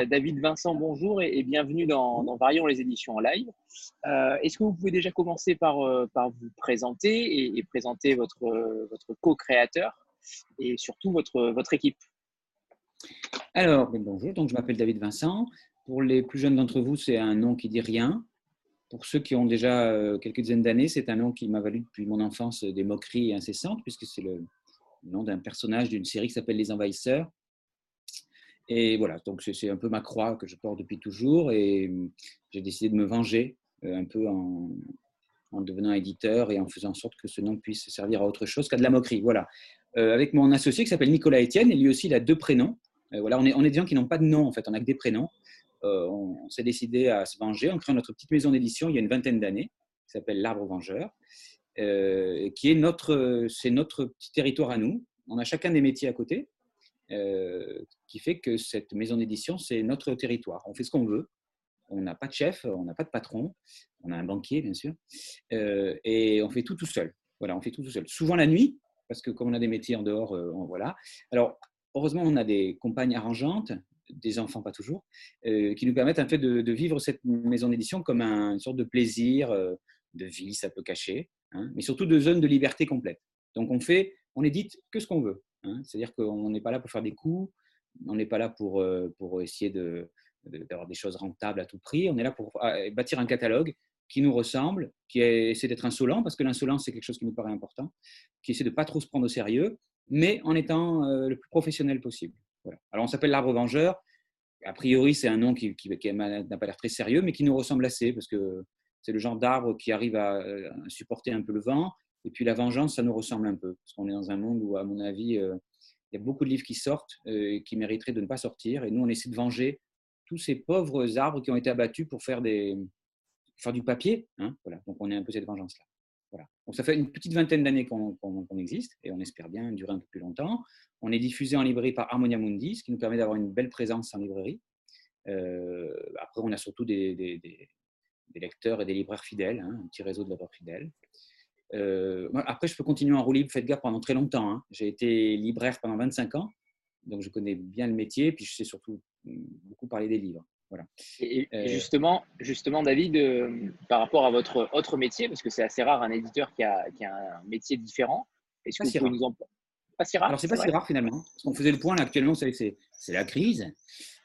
Euh, David Vincent, bonjour et, bienvenue dans, dans, les éditions en live. Euh, est-ce que vous pouvez déjà commencer par, euh, vous présenter et, présenter votre, co-créateur et surtout votre, votre équipe? Alors, bonjour, donc je m'appelle David Vincent. Pour les plus jeunes d'entre vous, c'est un nom qui dit rien. Pour ceux qui ont déjà quelques dizaines d'années, c'est un nom qui m'a valu depuis mon enfance des moqueries incessantes, puisque c'est le nom d'un personnage d'une série qui s'appelle Les Envahisseurs et voilà, donc c'est un peu ma croix que je porte depuis toujours et hum, j'ai décidé de me venger euh, un peu en, devenant éditeur et en faisant en sorte que ce nom puisse servir à autre chose qu'à de la moquerie. Voilà. Euh, avec mon associé qui s'appelle Nicolas Etienne, et lui aussi il a deux prénoms. Euh, voilà, on est, on est des gens qui n'ont pas de nom en fait, on n'a que des prénoms. on, s'est décidé à se venger en créant notre petite maison d'édition il y a une vingtaine d'années, qui s'appelle L'Arbre Vengeur, qui est notre, c'est notre petit territoire à nous. On a chacun des métiers à côté. Euh, qui fait que cette maison d'édition, c'est notre territoire. On fait ce qu'on veut. On n'a pas de chef, on n'a pas de patron. On a un banquier, bien sûr. Euh, et on fait tout tout seul. Voilà, on fait tout tout seul. Souvent la nuit, parce que comme on a des métiers en dehors, euh, voilà. Alors, heureusement, on a des compagnes arrangeantes, des enfants pas toujours, qui nous permettent en fait de, vivre cette maison d'édition comme un, une sorte de plaisir, de vie, ça peut cacher, hein, mais surtout de zone de liberté complète. Donc on fait, on édite que ce qu'on veut. Hein. C'est-à-dire qu'on n'est pas là pour faire des coups, on n'est pas là pour, euh, pour essayer d'avoir des choses rentables à tout prix. On est là pour ah, bâtir un catalogue qui nous ressemble, qui essaie d'être insolent, parce que l'insolence, c'est quelque chose qui nous paraît important, qui essaie de pas trop se prendre au sérieux, mais en étant euh, le plus professionnel possible. Alors, on s'appelle l'arbre vengeur. A priori, c'est un nom qui, qui, n'a pas l'air très sérieux, mais qui nous ressemble assez, parce que c'est le genre d'arbre qui arrive à, à, supporter un peu le vent, et puis la vengeance, ça nous ressemble un peu, parce qu'on est dans un monde où, à mon avis, euh, il y a beaucoup de livres qui sortent euh, et qui mériteraient de ne pas sortir. Et nous, on essaie de venger tous ces pauvres arbres qui ont été abattus pour faire, du papier. Hein, voilà. Donc on est un peu cette vengeance-là. Voilà. Donc ça fait une petite vingtaine d'années qu'on existe et on espère bien durer un peu plus longtemps. On est diffusé en librairie par Harmonia Mundi, ce qui nous permet d'avoir une belle présence en librairie. Euh, après, on a surtout des, lecteurs et des libraires fidèles, hein, un petit réseau de libraires fidèles. Euh, après, je peux continuer en roue libre, faites gaffe, pendant très longtemps. Hein. J'ai été libraire pendant 25 ans, donc je connais bien le métier, puis je sais surtout mm, beaucoup parler des livres. Voilà. Et, euh, justement, justement, David, euh, par rapport à votre autre métier, parce que c'est assez rare un éditeur qui a, qui a un métier différent, est-ce que vous pouvez nous en pas si rare Alors, c'est pas si rare finalement. On faisait le point là actuellement, c'est la crise.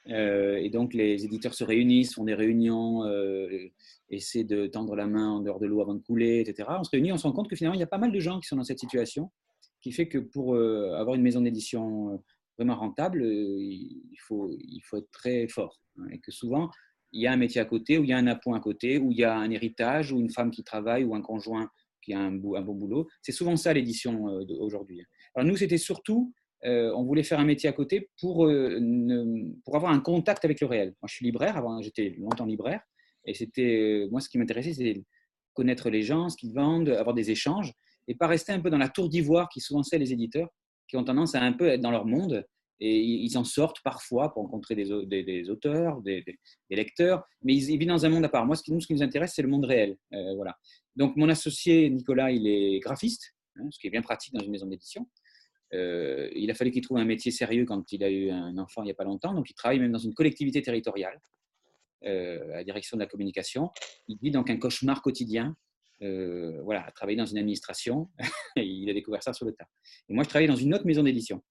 Et donc, les éditeurs se réunissent, font des réunions, essaie de tendre la main en dehors de l'eau avant de couler, etc. On se réunit, on se rend compte que finalement, il y a pas mal de gens qui sont dans cette situation, qui fait que pour euh, avoir une maison d'édition euh, vraiment rentable, euh, il, faut, il faut être très fort. Hein, et que souvent, il y a un métier à côté, ou il y a un appoint à côté, ou il y a un héritage, ou une femme qui travaille, ou un conjoint qui a un, un bon boulot. C'est souvent ça l'édition aujourd'hui. Alors nous, c'était surtout, on voulait faire un métier à côté pour, pour avoir un contact avec le réel. Moi, je suis libraire, avant j'étais longtemps libraire, et c'était, euh, moi, ce qui m'intéressait, c'est connaître les gens, ce qu'ils vendent, avoir des échanges, et pas rester un peu dans la tour d'ivoire qui souvent c'est les éditeurs, qui ont tendance à un peu être dans leur monde, et ils en sortent parfois pour rencontrer des, auteurs, des, lecteurs, mais ils, vivent dans un monde à part. Moi, ce qui, nous, ce qui nous intéresse, c'est le monde réel. Euh, voilà. Donc, mon associé Nicolas, il est graphiste, hein, ce qui est bien pratique dans une maison d'édition. Euh, il a fallu qu'il trouve un métier sérieux quand il a eu un enfant il n'y a pas longtemps, donc il travaille même dans une collectivité territoriale. Euh, à la direction de la communication. Il vit donc un cauchemar quotidien. Euh, voilà, à travailler dans une administration, il a découvert ça sur le tas. Et moi, je travaille dans une autre maison d'édition,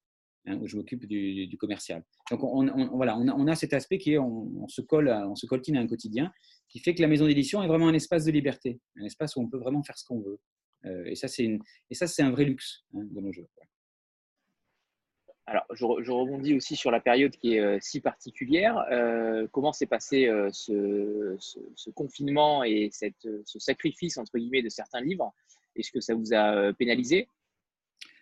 hein, où je m'occupe du, commercial. Donc, on, voilà, on a, cet aspect qui est, on, se colle, on se coltine à un quotidien, qui fait que la maison d'édition est vraiment un espace de liberté, un espace où on peut vraiment faire ce qu'on veut. Et ça, c'est un vrai luxe hein, de nos jours. Alors, je, rebondis aussi sur la période qui est euh, si particulière. Euh, comment s'est passé euh, ce, confinement et ce sacrifice, entre guillemets, de certains livres? Est-ce que ça vous a pénalisé?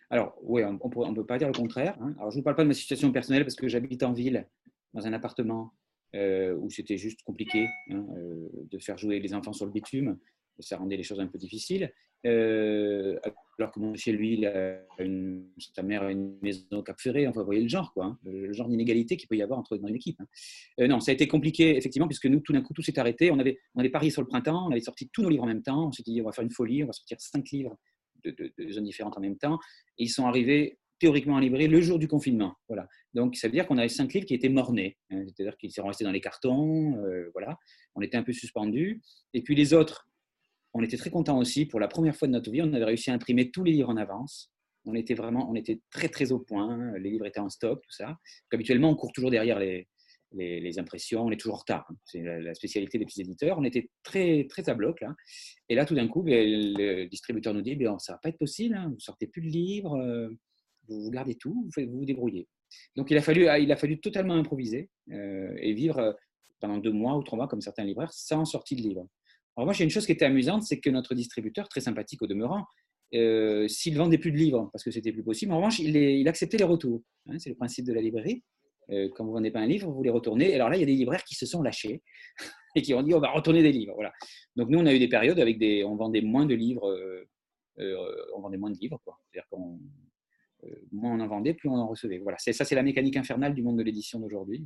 Alors, oui, on ne peut pas dire le contraire. Hein. Alors, je ne vous parle pas de ma situation personnelle parce que j'habite en ville, dans un appartement où c'était juste compliqué hein, de faire jouer les enfants sur le bitume. Ça rendait les choses un peu difficiles. Euh, alors que chez lui, il sa mère a une maison au Cap Ferré. Enfin, vous voyez le genre, quoi, hein, le, genre d'inégalité qu'il peut y avoir entre, dans une équipe. Hein. Euh, non, ça a été compliqué, effectivement, puisque nous, tout d'un coup, tout s'est arrêté. On avait, on avait parié sur le printemps, on avait sorti tous nos livres en même temps. On s'est dit, on va faire une folie, on va sortir cinq livres de, zones différentes en même temps. Et ils sont arrivés théoriquement en librairie le jour du confinement. Voilà. Donc, ça veut dire qu'on avait cinq livres qui étaient mornés, hein, c'est-à-dire qu'ils sont restés dans les cartons. Euh, voilà. On était un peu suspendus. Et puis les autres, on était très contents aussi. Pour la première fois de notre vie, on avait réussi à imprimer tous les livres en avance. On était vraiment, on était très très au point. Les livres étaient en stock, tout ça. habituellement, on court toujours derrière les, impressions, on est toujours en retard. Hein. C'est la, spécialité des petits éditeurs. On était très, très à bloc là. Et là, tout d'un coup, ben, le distributeur nous dit ben, ça va pas être possible, hein. vous sortez plus de livres, euh, vous gardez tout, vous, vous vous débrouillez. Donc, il a fallu, il a fallu totalement improviser euh, et vivre euh, pendant deux mois ou trois mois, comme certains libraires, sans sortie de livres. Alors, moi, j'ai une chose qui était amusante, c'est que notre distributeur, très sympathique au demeurant, s'il vendait plus de livres, parce que c'était plus possible, en revanche, il, il acceptait les retours. Hein. c'est le principe de la librairie. Euh, quand vous ne vendez pas un livre, vous les retournez. Alors là, il y a des libraires qui se sont lâchés et qui ont dit on va retourner des livres. Voilà. Donc nous, on a eu des périodes avec des, on vendait moins de livres, euh, euh, on vendait moins de livres, C'est-à-dire qu'on moins on en vendait, plus on en recevait. Voilà. Ça, c'est la mécanique infernale du monde de l'édition d'aujourd'hui.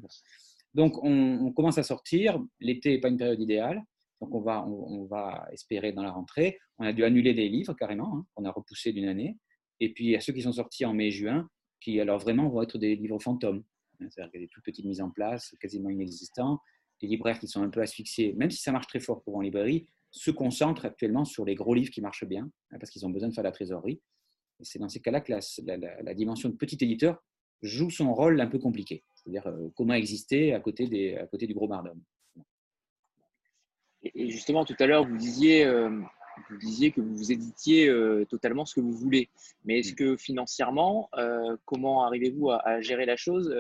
Donc on, commence à sortir. L'été n'est pas une période idéale. Donc on va, on, va espérer dans la rentrée. On a dû annuler des livres carrément. Hein, on a repoussé d'une année. Et puis à ceux qui sont sortis en mai-juin, qui alors vraiment vont être des livres fantômes. Hein, c'est-à-dire qu'il y a des toutes petites mises en place, quasiment inexistantes. Les libraires qui sont un peu asphyxiés, même si ça marche très fort pour en librairie, se concentrent actuellement sur les gros livres qui marchent bien, hein, parce qu'ils ont besoin de faire la trésorerie. Et c'est dans ces cas-là que la, dimension de petit éditeur joue son rôle un peu compliqué. C'est-à-dire euh, comment exister à côté, des, à côté du gros mardum. Et justement, tout à l'heure, vous disiez, euh, vous disiez que vous éditiez euh, totalement ce que vous voulez. Mais est-ce mm. que financièrement, euh, comment arrivez-vous à, gérer la chose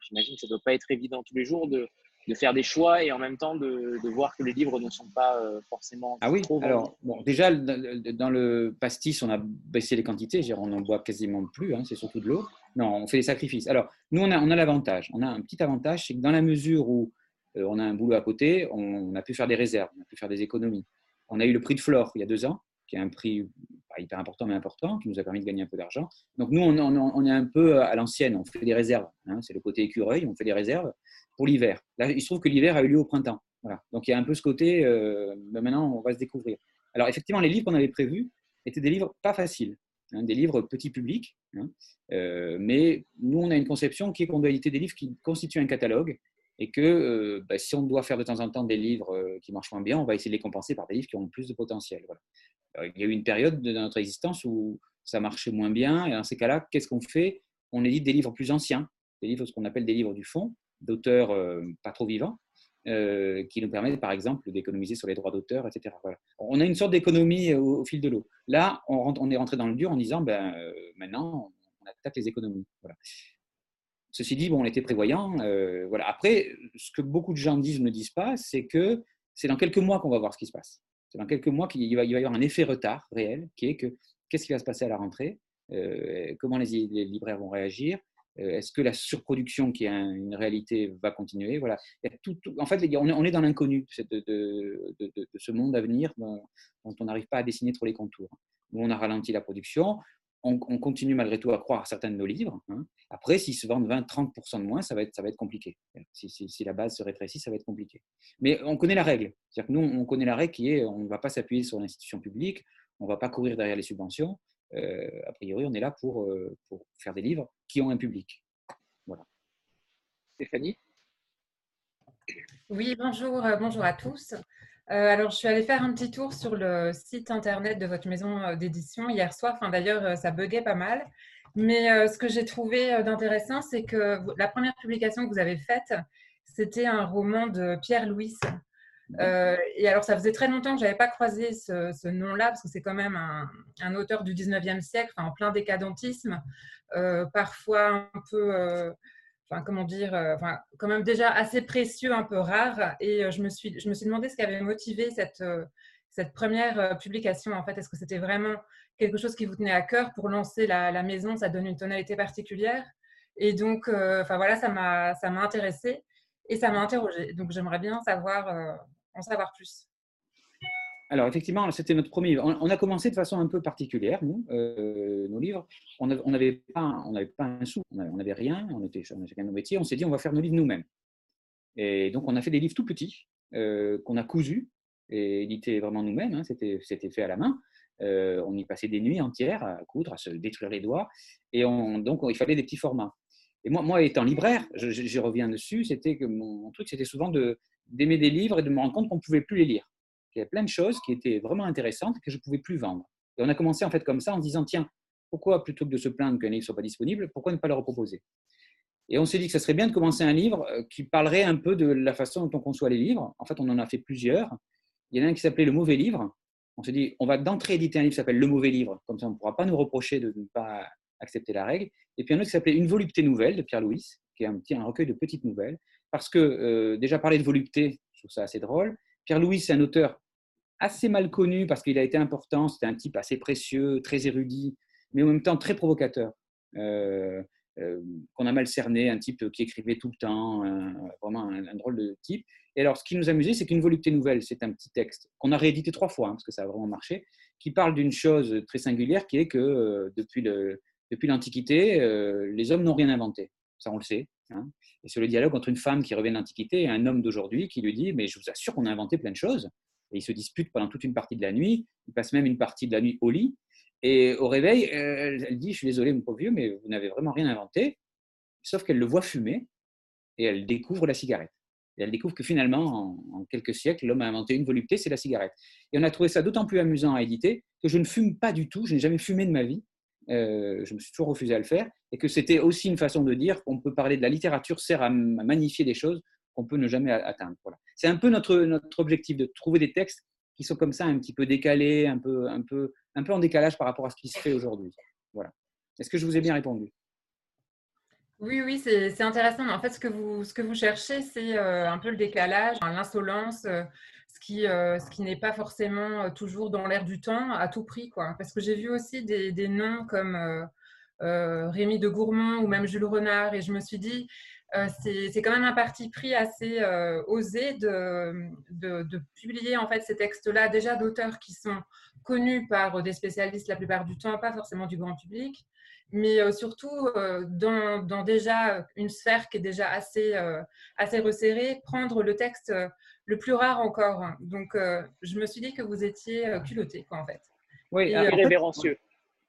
J'imagine que ça ne doit pas être évident tous les jours de, faire des choix et en même temps de, voir que les livres ne sont pas forcément ah oui alors bon déjà dans le pastis on a baissé les quantités on n'en boit quasiment plus hein, c'est surtout de l'eau non on fait des sacrifices alors nous on a, on a l'avantage on a un petit avantage c'est que dans la mesure où on a un boulot à côté on a pu faire des réserves on a pu faire des économies on a eu le prix de Flore il y a deux ans, qui est un prix pas hyper important, mais important, qui nous a permis de gagner un peu d'argent. Donc nous, on, est un peu à l'ancienne, on fait des réserves. Hein. c'est le côté écureuil, on fait des réserves pour l'hiver. Là, il se trouve que l'hiver a eu lieu au printemps. Donc il y a un peu ce côté, euh, ben maintenant, on va se découvrir. Alors effectivement, les livres qu'on avait prévus étaient des livres pas faciles, hein, des livres petit public. Hein. Euh, mais nous, on a une conception qui est qu'on doit éditer des livres qui constituent un catalogue et que euh, bah, si on doit faire de temps en temps des livres euh, qui marchent moins bien, on va essayer de les compenser par des livres qui ont plus de potentiel. Euh, il y a eu une période de notre existence où ça marchait moins bien, et dans ces cas-là, qu'est-ce qu'on fait? On édite des livres plus anciens, des livres, ce qu'on appelle des livres du fond, d'auteurs pas trop vivants, qui nous permettent par exemple d'économiser sur les droits d'auteur, etc. On a une sorte d'économie au, fil de l'eau. Là, on, est rentré dans le dur en disant, ben, maintenant, on attaque les économies. Ceci dit, bon, on était prévoyant. Euh, voilà. Après, ce que beaucoup de gens disent ou ne disent pas, c'est que c'est dans quelques mois qu'on va voir ce qui se passe. C'est dans quelques mois qu'il va, y avoir un effet retard réel, qui est que qu'est-ce qui va se passer à la rentrée euh, Comment les, libraires vont réagir euh, Est-ce que la surproduction, qui est une réalité, va continuer Voilà. en fait, on est dans l'inconnu de, ce monde à venir dont, dont on n'arrive pas à dessiner trop les contours. Nous, on a ralenti la production on, continue malgré tout à croire à certains de nos livres. Hein. Après, s'ils se vendent 20-30% de moins, ça va, être, compliqué. Si, la base se rétrécit, ça va être compliqué. Mais on connaît la règle. C'est-à-dire que nous, on connaît la règle qui est on ne va pas s'appuyer sur l'institution publique, on ne va pas courir derrière les subventions. Euh, a priori, on est là pour, euh, pour, faire des livres qui ont un public. Voilà. Stéphanie? Oui, bonjour, euh, bonjour à tous. Euh, alors, je suis allée faire un petit tour sur le site internet de votre maison euh, d'édition hier soir. Enfin, d'ailleurs, euh, ça buguait pas mal. Mais ce que j'ai trouvé d'intéressant, c'est que la première publication que vous avez faite, c'était un roman de Pierre Louis. et alors, ça faisait très longtemps que je n'avais pas croisé ce, nom-là, parce que c'est quand même un, auteur du 19e siècle, en plein décadentisme, parfois un peu comment dire, euh, quand même déjà assez précieux, un peu rare. Et euh, je me suis, je me suis demandé ce qui avait motivé cette, euh, cette première publication. En fait, est-ce que c'était vraiment quelque chose qui vous tenait à cœur pour lancer la, maison? Ça donne une tonalité particulière. Et donc, enfin voilà, ça m'a, ça m'a intéressé et ça m'a interrogé. Donc, j'aimerais bien savoir, en savoir plus. Alors, effectivement, c'était notre premier livre. On a commencé de façon un peu particulière, nous, euh, nos livres. On n'avait pas, pas un sou, on n'avait rien, on était chacun nos métiers. On s'est dit, on va faire nos livres nous-mêmes. Et donc, on a fait des livres tout petits, euh, qu'on a cousus et édités vraiment nous-mêmes. Hein, c'était fait à la main. on y passait des nuits entières à coudre, à se détruire les doigts. Et donc, il fallait des petits formats. Et moi, moi étant libraire, je, reviens dessus, c'était que mon, truc, c'était souvent d'aimer des livres et de me rendre compte qu'on ne pouvait plus les lire. Il y avait plein de choses qui étaient vraiment intéressantes que je ne pouvais plus vendre. Et on a commencé en fait comme ça en disant, tiens, pourquoi plutôt que de se plaindre qu'un livre ne soit pas disponible, pourquoi ne pas le reproposer? Et on s'est dit que ça serait bien de commencer un livre euh, qui parlerait un peu de la façon dont on conçoit les livres. En fait, on en a fait plusieurs. Il y en a un qui s'appelait Le mauvais livre. On s'est dit, on va d'entrée éditer un livre qui s'appelle Le mauvais livre. Comme ça, on ne pourra pas nous reprocher de ne pas accepter la règle. Et puis un autre qui s'appelait Une volupté nouvelle de Pierre Louis, qui est un, petit, un recueil de petites nouvelles. Parce que euh, déjà parler de volupté, je trouve ça assez drôle. Pierre Louis, c'est un auteur assez mal connu parce qu'il a été important. C'était un type assez précieux, très érudit, mais en même temps très provocateur. Euh, euh, qu'on a mal cerné, un type qui écrivait tout le temps, vraiment un, drôle de type. Et alors, ce qui nous amusait, c'est qu'une volupté nouvelle, c'est un petit texte qu'on a réédité trois fois, hein, parce que ça a vraiment marché, qui parle d'une chose très singulière, qui est que depuis le, depuis l'Antiquité, euh, les hommes n'ont rien inventé. Ça, on le sait. Hein. Et c'est le dialogue entre une femme qui revient de l'Antiquité et un homme d'aujourd'hui qui lui dit Mais je vous assure qu'on a inventé plein de choses. Ils se disputent pendant toute une partie de la nuit. Ils passent même une partie de la nuit au lit. Et au réveil, euh, elle dit Je suis désolé, mon pauvre vieux, mais vous n'avez vraiment rien inventé. Sauf qu'elle le voit fumer et elle découvre la cigarette. Et elle découvre que finalement, en, quelques siècles, l'homme a inventé une volupté, c'est la cigarette. Et on a trouvé ça d'autant plus amusant à éditer que je ne fume pas du tout, je n'ai jamais fumé de ma vie. Euh, je me suis toujours refusé à le faire, et que c'était aussi une façon de dire qu'on peut parler de la littérature sert à, magnifier des choses qu'on peut ne jamais atteindre. Voilà. C'est un peu notre, notre objectif de trouver des textes qui sont comme ça un petit peu décalés, un peu, un peu, un peu en décalage par rapport à ce qui se fait aujourd'hui. Voilà. Est-ce que je vous ai bien répondu? Oui, oui, c'est intéressant. En fait, ce que vous, ce que vous cherchez, c'est euh, un peu le décalage, l'insolence, euh, ce qui, euh, ce qui n'est pas forcément toujours dans l'air du temps à tout prix. Quoi. Parce que j'ai vu aussi des, des noms comme Rémi de Gourmont ou même Jules Renard, et je me suis dit, c'est quand même un parti pris assez osé de, de, de, publier en fait ces textes-là, déjà d'auteurs qui sont connus par des spécialistes la plupart du temps, pas forcément du grand public mais euh, surtout euh, dans, dans, déjà une sphère qui est déjà assez, euh, assez resserrée, prendre le texte le plus rare encore. Donc, je me suis dit que vous étiez culotté, quoi, en fait. Oui, révérencieux.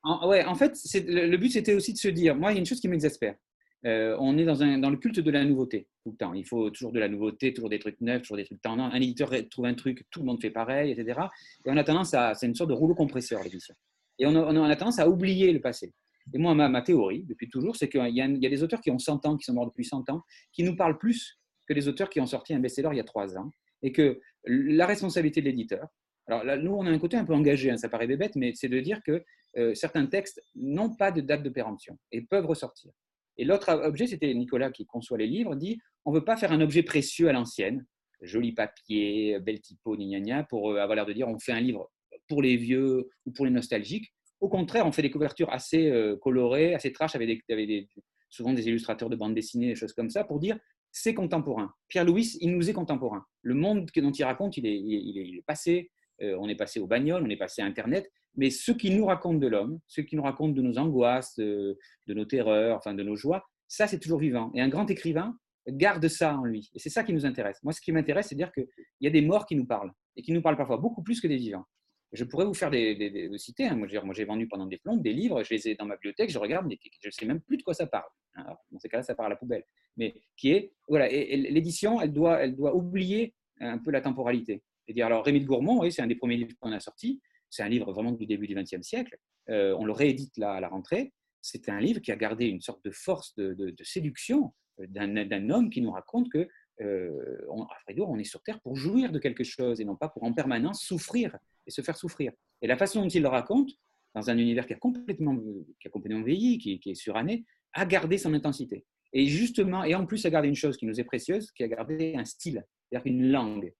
En, ouais, en fait, le, le, but, c'était aussi de se dire, moi, il y a une chose qui m'exaspère. On est dans, un, le culte de la nouveauté tout le temps. Il faut toujours de la nouveauté, toujours des trucs neufs, toujours des trucs tendants. Un éditeur trouve un truc, tout le monde fait pareil, etc. Et on a tendance à, c'est une sorte de rouleau compresseur l'édition. Et on a, tendance à oublier le passé. Et moi, ma, théorie, depuis toujours, c'est qu'il y, a des auteurs qui ont 100 ans, qui sont morts depuis 100 ans, qui nous parlent plus que les auteurs qui ont sorti un best-seller il y a 3 ans. Et que la responsabilité de l'éditeur, alors là, nous, on a un côté un peu engagé, hein, ça paraît bête, mais c'est de dire que euh, certains textes n'ont pas de date de péremption et peuvent ressortir. Et l'autre objet, c'était Nicolas qui conçoit les livres, dit on ne veut pas faire un objet précieux à l'ancienne, joli papier, bel typo, gna gna, pour euh, avoir l'air de dire on fait un livre pour les vieux ou pour les nostalgiques. Au contraire, on fait des couvertures assez euh, colorées, assez trash, avec, des, souvent des illustrateurs de bande dessinée, des choses comme ça, pour dire c'est contemporain. Pierre-Louis, il nous est contemporain. Le monde dont il raconte, il est, il est, passé. Euh, on est passé au bagnole, on est passé à Internet. Mais ce qu'il nous raconte de l'homme, ce qu'il nous raconte de nos angoisses, de, nos terreurs, enfin de nos joies, ça, c'est toujours vivant. Et un grand écrivain garde ça en lui. Et c'est ça qui nous intéresse. Moi, ce qui m'intéresse, c'est de dire qu'il y a des morts qui nous parlent et qui nous parlent parfois beaucoup plus que des vivants. Je pourrais vous faire des, des, cités. Hein. Moi, j'ai vendu pendant des plombes des livres, je les ai dans ma bibliothèque, je regarde, mais je ne sais même plus de quoi ça parle. dans ces cas-là, ça part à la poubelle. Mais qui est, voilà, et, l'édition, elle doit, elle doit oublier un peu la temporalité. Et dire, alors Rémi de Gourmont, oui, c'est un des premiers livres qu'on a sorti. C'est un livre vraiment du début du XXe siècle. Euh, on le réédite là à la rentrée. C'est un livre qui a gardé une sorte de force de, séduction euh, d'un homme qui nous raconte que euh, on, on est sur Terre pour jouir de quelque chose et non pas pour en permanence souffrir et se faire souffrir. Et la façon dont il le raconte, dans un univers qui a complètement, qui complètement vieilli, qui, qui est suranné, a gardé son intensité. Et justement, et en plus, a gardé une chose qui nous est précieuse, qui a gardé un style, c'est-à-dire une langue.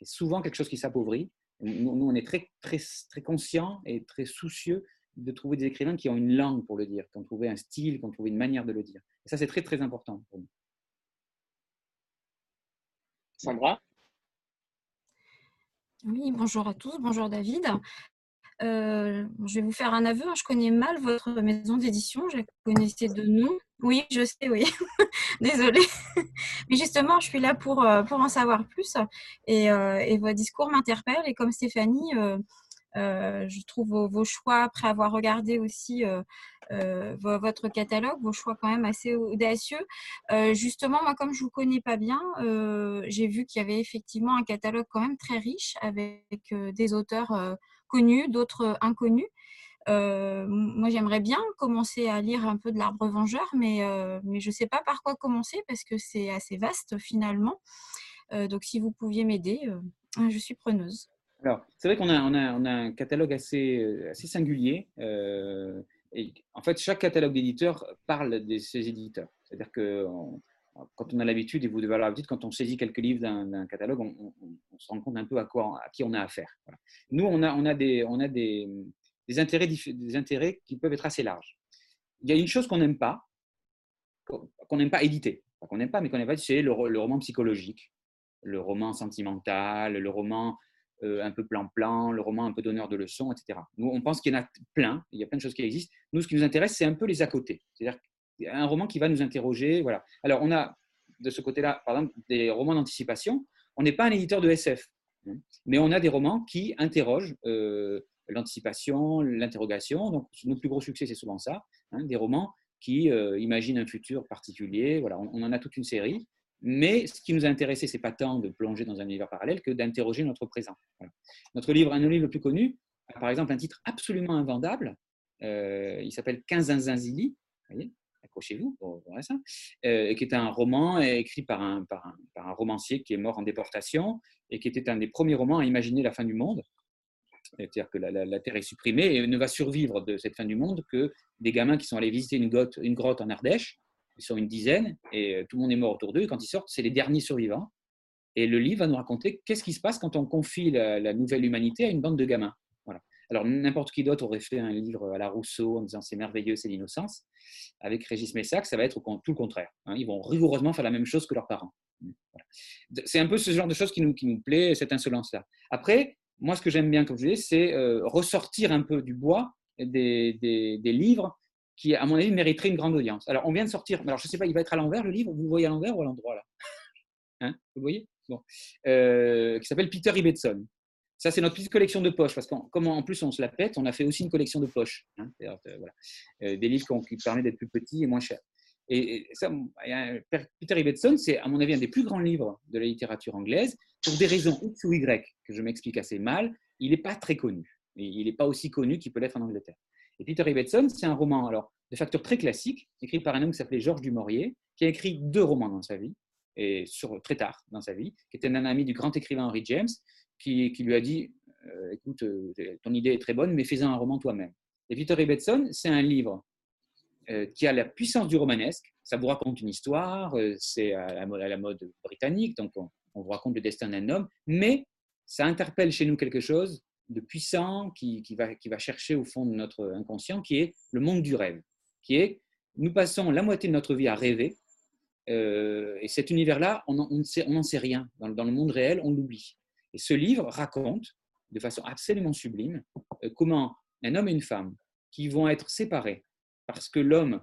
C'est souvent quelque chose qui s'appauvrit. Nous, on est très, très, très conscients et très soucieux de trouver des écrivains qui ont une langue pour le dire, qui ont trouvé un style, qui ont trouvé une manière de le dire. Et ça, c'est très, très important pour nous. Sandra? Oui, bonjour à tous, bonjour David. Euh, je vais vous faire un aveu, hein, je connais mal votre maison d'édition, je connaissais de nom. Oui, je sais, oui. Désolée. Mais justement, je suis là pour, euh, pour en savoir plus et, euh, et votre discours m'interpelle. Et comme Stéphanie, je trouve vos, choix, après avoir regardé aussi votre catalogue, vos choix quand même assez audacieux. justement, moi, comme je vous connais pas bien, j'ai vu qu'il y avait effectivement un catalogue quand même très riche avec des auteurs connus, d'autres inconnus. moi, j'aimerais bien commencer à lire un peu de l'arbre vengeur, mais, mais je ne sais pas par quoi commencer parce que c'est assez vaste finalement. donc, si vous pouviez m'aider, je suis preneuse. Alors, c'est vrai qu'on a, un catalogue assez, singulier. en fait, chaque catalogue d'éditeurs parle de ses éditeurs. C'est-à-dire que quand on a l'habitude, et vous devez avoir l'habitude, quand on saisit quelques livres d'un catalogue, on, se rend compte un peu à, qui on a affaire. Nous, on a, des intérêts qui peuvent être assez larges. Il y a une chose qu'on n'aime pas, qu'on n'aime pas éditer. qu'on n'aime pas, mais qu'on n'aime pas, c'est le, roman psychologique, le roman sentimental, le roman euh, un peu plan-plan, le roman un peu donneur de leçons, etc. Nous, on pense qu'il y en a plein, il y a plein de choses qui existent. Nous, ce qui nous intéresse, c'est un peu les à côté. C'est-à-dire un roman qui va nous interroger. Voilà. Alors, on a de ce côté-là, par exemple, des romans d'anticipation. On n'est pas un éditeur de SF, hein, mais on a des romans qui interrogent euh, l'anticipation, l'interrogation. Donc, nos plus gros succès, c'est souvent ça, hein, des romans qui euh, imaginent un futur particulier. Voilà, on, en a toute une série. Mais ce qui nous a intéressé, c'est pas tant de plonger dans un univers parallèle que d'interroger notre présent. Notre livre, un livres le plus connu, par exemple un titre absolument invendable. Euh, il s'appelle Quinzinzinzili. Vous voyez? Accrochez-vous ça, euh, qui est un roman écrit par un, par, un, romancier qui est mort en déportation et qui était un des premiers romans à imaginer la fin du monde. C'est-à-dire que la, Terre est supprimée et ne va survivre de cette fin du monde que des gamins qui sont allés visiter une grotte, une grotte en Ardèche. Ils sont une dizaine et euh, tout le monde est mort autour d'eux. Et quand ils sortent, c'est les derniers survivants. Et le livre va nous raconter qu'est-ce qui se passe quand on confie la, nouvelle humanité à une bande de gamins. Alors, n'importe qui d'autre aurait fait un livre à la Rousseau en disant c'est merveilleux, c'est l'innocence. Avec Régis Messac, ça va être tout le contraire. Hein. Ils vont rigoureusement faire la même chose que leurs parents. C'est un peu ce genre de choses qui nous, plaît, cette insolence-là. Après, moi, ce que j'aime bien, comme je disais, c'est euh, ressortir un peu du bois des, des, livres qui, à mon avis, mériteraient une grande audience. Alors, on vient de sortir, alors je ne sais pas, il va être à l'envers le livre, vous le voyez à l'envers ou à l'endroit là? Hein? Vous voyez? Bon. Euh, qui s'appelle Peter Ibbetson. Ça, c'est notre petite collection de poches, parce qu'en en plus on se la pète, on a fait aussi une collection de poches. Hein, euh, euh, des livres qui permettent d'être plus petits et moins chers. Et, ça, Peter Ibbetson, c'est à mon avis un des plus grands livres de la littérature anglaise. Pour des raisons X ou Y que je m'explique assez mal, il n'est pas très connu. il n'est pas aussi connu qu'il peut l'être en Angleterre. Et Peter Ibbetson, c'est un roman alors, de facture très classique, écrit par un homme qui s'appelait Georges Dumorier, qui a écrit deux romans dans sa vie, et très tard dans sa vie, qui était un ami du grand écrivain Henry James, qui, lui a dit euh, Écoute, euh, ton idée est très bonne, mais fais-en un roman toi-même. Et Peter Ibbetson, c'est un livre euh, qui a la puissance du romanesque. Ça vous raconte une histoire, c'est à, la mode britannique, donc on, vous raconte le destin d'un homme, mais ça interpelle chez nous quelque chose de puissant qui, va, chercher au fond de notre inconscient, qui est le monde du rêve, qui est nous passons la moitié de notre vie à rêver, et cet univers-là, on n'en sait, rien. Dans, le monde réel, on l'oublie. Et ce livre raconte, de façon absolument sublime, euh, comment un homme et une femme qui vont être séparés parce que l'homme,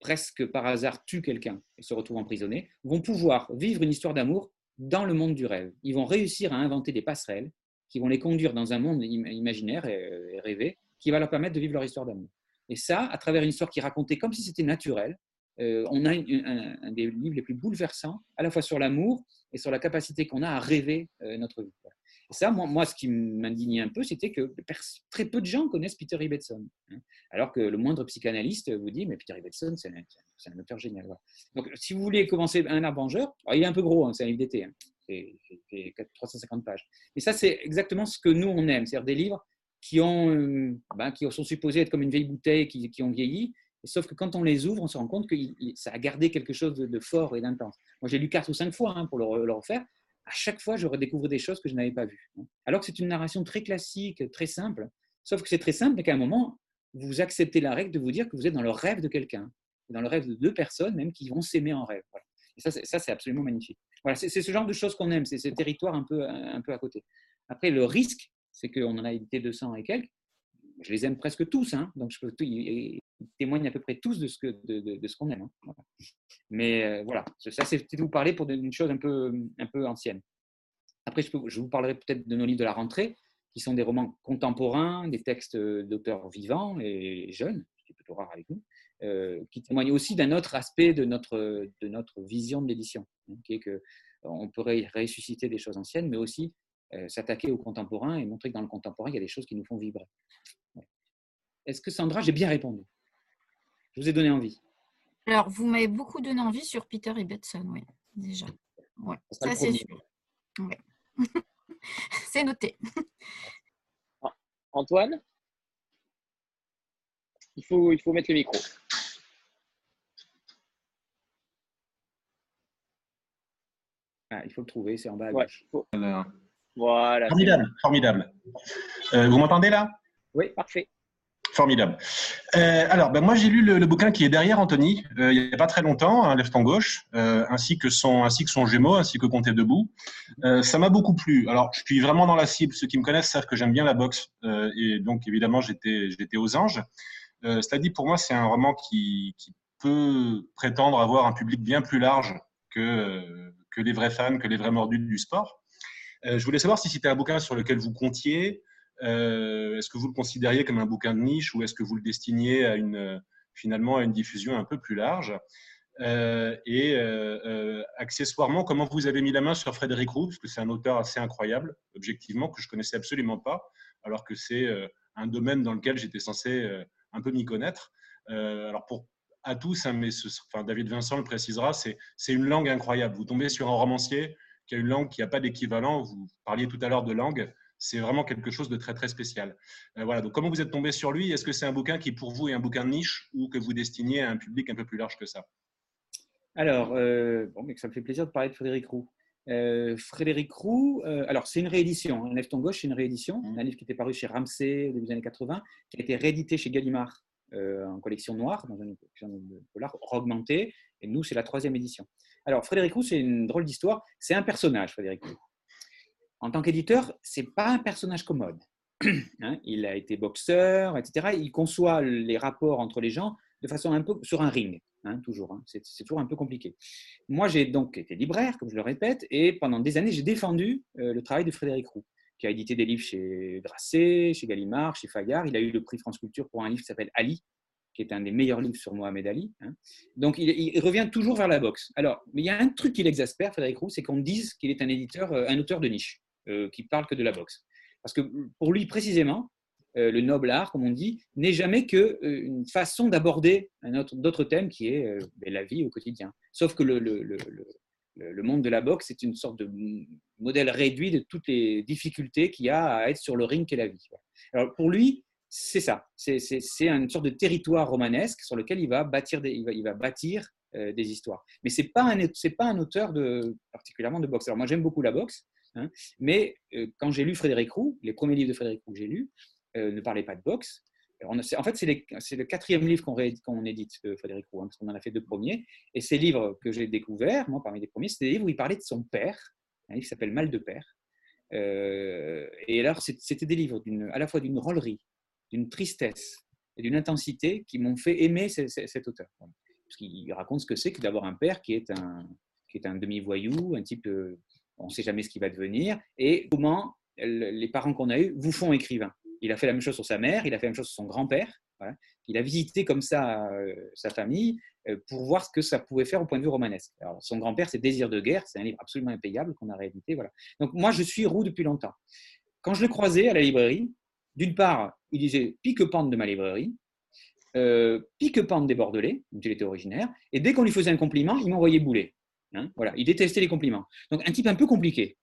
presque par hasard, tue quelqu'un et se retrouve emprisonné, vont pouvoir vivre une histoire d'amour dans le monde du rêve. Ils vont réussir à inventer des passerelles qui vont les conduire dans un monde imaginaire et rêvé qui va leur permettre de vivre leur histoire d'amour. Et ça, à travers une histoire qui racontée comme si c'était naturel, euh, on a un, des livres les plus bouleversants, à la fois sur l'amour et sur la capacité qu'on a à rêver euh, notre vie. Et ça, moi, moi ce qui m'indignait un peu, c'était que très peu de gens connaissent Peter Ibbetson. Hein. alors que le moindre psychanalyste vous dit, mais Peter Ibbetson, c'est un, auteur génial. Donc, si vous voulez commencer un arbre vengeur, il est un peu gros, hein, c'est un livre d'été, hein, c'est 350 pages. Et ça, c'est exactement ce que nous, on aime, c'est-à-dire des livres qui, ont, euh, ben, qui sont supposés être comme une vieille bouteille qui, qui ont vieilli, sauf que quand on les ouvre, on se rend compte que ça a gardé quelque chose de, fort et d'intense. Moi, j'ai lu quatre ou cinq fois hein, pour le, refaire. À chaque fois, je redécouvre des choses que je n'avais pas vues. Hein. Alors que c'est une narration très classique, très simple. Sauf que c'est très simple, mais qu'à un moment, vous acceptez la règle de vous dire que vous êtes dans le rêve de quelqu'un, dans le rêve de deux personnes, même qui vont s'aimer en rêve. Et ça, c'est absolument magnifique. Voilà, c'est ce genre de choses qu'on aime, c'est ce territoire un peu, un peu à côté. Après, le risque, c'est qu'on en a édité 200 et quelques. Je les aime presque tous, hein, donc peux témoignent à peu près tous de ce qu'on de, de, aime. Hein. Mais euh, voilà, ça c'est vous parler pour une chose un peu, ancienne. Après, je, vous parlerai peut-être de nos livres de la rentrée. qui sont des romans contemporains, des textes d'auteurs vivants et jeunes, ce qui est plutôt rare avec nous, euh, qui témoignent aussi d'un autre aspect de notre, de vision de l'édition, hein, qui est qu'on pourrait ressusciter des choses anciennes, mais aussi euh, s'attaquer au contemporain et montrer que dans le contemporain, il y a des choses qui nous font vibrer. Est-ce que Sandra, j'ai bien répondu? Je vous ai donné envie. Alors, vous m'avez beaucoup donné envie sur Peter Ibbotson, oui, déjà. Ouais, ça, c'est sûr. c'est noté. Antoine? Il faut, il faut mettre le micro. Ah, il faut le trouver, c'est en bas à gauche. Voilà. Formidable, formidable. Euh, vous m'entendez là? Oui, parfait. Formidable. Euh, alors, ben moi, j'ai lu le, bouquin qui est derrière Anthony, euh, il n'y a pas très longtemps, hein, Lève ton gauche, ainsi, que son, ainsi que son jumeau, ainsi que Compter debout. ça m'a beaucoup plu. Alors, je suis vraiment dans la cible. Ceux qui me connaissent savent que j'aime bien la boxe. et donc, évidemment, j'étais aux anges. dit, pour moi, c'est un roman qui, qui, peut prétendre avoir un public bien plus large que, que les vrais fans, que les vrais mordus du sport. Euh, je voulais savoir si c'était un bouquin sur lequel vous comptiez. Euh, est-ce que vous le considériez comme un bouquin de niche ou est-ce que vous le destiniez à une, finalement à une diffusion un peu plus large euh, Et accessoirement, comment vous avez mis la main sur Frédéric Roux Parce que c'est un auteur assez incroyable, objectivement, que je connaissais absolument pas, alors que c'est un domaine dans lequel j'étais censé un peu m'y connaître. alors pour à tous, hein, mais David Vincent le précisera, c'est une langue incroyable. Vous tombez sur un romancier qui a une langue qui n'a pas d'équivalent. Vous parliez tout à l'heure de langue. C'est vraiment quelque chose de très très spécial. Euh, voilà. Donc comment vous êtes tombé sur lui? Est-ce que c'est un bouquin qui pour vous est un bouquin de niche ou que vous destiniez à un public un peu plus large que ça? Alors, euh, bon, mais ça me fait plaisir de parler de Frédéric Roux. Euh, Frédéric Roux, alors c'est une réédition. Hein. Lève ton gauche, c'est une réédition. Mmh. Un livre qui était paru chez Ramsey au début des années 80, qui a été réédité chez Gallimard en collection noire, dans une collection de polar augmentée. Et nous, c'est la troisième édition. Alors, Frédéric Roux, c'est une drôle d'histoire. C'est un personnage, Frédéric Roux. En tant qu'éditeur, c'est pas un personnage commode. Hein, il a été boxeur, etc. Il conçoit les rapports entre les gens de façon un peu sur un ring, hein, toujours. Hein. C'est, toujours un peu compliqué. Moi, j'ai donc été libraire, comme je le répète, et pendant des années, j'ai défendu euh, le travail de Frédéric Roux qui a édité des livres chez Grasset, chez Gallimard, chez Fayard. Il a eu le prix France Culture pour un livre qui s'appelle Ali, qui est un des meilleurs livres sur Mohamed Ali. Donc, il, revient toujours vers la boxe. Alors, il y a un truc qui l'exaspère, Frédéric Roux, c'est qu'on dise qu'il est un éditeur, euh, un auteur de niche, qui parle que de la boxe. Parce que pour lui, précisément, euh, le noble art, comme on dit, n'est jamais qu'une façon d'aborder d'autres thèmes qui est ben, la vie au quotidien. Sauf que le, le, monde de la boxe est une sorte de modèle réduit de toutes les difficultés qu'il y a à être sur le ring qu'est la vie. Alors pour lui, c'est ça. C'est une sorte de territoire romanesque sur lequel il va bâtir des, il va, bâtir, euh, des histoires. Mais ce n'est pas, un, pas un auteur de, particulièrement de boxe. Alors moi j'aime beaucoup la boxe, hein, mais euh, quand j'ai lu Frédéric Roux, les premiers livres de Frédéric Roux que j'ai lus euh, ne parlaient pas de boxe, en fait, c'est le quatrième livre qu'on édite de Frédéric Roux, hein, parce qu'on en a fait deux premiers. Et ces livres que j'ai découverts, moi, parmi les premiers, c'était des livres où il parlait de son père, un livre qui s'appelle Mal de père. Euh, et alors, c'était des livres à la fois d'une drôlerie, d'une tristesse et d'une intensité qui m'ont fait aimer cet auteur. Parce qu'il raconte ce que c'est que d'avoir un père qui est un, un demi-voyou, un type, euh, on ne sait jamais ce qu'il va devenir, et comment les parents qu'on a eus vous font écrivain. Il a fait la même chose sur sa mère, il a fait la même chose sur son grand-père. Il a visité comme ça euh, sa famille euh, pour voir ce que ça pouvait faire au point de vue romanesque. Son grand-père, c'est Désir de guerre, c'est un livre absolument impayable qu'on a réédité. Voilà. Donc moi, je suis roux depuis longtemps. Quand je le croisais à la librairie, d'une part, il disait pique-pente de ma librairie, euh, pique-pente des Bordelais, dont il était originaire, et dès qu'on lui faisait un compliment, il m'envoyait bouler. Hein, voilà, il détestait les compliments. Donc un type un peu compliqué.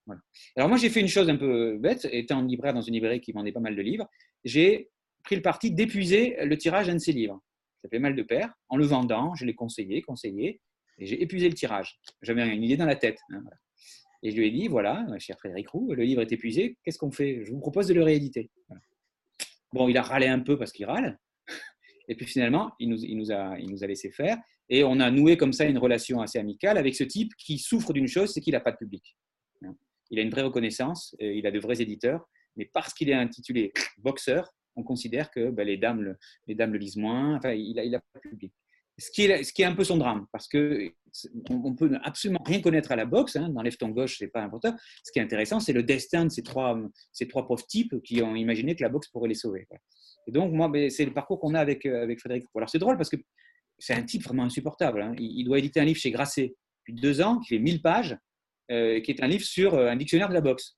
Alors moi j'ai fait une chose un peu bête, étant libraire dans une librairie qui vendait pas mal de livres, j'ai pris le parti d'épuiser le tirage d'un de ses livres. Ça fait mal de pair. En le vendant, je l'ai conseillé, conseillé, et j'ai épuisé le tirage. J'avais une idée dans la tête. Hein, et je lui ai dit, voilà, cher Frédéric Roux, le livre est épuisé, qu'est-ce qu'on fait? Je vous propose de le rééditer. Bon, il a râlé un peu parce qu'il râle. Et puis finalement, il nous, a laissé faire. Et on a noué comme ça une relation assez amicale avec ce type qui souffre d'une chose, c'est qu'il n'a pas de public. Il a une vraie reconnaissance, euh, il a de vrais éditeurs, mais parce qu'il est intitulé boxeur, on considère que ben, les, dames le, lisent moins, enfin, il n'a il a pas de public. Ce qui, est, un peu son drame, parce que on, peut absolument rien connaître à la boxe. Hein, dans Lève ton gauche, c'est pas important. Ce qui est intéressant, c'est le destin de ces trois, pauvres types qui ont imaginé que la boxe pourrait les sauver. Et donc, moi, ben, c'est le parcours qu'on a euh, avec Frédéric. Alors, c'est drôle parce que c'est un type vraiment insupportable. Hein. Il, doit éditer un livre chez Grasset depuis deux ans, qui fait 1000 pages, euh, qui est un livre sur euh, un dictionnaire de la boxe.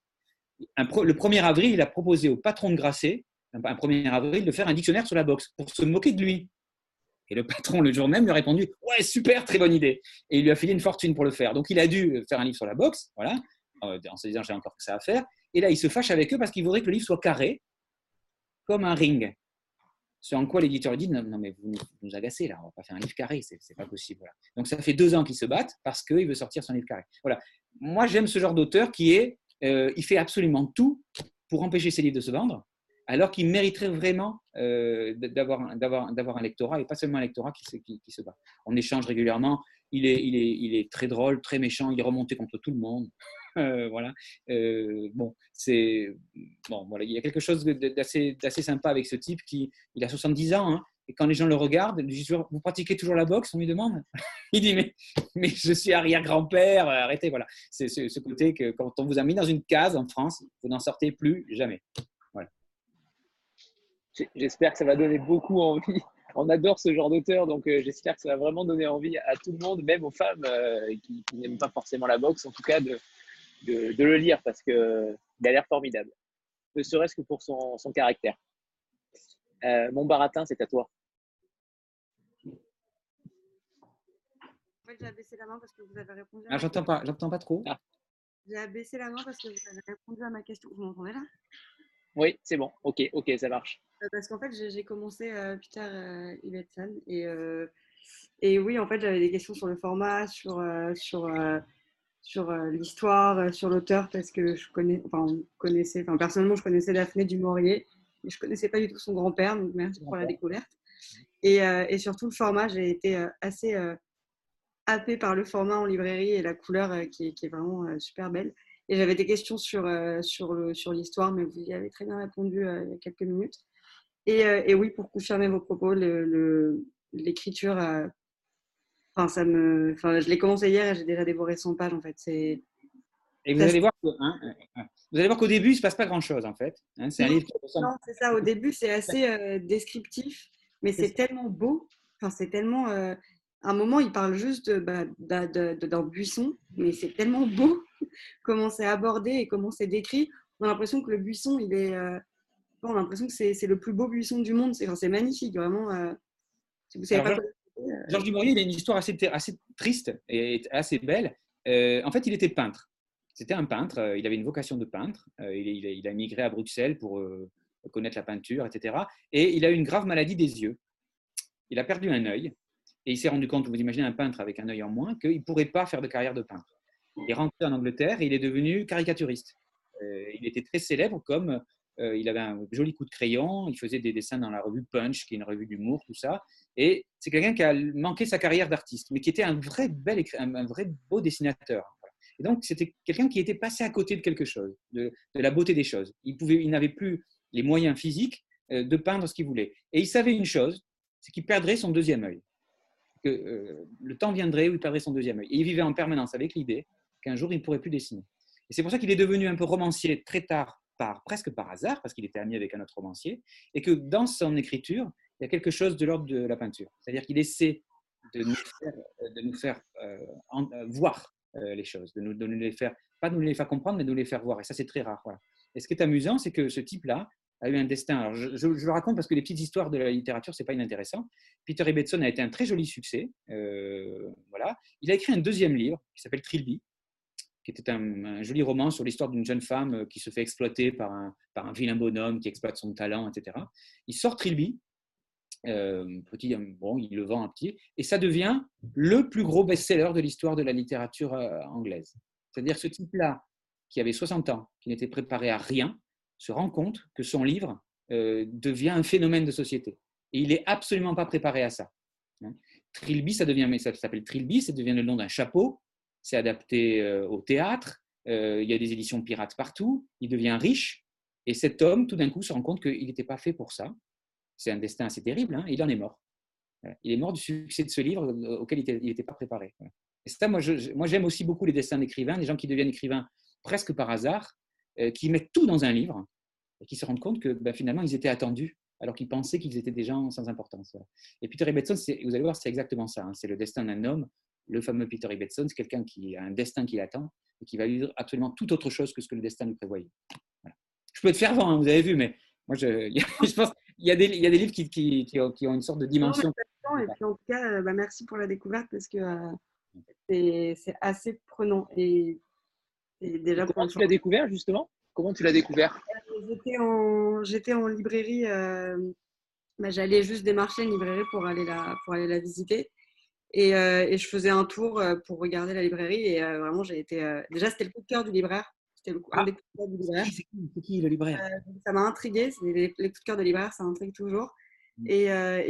le 1er avril, il a proposé au patron de Grasset, un 1er avril, de faire un dictionnaire sur la boxe pour se moquer de lui. Et le patron, le jour même, lui a répondu Ouais, super, très bonne idée. Et il lui a filé une fortune pour le faire. Donc, il a dû faire un livre sur la boxe, voilà, euh, en se disant J'ai encore que ça à faire. Et là, il se fâche avec eux parce qu'il voudrait que le livre soit carré, comme un ring. Ce en quoi l'éditeur dit non, mais vous nous agacez là, on va pas faire un livre carré, c'est pas possible. Donc ça fait deux ans qu'il se battent parce qu'il veut sortir son livre carré. Voilà. Moi j'aime ce genre d'auteur qui est, euh, il fait absolument tout pour empêcher ses livres de se vendre, alors qu'il mériterait vraiment euh, d'avoir un lectorat et pas seulement un lectorat qui, se bat. On échange régulièrement. Il est, il, est, il est très drôle, très méchant. Il est remonté contre tout le monde. Euh, voilà. Euh, bon, c'est bon. Voilà, il y a quelque chose d'assez sympa avec ce type qui, il a 70 ans. Hein, et quand les gens le regardent, ils disent Vous pratiquez toujours la boxe? On lui demande. Il dit Mais, mais je suis arrière-grand-père, arrêtez. Voilà. C'est ce côté que quand on vous a mis dans une case en France, vous n'en sortez plus jamais. J'espère que ça va donner beaucoup envie. On adore ce genre d'auteur, donc euh, j'espère que ça va vraiment donner envie à tout le monde, même aux femmes euh, qui, n'aiment pas forcément la boxe, en tout cas de, le lire parce qu'il a l'air formidable, ne serait-ce que pour son, son caractère. Euh, mon baratin, c'est à toi. En fait, j'ai abaissé la main parce que vous avez répondu. Ah, j'entends pas, j'entends pas trop. Ah. J'ai abaissé la main parce que vous avez répondu à ma question. Vous m'entendez là? Oui, c'est bon. Ok, ok, ça marche. Euh, parce qu'en fait, j'ai commencé euh, Peter euh, Ivetson et, et oui, en fait, j'avais des questions sur le format, sur, sur, sur l'histoire, sur l'auteur, parce que je connais, enfin, connaissais, enfin, personnellement, je connaissais Daphné du Maurier, mais je connaissais pas du tout son grand-père, donc merci pour la découverte. Et, et, surtout le format, j'ai été assez happée par le format en librairie et la couleur qui, qui, est vraiment super belle. Et j'avais des questions sur, sur, le, sur l'histoire, mais vous y avez très bien répondu il y a quelques minutes. Euh, et, oui, pour confirmer vos propos, l'écriture, euh, enfin, ça me, enfin, je l'ai commencé hier et j'ai déjà dévoré 100 pages en fait. C'est et vous allez, voir hein, vous allez voir qu'au début, il ne se passe pas grand-chose, en fait. Hein. c'est un livre Non, c'est ça. Au début, c'est assez euh, descriptif, mais c'est tellement beau. Enfin, c'est tellement... à un moment, il parle juste bah, d'un buisson, mais c'est tellement beau comment c'est abordé et comment c'est décrit. On a l'impression que le buisson, il est, on a l'impression que c'est le plus beau buisson du monde. C'est magnifique, vraiment. Euh, vous savez pas Georges Dumouriez, il a une histoire assez, triste et assez belle. Euh, en fait, il était peintre. C'était un peintre, euh, il avait une vocation de peintre. il, a migré à Bruxelles pour connaître la peinture, etc. Et il a eu une grave maladie des yeux. Il a perdu un œil et il s'est rendu compte, vous imaginez un peintre avec un œil en moins, qu'il ne pourrait pas faire de carrière de peintre. Il est rentré en Angleterre et il est devenu caricaturiste. il était très célèbre comme euh, il avait un joli coup de crayon, il faisait des dessins dans la revue Punch, qui est une revue d'humour, tout ça. Et c'est quelqu'un qui a manqué sa carrière d'artiste, mais qui était un vrai, bel, un vrai beau dessinateur. Et donc, c'était quelqu'un qui était passé à côté de quelque chose, de, la beauté des choses. Il, pouvait, il n'avait plus les moyens physiques euh, de peindre ce qu'il voulait. Et il savait une chose, c'est qu'il perdrait son deuxième œil. Que euh, le temps viendrait où il perdrait son deuxième œil. Et il vivait en permanence avec l'idée qu'un jour, il ne pourrait plus dessiner. Et c'est pour ça qu'il est devenu un peu romancier très tard presque par hasard, parce qu'il était ami avec un autre romancier, et que dans son écriture, il y a quelque chose de l'ordre de la peinture. C'est-à-dire qu'il essaie de nous faire, faire euh, euh, voir euh, les choses, de nous, les faire, pas de nous les faire comprendre, mais de nous les faire voir. Et ça, c'est très rare. Et ce qui est amusant, c'est que ce type-là a eu un destin. Je, le raconte parce que les petites histoires de la littérature, c'est pas inintéressant. Peter Ibbetson a été un très joli succès. voilà. Il a écrit un deuxième livre qui s'appelle Trilby, qui était un, joli roman sur l'histoire d'une jeune femme euh, qui se fait exploiter par un vilain bonhomme qui exploite son talent, etc. Il sort Trilby, euh, petit, euh, bon, il le vend un petit, et ça devient le plus gros best-seller de l'histoire de la littérature anglaise. C'est-à-dire ce type-là, qui avait 60 ans, qui n'était préparé à rien, se rend compte que son livre devient un phénomène de société. Et il n'est absolument pas préparé à ça. Hein. Trilby, ça devient, mais ça s'appelle Trilby, ça devient le nom d'un chapeau c'est adapté euh, au théâtre, euh, il y a des éditions pirates partout, il devient riche, et cet homme, tout d'un coup, se rend compte qu'il n'était pas fait pour ça. C'est un destin assez terrible, hein, il en est mort. Il est mort du succès de ce livre auquel il n'était pas préparé. Et ça, moi, j'aime aussi beaucoup les destins d'écrivains, des gens qui deviennent écrivains presque par hasard, qui mettent tout dans un livre et qui se rendent compte que ben, finalement, ils étaient attendus alors qu'ils pensaient qu'ils étaient des gens sans importance. Et Peter Ibbetson, vous allez voir, c'est exactement ça. Hein. C'est le destin d'un homme. Le fameux Peter Ibbetson, c'est quelqu'un qui a un destin qui l'attend et qui va vivre absolument tout autre chose que ce que le destin lui prévoyait. Je peux être fervent, hein, vous avez vu, mais moi, je, pense y, a des, il y a des livres qui, qui, qui, ont une sorte de dimension. et puis en tout cas, euh, bah, merci pour la découverte parce que euh, c'est assez prenant. Et, déjà Comment tu l'as découvert justement? Comment tu l'as découvert? J'étais en, j'étais en librairie. Euh, bah, j'allais juste démarcher une librairie pour aller la, pour aller la visiter. Et, euh, et, je faisais un tour pour regarder la librairie. Et vraiment, j'ai été. déjà, c'était le coup de cœur du libraire. C'était le, un ah. des coups de cœur du libraire. C'est qui, le libraire? Ça m'a intrigué. Les, les, coups de cœur de libraire, ça intrigue toujours. Mm. Et,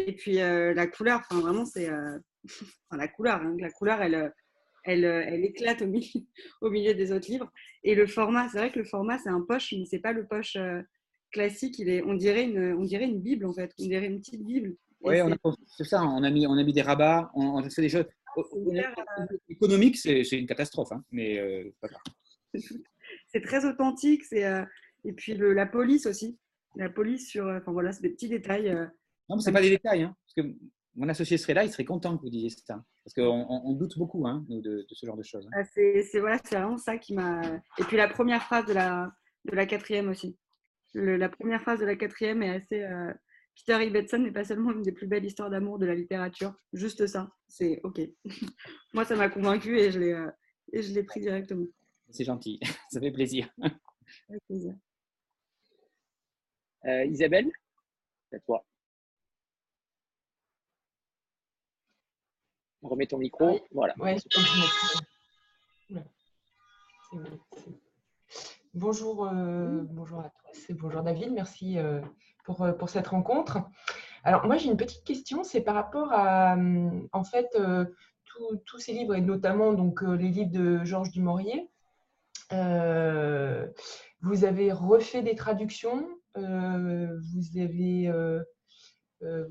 et puis la couleur, enfin vraiment, c'est. enfin, la couleur. Hein, la couleur, elle elle, euh, elle éclate au milieu, au milieu, des autres livres. Et le format, c'est vrai que le format, c'est un poche, mais c'est pas le poche euh, classique. Il est, on, dirait une, on dirait une Bible, en fait. On dirait une petite Bible. Oui, c'est ça. On a, mis, on a mis des rabats, on, a fait des choses. Économique, c'est une catastrophe, hein, mais euh, c'est très authentique. C'est et puis le, la police aussi. La police sur. Enfin voilà, c'est des petits détails. non, mais c'est pas des détails, hein, parce que mon associé serait là, il serait content que vous disiez ça. Parce qu'on on doute beaucoup hein, de, ce genre de choses. Hein. Ah, c'est voilà, vraiment ça qui m'a. Et puis la première phrase de la, de la quatrième aussi. la première phrase de la quatrième est assez. Euh, Peter Ibbetson n'est pas seulement une des plus belles histoires d'amour de la littérature, juste ça. C'est OK. Moi, ça m'a convaincu et je l'ai euh, et je l'ai pris directement. C'est gentil, ça fait plaisir. Avec plaisir. Euh, Isabelle, c'est à toi. Remets ton micro. Voilà. Bonjour, euh, bonjour à tous et bonjour David, merci euh, pour, euh, pour, cette rencontre. Alors moi j'ai une petite question, c'est par rapport à en fait tous ces livres et notamment donc les livres de Georges Dumorier. Vous avez refait des traductions, vous avez euh,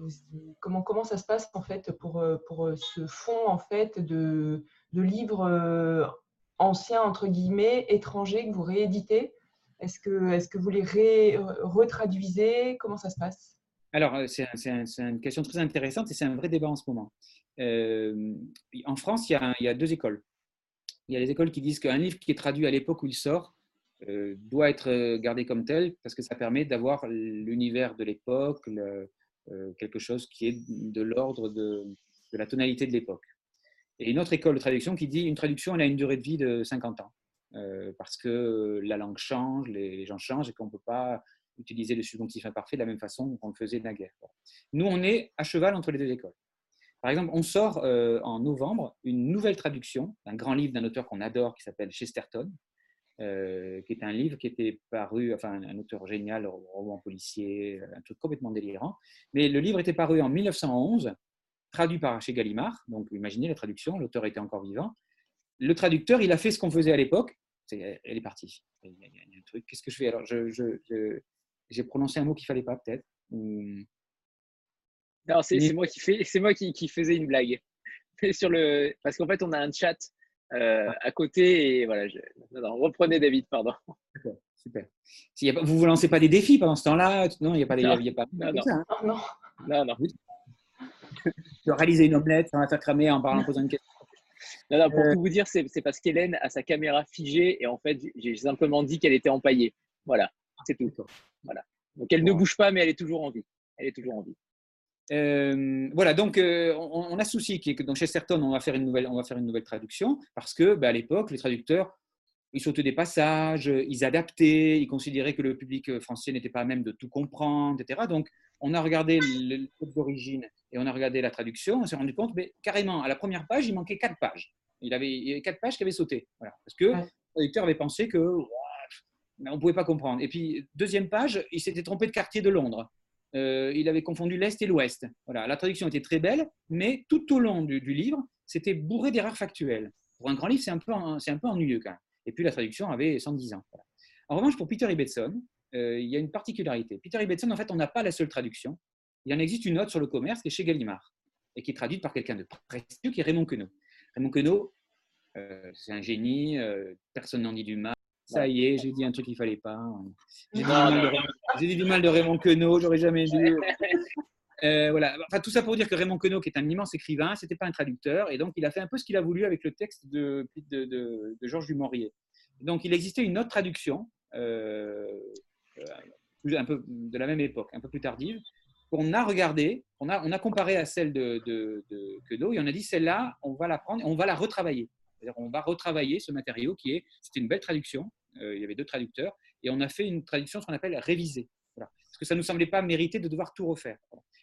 comment, comment ça se passe en fait pour, euh, pour euh, ce fonds en fait de, de livres anciens entre guillemets étrangers que vous rééditez? Est-ce que, est que vous les retraduisez? Comment ça se passe? Alors, c'est une question très intéressante et c'est un vrai débat en ce moment. en France, il y, a, il y, a, deux écoles. Il y a les écoles qui disent qu'un livre qui est traduit à l'époque où il sort doit être gardé comme tel parce que ça permet d'avoir l'univers de l'époque, euh, quelque chose qui est de l'ordre de, la tonalité de l'époque. Et une autre école de traduction qui dit une traduction, elle a une durée de vie de 50 ans, euh, parce que la langue change, les, gens changent et qu'on ne peut pas utiliser le subjonctif imparfait de la même façon qu'on le faisait naguère. Nous, on est à cheval entre les deux écoles. Par exemple, on sort euh, en novembre une nouvelle traduction d'un grand livre d'un auteur qu'on adore qui s'appelle Chesterton, euh, qui est un livre qui était paru, enfin un auteur génial, roman policier, un truc complètement délirant. Mais le livre était paru en 1911, traduit par chez Gallimard. Donc imaginez la traduction, l'auteur était encore vivant. Le traducteur, il a fait ce qu'on faisait à l'époque. elle est partie. Il y, a, un truc. Qu'est-ce que je fais? Alors J'ai prononcé un mot qu'il fallait pas, peut-être. Non, c'est moi qui fais, c'est moi qui, qui, faisais une blague. Sur le, parce qu'en fait, on a un chat euh, à côté. Et voilà, reprenez David, pardon. super. Si vous ne vous lancez pas des défis pendant ce temps-là Non, il n'y a pas des. Non, y a pas, non, non. Ça, hein. non. non, non. Réaliser une omelette sans la faire cramer en parlant, en posant une question. Non, non, pour euh... tout vous dire, c'est parce qu'Hélène a sa caméra figée et en fait, j'ai simplement dit qu'elle était empaillée. Voilà, c'est tout. Voilà. Donc elle ne bouge pas, mais elle est toujours en vie. Elle est toujours en vie. Euh, voilà, donc euh, on, a souci que donc chez Certon, on va faire une nouvelle, on va faire une nouvelle traduction parce que bah, à l'époque, les traducteurs, ils sautaient des passages, ils adaptaient, ils considéraient que le public français n'était pas à même de tout comprendre, etc. Donc, on a regardé le code d'origine et on a regardé la traduction, on s'est rendu compte, mais carrément, à la première page, il manquait quatre pages. Il, avait, il y avait quatre pages qui avaient sauté. Voilà, parce que le traducteur avait pensé que on ne pouvait pas comprendre. Et puis, deuxième page, il s'était trompé de quartier de Londres. Euh, il avait confondu l'Est et l'Ouest. Voilà, la traduction était très belle, mais tout au long du, livre, c'était bourré d'erreurs factuelles. Pour un grand livre, c'est un, peu, ennuyeux quand même. Et puis la traduction avait 110 ans. En revanche, pour Peter Ibbetson, euh, il y a une particularité. Peter Ibbetson, en fait, on n'a pas la seule traduction. Il en existe une autre sur le commerce qui est chez Gallimard. et qui est traduite par quelqu'un de prestigieux qui est Raymond Queneau. Raymond Queneau, euh, c'est un génie, personne n'en dit du mal. Ça y est, j'ai dit un truc qu'il ne fallait pas. J'ai dit, du mal de Raymond Queneau, j'aurais jamais dû. Euh, voilà. Enfin, tout ça pour dire que Raymond Queneau, qui est un immense écrivain, c'était pas un traducteur, et donc il a fait un peu ce qu'il a voulu avec le texte de, de, de, de Georges Dumorier. Donc, il existait une autre traduction, euh, un peu de la même époque, un peu plus tardive, qu'on a regardée, on a, on a comparé à celle de Queneau, et on a dit celle-là, on va la prendre, on va la retravailler. On va retravailler ce matériau qui est, c'était une belle traduction, euh, il y avait deux traducteurs, et on a fait une traduction, ce qu'on appelle révisée. Parce que ça ne nous semblait pas mériter de devoir tout refaire.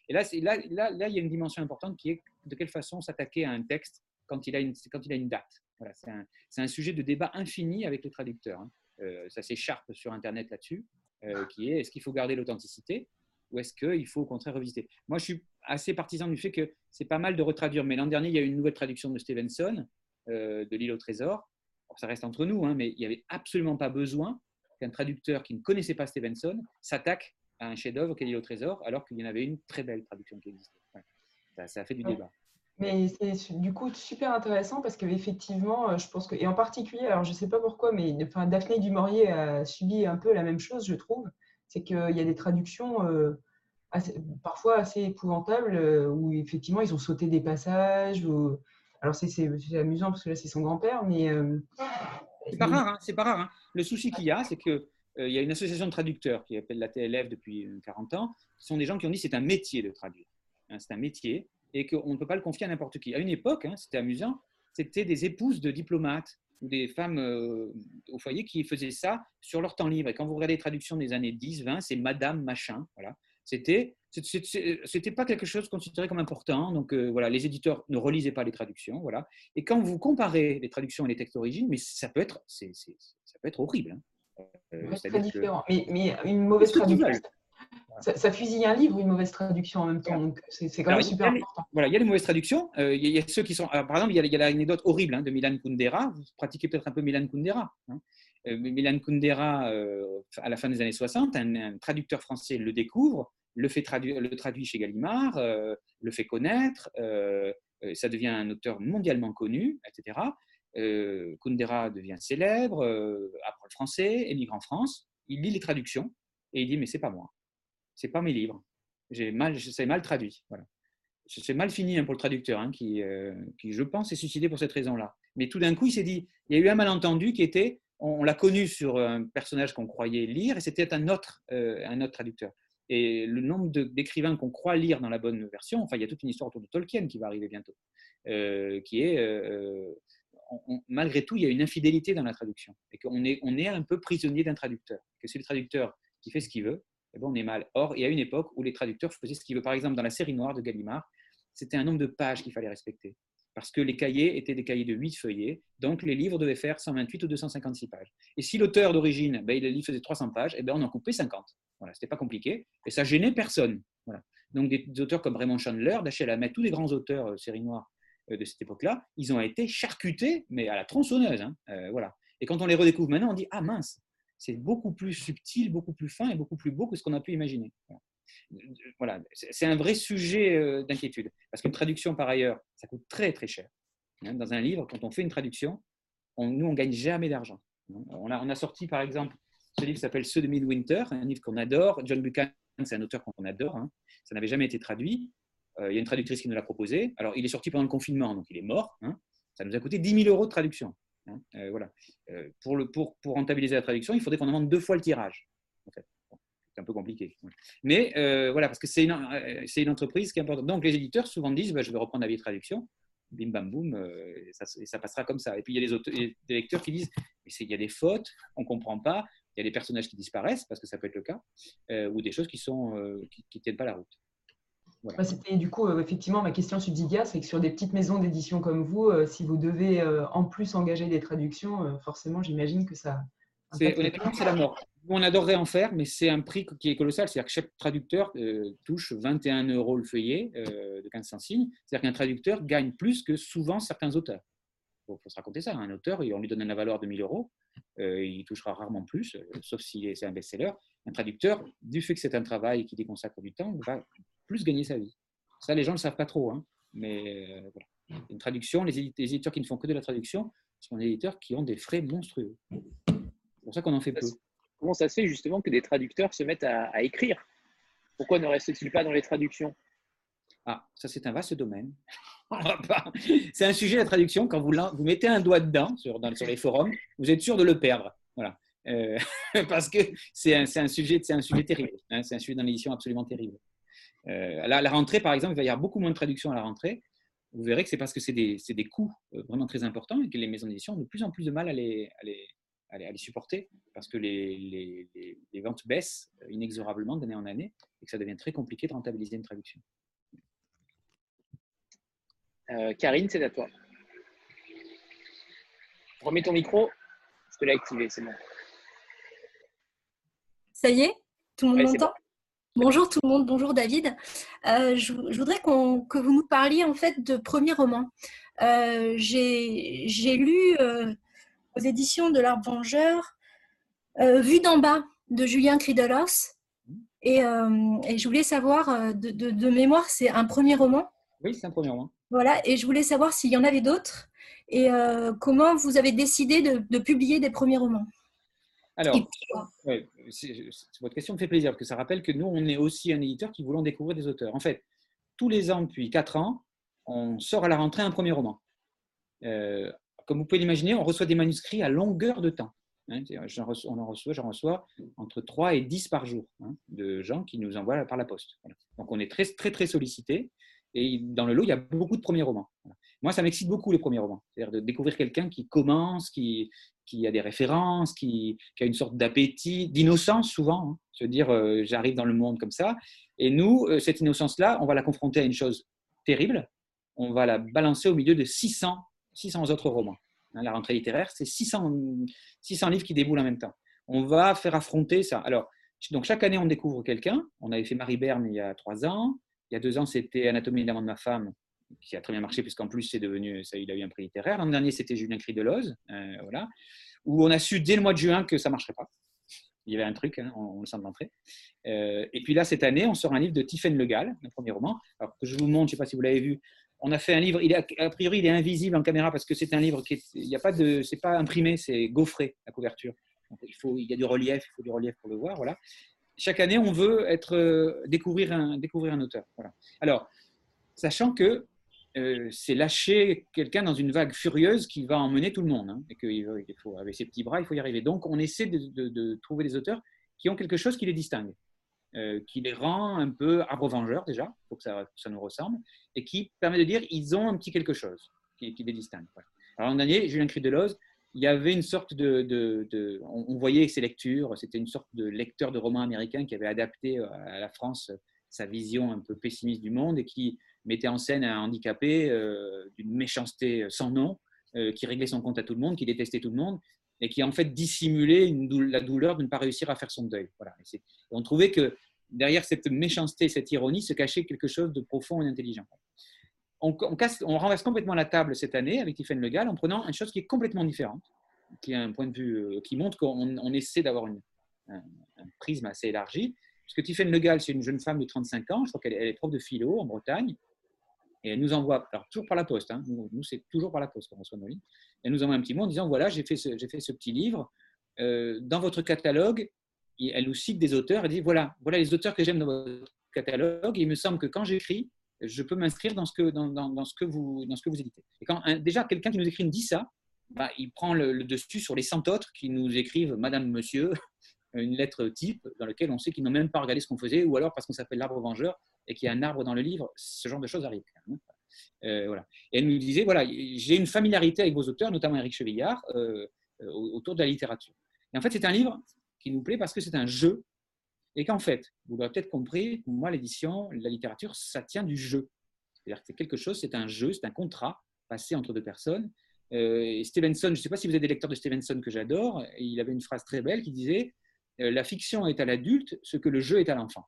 Et là, là, là, là, il y a une dimension importante qui est de quelle façon s'attaquer à un texte quand il a une, quand il a date. C'est un, un, sujet de débat infini avec les traducteurs. Hein. Euh, ça s'écharpe sur Internet là-dessus, euh, qui est est-ce qu'il faut garder l'authenticité ou est-ce qu'il faut au contraire revisiter? Moi, je suis assez partisan du fait que c'est pas mal de retraduire. Mais l'an dernier, il y a eu une nouvelle traduction de Stevenson, euh, de L'île au trésor. ça reste entre nous, hein, mais il n'y avait absolument pas besoin qu'un traducteur qui ne connaissait pas Stevenson s'attaque à un chef-d'œuvre qu'est L'île au trésor, alors qu'il y en avait une très belle traduction qui existait. Ça, ça, a fait du débat. Mais c'est du coup super intéressant parce qu'effectivement, euh, je pense que, et en particulier, alors je ne sais pas pourquoi, mais enfin, Daphné Dumorier a subi un peu la même chose, je trouve. C'est qu'il y a des traductions euh, parfois assez épouvantables où effectivement ils ont sauté des passages. Ou, alors, c'est amusant parce que là, c'est son grand-père, mais. Euh, c'est pas rare, hein, c'est pas rare. Hein. Le souci qu'il y a, c'est qu'il euh, y a une association de traducteurs qui appelle la TLF depuis 40 ans. Ce sont des gens qui ont dit que c'est un métier de traduire. Hein, c'est un métier et qu'on ne peut pas le confier à n'importe qui. À une époque, c'était amusant, c'était des épouses de diplomates ou des femmes euh, au foyer qui faisaient ça sur leur temps libre. Et quand vous regardez les traductions des années 10, 20, c'est Madame Machin. Voilà. C'était c'était pas quelque chose considéré comme important. Donc euh, voilà, les éditeurs ne relisaient pas les traductions, voilà. Et quand vous comparez les traductions et les textes d'origine, mais ça peut être, c'est, ça peut être horrible. Hein. Euh, très différent. Mais, mais, une mauvaise traduction, ça, fusille un livre, une mauvaise traduction en même temps. Donc c'est, quand même super important. Voilà, il y a les mauvaises traductions. Euh, il, y a, ceux qui sont. par exemple, il y a, l'anecdote horrible hein, de Milan Kundera. Vous pratiquez peut-être un peu Milan Kundera. Hein. Milan Kundera, à la fin des années 60, un traducteur français le découvre le, fait traduire, le traduit chez Gallimard, euh, le fait connaître, euh, euh, ça devient un auteur mondialement connu, etc. Kundera devient célèbre, apprend le français, émigre en France, il lit les traductions et il dit mais c'est pas moi, c'est pas mes livres, j'ai mal, c'est mal traduit. Voilà. C'est mal fini hein, pour le traducteur hein, qui, qui, je pense, est suicidé pour cette raison-là. Mais tout d'un coup, il s'est dit, il y a eu un malentendu qui était, on, l'a connu sur un personnage qu'on croyait lire et c'était un autre, un autre traducteur. Et le nombre d'écrivains qu'on croit lire dans la bonne version, enfin, il y a toute une histoire autour de Tolkien qui va arriver bientôt, euh, qui est, euh, malgré tout, il y a une infidélité dans la traduction, et qu'on est, on est un peu prisonnier d'un traducteur, que c'est le traducteur qui fait ce qu'il veut, et bon, on est mal. Or, il y a une époque où les traducteurs faisaient ce qu'ils veulent. Par exemple, dans la série noire de Gallimard, c'était un nombre de pages qu'il fallait respecter parce que les cahiers étaient des cahiers de 8 feuillets, donc les livres devaient faire 128 ou 256 pages. Et si l'auteur d'origine, ben, le livre faisait 300 pages, et ben, on en coupait 50. Voilà, c'était pas compliqué, et ça gênait personne. Voilà. Donc des, auteurs comme Raymond Chandler, Dashiell Hammett, tous les grands auteurs euh, série noire euh, de cette époque-là, ils ont été charcutés, mais à la tronçonneuse. Hein. Euh, voilà. Et quand on les redécouvre maintenant, on dit ah mince, c'est beaucoup plus subtil, beaucoup plus fin et beaucoup plus beau que ce qu'on a pu imaginer. Voilà, c'est un vrai sujet euh, d'inquiétude. Parce qu'une traduction, par ailleurs, ça coûte très très cher. Hein, dans un livre, quand on fait une traduction, on, nous, on gagne jamais d'argent. Hein, on a, sorti, par exemple, ce livre s'appelle Ceux de Midwinter, un livre qu'on adore. John Buchanan, c'est un auteur qu'on adore. Hein. Ça n'avait jamais été traduit. Euh, il y a une traductrice qui nous l'a proposé. Alors, il est sorti pendant le confinement, donc il est mort. Ça nous a coûté 10 000 euros de traduction. Euh, voilà. pour, pour, rentabiliser la traduction, il faudrait qu'on vende deux fois le tirage. C'est un peu compliqué. Mais euh, voilà, parce que c'est une, euh, c'est une entreprise qui est importante. Donc les éditeurs souvent disent bah, je vais reprendre la vieille traduction, bim bam boum, euh, et, ça, ça, passera comme ça. Et puis il y a des, lecteurs qui disent mais il y a des fautes, on ne comprend pas, il y a des personnages qui disparaissent, parce que ça peut être le cas, ou des choses qui ne qui, tiennent pas la route. Voilà. C'était du coup effectivement ma question subsidiaire, c'est que sur des petites maisons d'édition comme vous, si vous devez en plus engager des traductions, forcément j'imagine que ça. Honnêtement, c'est la mort on adorerait en faire, mais c'est un prix qui est colossal. C'est-à-dire que chaque traducteur euh, touche 21 euros le feuillet euh, de de 1500 signes. C'est-à-dire qu'un traducteur gagne plus que souvent certains auteurs. Il faut, se raconter ça. Un auteur, on lui donne un valeur de 1000 euros, euh, il touchera rarement plus, sauf si c'est un best-seller. Un traducteur, du fait que c'est un travail qui y consacre du temps, va plus gagner sa vie. Ça, les gens ne le savent pas trop. Hein. Mais voilà. Une traduction, les éditeurs qui ne font que de la traduction sont des éditeurs qui ont des frais monstrueux. C'est pour ça qu'on en fait peu. Comment ça se fait justement que des traducteurs se mettent à, écrire? Pourquoi ne restent-ils pas dans les traductions? Ah, ça c'est un vaste domaine. c'est un sujet la traduction. Quand vous, mettez un doigt dedans sur, les forums, vous êtes sûr de le perdre. Voilà. Euh, parce que c'est un, sujet, un sujet terrible. Hein, c'est un sujet dans l'édition absolument terrible. Euh, à la, rentrée, par exemple, il va y avoir beaucoup moins de traductions à la rentrée. Vous verrez que c'est parce que c'est des, des, coûts euh, vraiment très importants et que les maisons d'édition ont de plus en plus de mal à les, à les, à les, supporter parce que les, les, ventes baissent inexorablement d'année en année et que ça devient très compliqué de rentabiliser une traduction. Karine, c'est à toi. Remets ton micro. Je te l'ai activé, c'est bon. Ça y est? Tout le monde m'entend? Bonjour tout le monde, bonjour David. Euh, je, voudrais que vous nous parliez en fait de premier roman. Euh, j'ai lu euh, aux éditions de l'Arbre Vengeur Vue d'en bas de Julien Cridelos et, et, je voulais savoir de, mémoire, c'est un premier roman Oui, c'est un premier roman. Voilà, et je voulais savoir s'il y en avait d'autres et comment vous avez décidé de publier des premiers romans. Alors, votre question me fait plaisir parce que ça rappelle que nous, on est aussi un éditeur qui voulons découvrir des auteurs. En fait, tous les ans, depuis 4 ans, on sort à la rentrée un premier roman. Euh, comme vous pouvez l'imaginer, on reçoit des manuscrits à longueur de temps. Hein. on en reçoit, j'en reçois entre 3 et 10 par jour hein, de gens qui nous envoient par la poste. Donc on est très, très, très sollicité. Et dans le lot, il y a beaucoup de premiers romans. Moi, ça m'excite beaucoup les premiers romans. C'est-à-dire de découvrir quelqu'un qui commence, qui, qui a des références, qui, a une sorte d'appétit, d'innocence souvent. Hein. Se dire, euh, j'arrive dans le monde comme ça. Et nous, euh, cette innocence-là, on va la confronter à une chose terrible. On va la balancer au milieu de 600, 600 autres romans. Hein, la rentrée littéraire, c'est 600, 600 livres qui déboulent en même temps. On va faire affronter ça. Alors, donc chaque année, on découvre quelqu'un. On avait fait Marie Berne il y a trois ans. Il y a deux ans, c'était Anatomie de de ma femme, qui a très bien marché, puisqu'en plus, c'est devenu, ça, il a eu un prix littéraire. L'an dernier, c'était Julien Crideloz, euh, voilà, où on a su dès le mois de juin que ça ne marcherait pas. Il y avait un truc, hein, on, le sent de l'entrée. Euh, et puis là, cette année, on sort un livre de Tiffaine Le Gall, un premier roman. Alors que je vous montre, je ne sais pas si vous l'avez vu, on a fait un livre, il est, a priori, il est invisible en caméra parce que c'est un livre qui a pas de, c'est pas imprimé, c'est gaufré, la couverture. il, faut, il y a du relief, il faut du relief pour le voir, voilà. Chaque année, on veut être, euh, découvrir, un, découvrir un auteur. Voilà. Alors, sachant que euh, c'est lâcher quelqu'un dans une vague furieuse qui va emmener tout le monde. Hein, et qu'il faut, avec ses petits bras, il faut y arriver. Donc, on essaie de, trouver des auteurs qui ont quelque chose qui les distingue, euh, qui les rend un peu arbre-vengeurs déjà, il faut que ça, nous ressemble, et qui permet de dire ils ont un petit quelque chose qui, les distingue. Alors, l'an dernier, Julien Crideloz, il y avait une sorte de, on, voyait ses lectures, c'était une sorte de lecteur de romans américains qui avait adapté euh, à la France sa vision un peu pessimiste du monde et qui mettait en scène un handicapé euh, d'une méchanceté sans nom, qui réglait son compte à tout le monde, qui détestait tout le monde, et qui en fait dissimulait la douleur de ne pas réussir à faire son deuil. Voilà. on trouvait que derrière cette méchanceté, cette ironie, se cachait quelque chose de profond et d'intelligent. On, renverse complètement la table cette année avec Tiffaine Le Gall en prenant une chose qui est complètement différente, qui a un point de vue euh, qui montre qu'on essaie d'avoir un, un, prisme assez élargi. Parce que Tiffaine Le Gall, c'est une jeune femme de 35 ans, je crois qu'elle est prof de philo en Bretagne, et elle nous envoie, alors toujours par la poste, hein, nous, c'est toujours par la poste qu'on reçoit nos livres, elle nous envoie un petit mot en disant voilà, j'ai fait, ce, fait ce petit livre, euh, dans votre catalogue, elle nous cite des auteurs, elle dit voilà, voilà les auteurs que j'aime dans votre catalogue, et il me semble que quand j'écris, je peux m'inscrire dans, ce que, dans, vous, dans ce que vous éditez. Et quand déjà quelqu'un qui nous écrit nous dit ça, bah, il prend le, dessus sur les 100 autres qui nous écrivent Madame, Monsieur, une lettre type dans laquelle on sait qu'ils n'ont même pas regardé ce qu'on faisait, ou alors parce qu'on s'appelle l'arbre vengeur et qu'il y a un arbre dans le livre, ce genre de choses arrive. Euh, voilà. Et elle nous disait, voilà, j'ai une familiarité avec vos auteurs, notamment Eric Chevillard, euh, euh, autour de la littérature. Et en fait, c'est un livre qui nous plaît parce que c'est un jeu, et qu'en fait, vous l'avez peut-être compris, pour moi, l'édition, la littérature, ça tient du jeu. C'est-à-dire que c'est quelque chose, c'est un jeu, c'est un contrat passé entre deux personnes. et Stevenson, je ne sais pas si vous êtes des lecteurs de Stevenson que j'adore, il avait une phrase très belle qui disait La fiction est à l'adulte ce que le jeu est à l'enfant.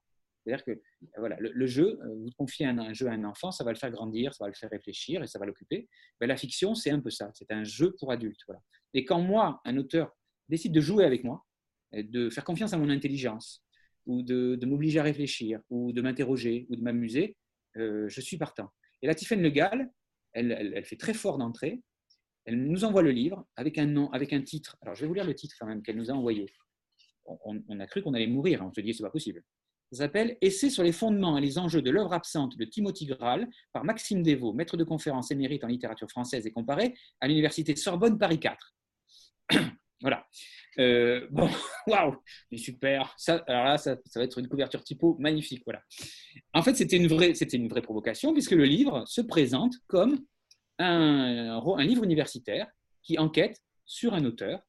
C'est-à-dire que voilà, le, jeu, euh, vous confiez un, jeu à un enfant, ça va le faire grandir, ça va le faire réfléchir et ça va l'occuper. Ben, la fiction, c'est un peu ça, c'est un jeu pour adultes. Et quand moi, un auteur, décide de jouer avec moi, de faire confiance à mon intelligence, ou de, m'obliger à réfléchir, ou de m'interroger, ou de m'amuser, euh, je suis partant. Et la Tiffaine Le Gall, elle, elle, fait très fort d'entrée. Elle nous envoie le livre avec un nom, avec un titre. Alors, je vais vous lire le titre quand même qu'elle nous a envoyé. On, a cru qu'on allait mourir. Hein. On se dit, c'est pas possible. Ça s'appelle Essai sur les fondements et les enjeux de l'œuvre absente de Timothy Graal par Maxime Desvaux, maître de conférence émérite en littérature française et comparée à l'Université Sorbonne Paris 4. voilà. Euh, bon, waouh, super. Ça, alors là, ça, va être une couverture typo magnifique. Voilà. En fait, c'était une, vraie, c'était une vraie provocation puisque le livre se présente comme un, livre universitaire qui enquête sur un auteur,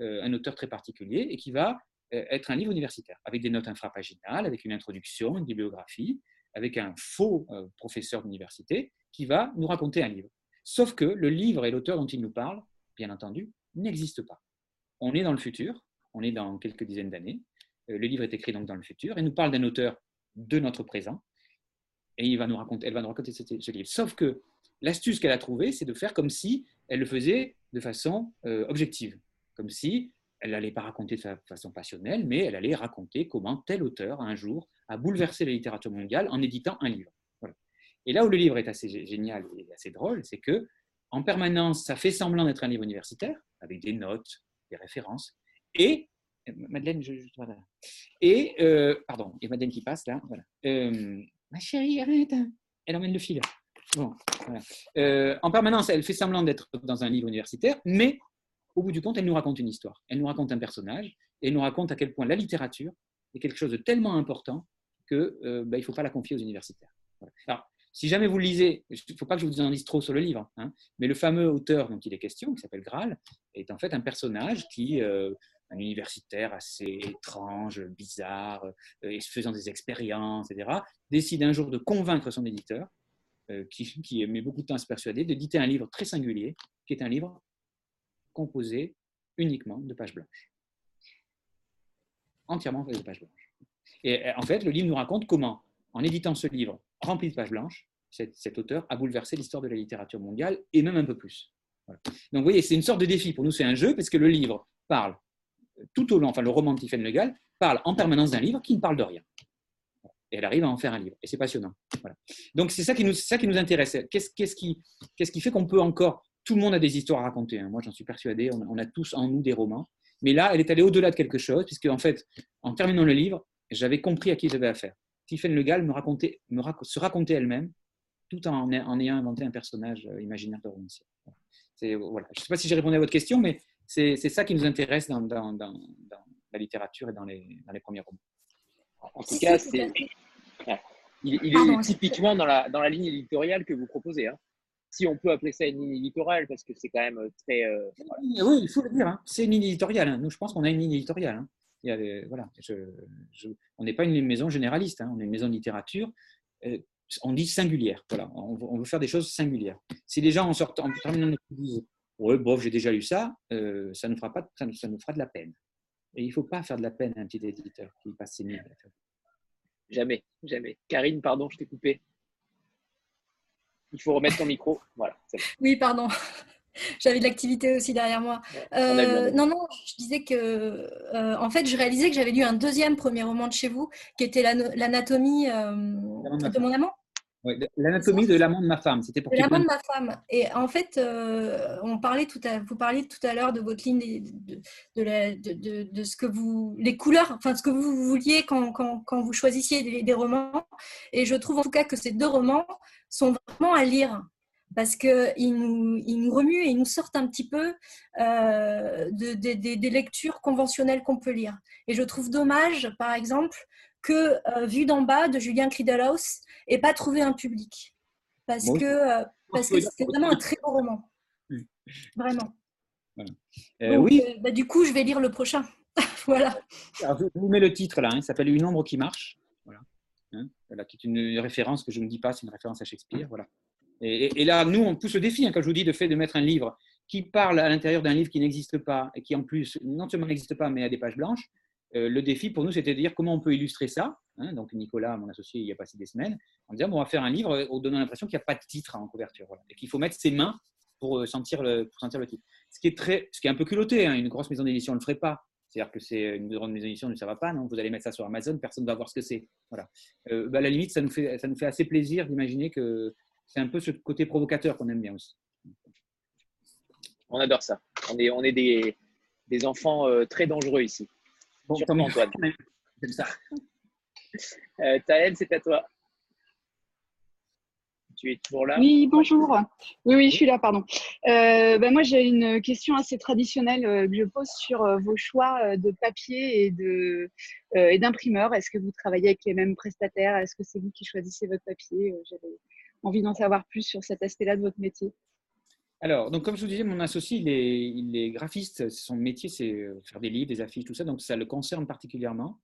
euh, un auteur très particulier et qui va être un livre universitaire, avec des notes infrapaginales, avec une introduction, une bibliographie, avec un faux euh, professeur d'université qui va nous raconter un livre. Sauf que le livre et l'auteur dont il nous parle, bien entendu, n'existent pas. On est dans le futur, on est dans quelques dizaines d'années. Euh, le livre est écrit donc dans le futur et nous parle d'un auteur de notre présent. Et il va nous raconter, elle va nous raconter ce, livre. Sauf que l'astuce qu'elle a trouvée, c'est de faire comme si elle le faisait de façon objective. Comme si elle n'allait pas raconter de façon passionnelle, mais elle allait raconter comment tel auteur, un jour, a bouleversé la littérature mondiale en éditant un livre. Et là où le livre est assez génial et assez drôle, c'est que en permanence, ça fait semblant d'être un livre universitaire, avec des notes, des références, et Madeleine, je, Et, euh, pardon, il y a Madeleine qui passe là. Voilà. Euh, ma chérie, arrête. Elle emmène le fil. Bon, euh, en permanence, elle fait semblant d'être dans un livre universitaire, mais au bout du compte, elle nous raconte une histoire. Elle nous raconte un personnage et elle nous raconte à quel point la littérature est quelque chose de tellement important qu'il euh, bah, ne faut pas la confier aux universitaires. Alors, si jamais vous le lisez, il ne faut pas que je vous en dise trop sur le livre, hein, mais le fameux auteur dont il est question, qui s'appelle Graal, est en fait un personnage qui, euh, un universitaire assez étrange, bizarre, euh, faisant des expériences, etc., décide un jour de convaincre son éditeur, qui, qui met beaucoup de temps à se persuader, d'éditer un livre très singulier, qui est un livre composé uniquement de pages blanches. Entièrement de pages blanches. Et euh, en fait, le livre nous raconte comment, en éditant ce livre rempli de pages blanches, cet, auteur a bouleversé l'histoire de la littérature mondiale et même un peu plus. Donc, vous voyez, c'est une sorte de défi. Pour nous, c'est un jeu parce que le livre parle tout au long, enfin, le roman de Tiphaine Legal parle en permanence d'un livre qui ne parle de rien. Et elle arrive à en faire un livre. Et c'est passionnant. Donc, c'est ça, qui nous, intéresse. Qu'est-ce qui fait qu'on peut encore tout le monde a des histoires à raconter. Hein. Moi, j'en suis persuadé. On, a tous en nous des romans. Mais là, elle est allée au-delà de quelque chose, puisque en fait, en terminant le livre, j'avais compris à qui j'avais affaire. Tiffaine Le Gall me racontait, me se racontait elle-même, tout en, en, ayant inventé un personnage euh, imaginaire de romancier. Voilà. Je ne sais pas si j'ai répondu à votre question, mais c'est ça qui nous intéresse dans, dans, la littérature et dans les, dans les premiers romans. En tout cas, il, est typiquement dans la, dans la ligne éditoriale que vous proposez. Hein si on peut appeler ça une ligne éditoriale, parce que c'est quand même euh, très. Euh, oui, il faut le dire. Hein. C'est une ligne éditoriale. Hein. Nous, je pense qu'on a une ligne éditoriale. Hein. Il y voilà, on n'est pas une maison généraliste. On est une maison de littérature. Euh, on dit singulière. Voilà, on, veut faire des choses singulières. Si les gens en sortant, en terminant disent Ouais, bof, j'ai déjà lu ça, ça, nous fera pas, ça, nous fera de la peine. Et il ne faut pas faire de la peine à un petit éditeur qui passe ses nuits. Jamais, jamais. Karine, pardon, je t'ai coupé. Il faut remettre ton micro. Voilà. Oui, pardon. J'avais de l'activité aussi derrière moi. Euh, non, non, je disais que, euh, en fait, je réalisais que j'avais lu un deuxième premier roman de chez vous, qui était l'anatomie euh, de mon amant. Oui, l'anatomie de l'amant de ma femme. C'était pour l'amant de ma femme. Et en fait, on parlait tout à, vous parliez tout à l'heure de votre ligne de, de, de, ce que vous, les couleurs, enfin ce que vous vouliez quand, quand, quand vous choisissiez des, des, romans. Et je trouve en tout cas que ces deux romans sont vraiment à lire parce qu'ils nous, ils nous remuent et ils nous sortent un petit peu euh, de, des lectures conventionnelles qu'on peut lire. Et je trouve dommage, par exemple, que euh, Vue d'en bas de Julien Cridelhaus n'ait pas trouvé un public. Parce que euh, parce que c'est vraiment un très beau roman. Vraiment. oui. Bah, du coup, je vais lire le prochain. voilà. je vous mets le titre là, hein. il s'appelle Une ombre qui marche. Hein, voilà, qui est une référence que je ne dis pas, c'est une référence à Shakespeare. Voilà. Et, là, nous, on pousse le défi, hein, quand je vous dis de fait de mettre un livre qui parle à l'intérieur d'un livre qui n'existe pas, et qui en plus, non seulement n'existe pas, mais a des pages blanches. Euh, le défi pour nous, c'était de dire comment on peut illustrer ça. Hein. donc Nicolas, mon associé, il y a passé des semaines, en disant bon, on va faire un livre en euh, donnant l'impression qu'il n'y a pas de titre en couverture, et qu'il faut mettre ses mains pour euh, sentir le, pour sentir le titre. Ce qui est, très, ce qui est un peu culotté, une grosse maison d'édition ne le ferait pas. C'est-à-dire que c'est une grande maison d'édition, ça ne va pas, non Vous allez mettre ça sur Amazon, personne ne va voir ce que c'est. Voilà. Bah, à la limite, ça nous, fait, ça nous fait assez plaisir d'imaginer que c'est un peu ce côté provocateur qu'on aime bien aussi. On adore ça. On est, on est des, des enfants très dangereux ici. Bon, Antoine. c'est ça. Euh, Taël, c'est à toi. Tu es toujours là? Oui, bonjour. Oui, oui, je suis là, pardon. Euh, ben moi, j'ai une question assez traditionnelle euh, que je pose sur euh, vos choix de papier et de euh, et d'imprimeur. Est-ce que vous travaillez avec les mêmes prestataires? Est-ce que c'est vous qui choisissez votre papier? J'avais envie d'en savoir plus sur cet aspect-là de votre métier. Alors, donc, comme je vous disais, mon associé, il est, graphiste. Son métier, c'est euh, faire des livres, des affiches, tout ça. Donc, ça le concerne particulièrement.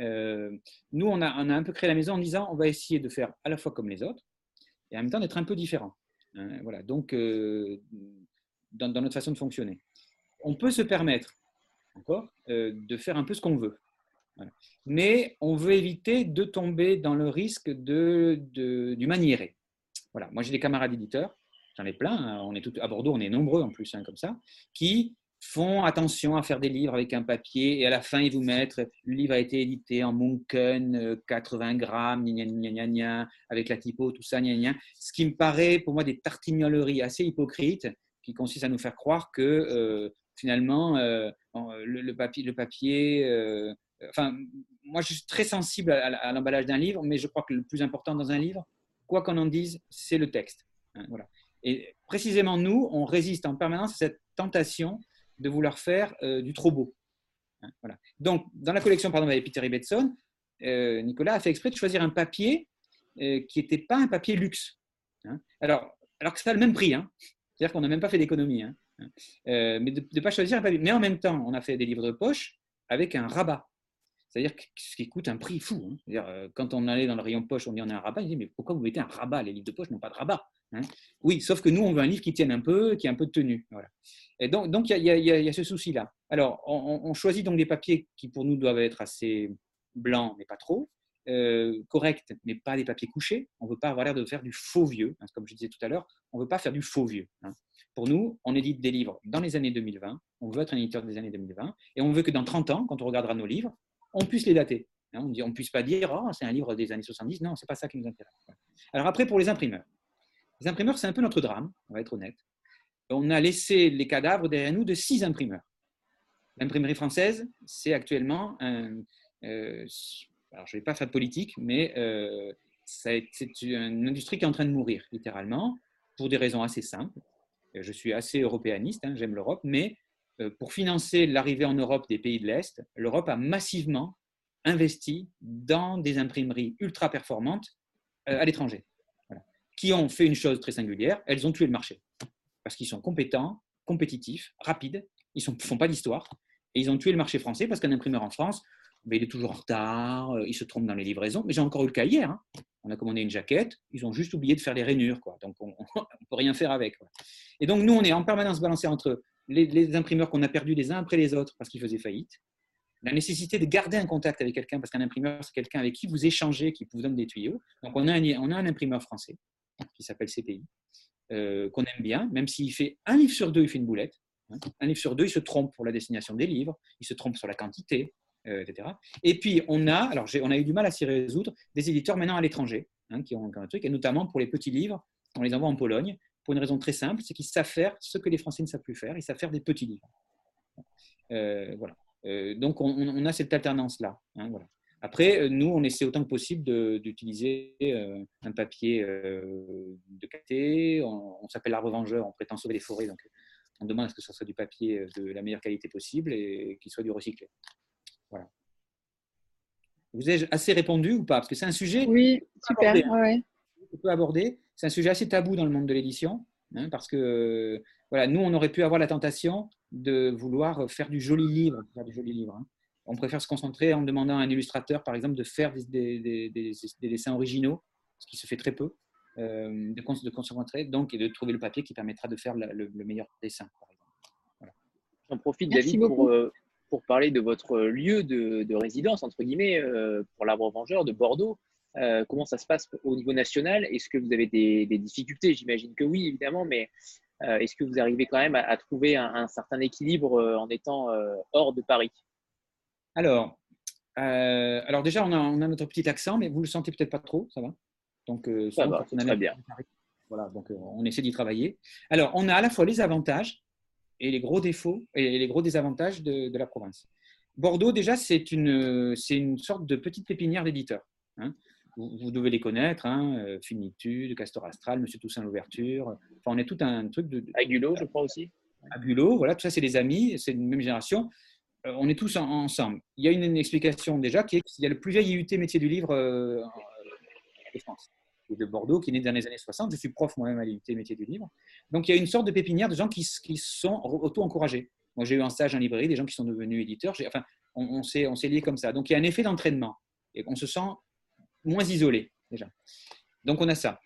Euh, nous, on a, un peu créé la maison en disant on va essayer de faire à la fois comme les autres et en même temps d'être un peu différent. Hein, voilà. Donc, euh, dans, notre façon de fonctionner. On peut se permettre, encore, de faire un peu ce qu'on veut. Mais on veut éviter de tomber dans le risque de, de- du maniéré. Voilà. Moi, j'ai des camarades éditeurs j'en ai plein, hein, on est tout, à Bordeaux, on est nombreux en plus, hein, comme ça, qui font attention à faire des livres avec un papier et à la fin, ils vous mettent le livre a été édité en Munken, euh, 80 grammes, gna, gna, gna, gna, avec la typo, tout ça, gna, gna. ce qui me paraît pour moi des tartignoleries assez hypocrites qui consistent à nous faire croire que euh, finalement, euh, le, le papier, le papier euh, enfin, moi je suis très sensible à, à l'emballage d'un livre, mais je crois que le plus important dans un livre, quoi qu'on en dise, c'est le texte. Hein, voilà. Et précisément, nous, on résiste en permanence à cette tentation de vouloir faire euh, du trop beau. Hein, voilà. Donc, dans la collection, par exemple, avec Peter Ibbetson, euh, Nicolas a fait exprès de choisir un papier euh, qui n'était pas un papier luxe. hein. Alors, alors que ça a le même prix. hein. C'est-à-dire qu'on n'a même pas fait d'économie. mais de ne pas choisir un papier. Mais en même temps, on a fait des livres de poche avec un rabat. C'est-à-dire que ce qui coûte un prix fou. hein. Euh, quand on allait dans le rayon poche, on dit on a un rabat. Il dit mais pourquoi vous mettez un rabat? Les livres de poche n'ont pas de rabat. hein. Oui, sauf que nous, on veut un livre qui tienne un peu, qui a un peu de tenue. Et donc, donc il il y, y a- ce souci-là. Alors, on, choisit donc des papiers qui pour nous doivent être assez blancs, mais pas trop, euh, corrects, mais pas des papiers couchés. On ne veut pas avoir l'air de faire du faux vieux, hein, comme je disais tout à l'heure. On ne veut pas faire du faux vieux. Pour nous, on édite des livres dans les années 2020. On veut être un éditeur des années 2020, et on veut que dans 30 ans, quand on regardera nos livres, on puisse les dater. hein. on ne puisse pas dire, oh, c'est un livre des années 70. Non, c'est pas ça qui nous intéresse. Alors après, pour les imprimeurs. Les imprimeurs, c'est un peu notre drame, on va être honnête. On a laissé les cadavres derrière nous de six imprimeurs. L'imprimerie française, c'est actuellement un. euh, alors, je ne vais pas faire de politique, mais euh, c'est une industrie qui est en train de mourir, littéralement, pour des raisons assez simples. Je suis assez européaniste, hein, j'aime l'Europe, mais pour financer l'arrivée en Europe des pays de l'Est, l'Europe a massivement investi dans des imprimeries ultra performantes euh, à l'étranger, qui ont fait une chose très singulière, elles ont tué le marché. Parce qu'ils sont compétents, compétitifs, rapides, ils ne font pas d'histoire, et ils ont tué le marché français parce qu'un imprimeur en France, ben, il est toujours en retard, euh, il se trompe dans les livraisons. Mais j'ai encore eu le cas hier. hein. On a commandé une jaquette, ils ont juste oublié de faire les rainures. Donc, on ne peut rien faire avec. Et donc, nous, on est en permanence balancé entre les, imprimeurs qu'on a perdus les uns après les autres parce qu'ils faisaient faillite, la nécessité de garder un contact avec quelqu'un, parce qu'un imprimeur, c'est quelqu'un avec qui vous échangez, qui vous donne des tuyaux. Donc, on a un, on a un imprimeur français qui s'appelle CPI, euh, qu'on aime bien, même s'il fait un livre sur deux, il fait une boulette. hein. Un livre sur deux, il se trompe pour la destination des livres, il se trompe sur la quantité, euh, etc. Et puis, on a, alors on a eu du mal à s'y résoudre, des éditeurs maintenant à l'étranger, hein, qui ont un truc, et notamment pour les petits livres, on les envoie en Pologne, pour une raison très simple, c'est qu'ils savent faire ce que les Français ne savent plus faire, ils savent faire des petits livres. Euh, voilà. Euh, donc, on, on- on a cette alternance-là. hein, voilà. Après, euh, nous, on essaie autant que possible d'utiliser euh, un papier de qualité. On, on s'appelle l'arbre vengeur, on prétend sauver les forêts, donc on demande à ce que ce soit du papier de la meilleure qualité possible et qu'il soit du recyclé. Voilà. Vous ai-je assez répondu ou pas? Parce que c'est un sujet Oui, super. aborder, hein. ouais, qu'on peut aborder. C'est un sujet assez tabou dans le monde de l'édition, hein, parce que voilà, nous, on aurait pu avoir la tentation de vouloir faire du joli livre. Faire du joli livre hein. On préfère se concentrer en demandant à un illustrateur, par exemple, de faire des, des- des- des- des dessins originaux, ce qui se fait très peu, euh, de, de concentrer donc et de trouver le papier qui permettra de faire la- le, le meilleur dessin. Par exemple. J'en profite, Merci David, beaucoup. pour, euh, pour parler de votre lieu de, de résidence, entre guillemets, euh, pour l'Arbre Vengeur de Bordeaux. Euh, comment ça se passe au niveau national? Est-ce que vous avez des, des difficultés? J'imagine que oui, évidemment, mais euh, est-ce que vous arrivez quand même à, à trouver un, un certain équilibre euh, en étant hors de Paris? Alors, alors déjà, on a, on a notre petit accent, mais vous le sentez peut-être pas trop, ça va? Donc, Ça va, on a très bien. Paris- Voilà, donc on essaie d'y travailler. Alors, on a à la fois les avantages et les gros défauts et les gros désavantages de, la province. Bordeaux, déjà, c'est une, une sorte de petite pépinière d'éditeurs. Hein. Vous, devez les connaître, hein, Finitude, Castor Astral, Monsieur Toussaint l'Ouverture. Enfin, on est tout un truc de. Agulo, je crois aussi. Agulo, voilà, tout ça, c'est des amis, c'est une même génération. Euh, on est tous ensemble. Il y a une, explication déjà qui est qu'il y a le plus vieil IUT métier du livre euh, de France de Bordeaux, qui est né dans les années 60. Je suis prof moi-même à l'IUT métier du livre. Donc il y a une sorte de pépinière de gens qui, qui sont auto-encouragés. Moi, j'ai eu un stage en librairie, des gens qui sont devenus éditeurs. Enfin, on, on s'est liés comme ça. Donc il y a un effet d'entraînement et on se sent moins isolé déjà. Donc on a ça.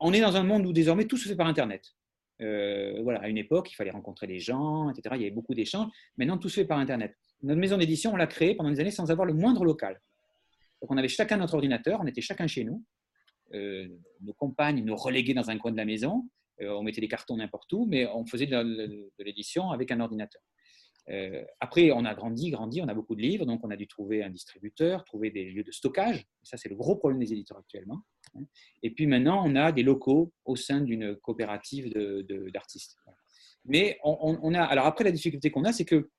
On est dans un monde où désormais tout se fait par Internet. Euh, voilà, à une époque, il fallait rencontrer des gens, etc. Il y avait beaucoup d'échanges. Maintenant, tout se fait par Internet. Notre maison d'édition, on l'a créée pendant des années sans avoir le moindre local. Donc, on avait chacun notre ordinateur, on était chacun chez nous. Euh, nos compagnes nous reléguaient dans un coin de la maison. Euh, on mettait des cartons n'importe où, mais on faisait de l'édition avec un ordinateur. Euh, après, on a grandi, grandi, on a beaucoup de livres, donc on a dû trouver un distributeur, trouver des lieux de stockage. Ça, c'est le gros problème des éditeurs actuellement. Hein. Et puis maintenant, on a des locaux au sein d'une coopérative d'artistes. Mais on, a. Alors après, la difficulté qu'on a, c'est que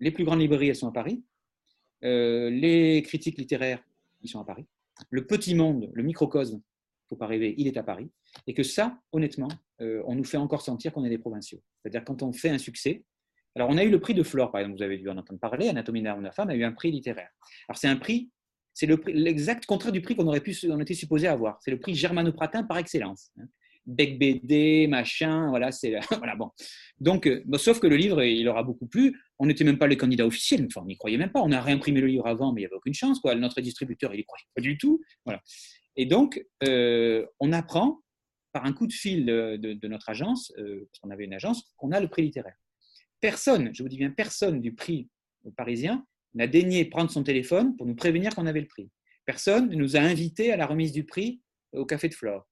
les plus grandes librairies, elles sont à Paris. Euh, les critiques littéraires, ils sont à Paris. Le petit monde, le microcosme, faut pas rêver, il est à Paris. Et que ça, honnêtement, euh, on nous fait encore sentir qu'on est des provinciaux. C'est-à-dire quand on fait un succès, alors, on a eu le prix de Flore, par exemple, vous avez dû en entendre parler, Anatomie d'un femme a eu un prix littéraire. Alors, c'est un prix, c'est l'exact contraire du prix qu'on aurait pu, on était supposé avoir. C'est le prix germano-pratin par excellence. Hein. Bec BD, machin, voilà, c'est voilà bon. Donc, euh, sauf que le livre, il aura beaucoup plu. On n'était même pas les candidats officiels, enfin, on n'y croyait même pas. On a réimprimé le livre avant, mais il n'y avait aucune chance. Quoi. Notre distributeur, il n'y croyait pas du tout. Voilà. Et donc, euh, on apprend par un coup de fil de, notre agence, euh, parce qu'on avait une agence, qu'on a le prix littéraire personne, je vous dis bien personne du prix parisien n'a daigné prendre son téléphone pour nous prévenir qu'on avait le prix. Personne ne nous a invités à la remise du prix au Café de Flore.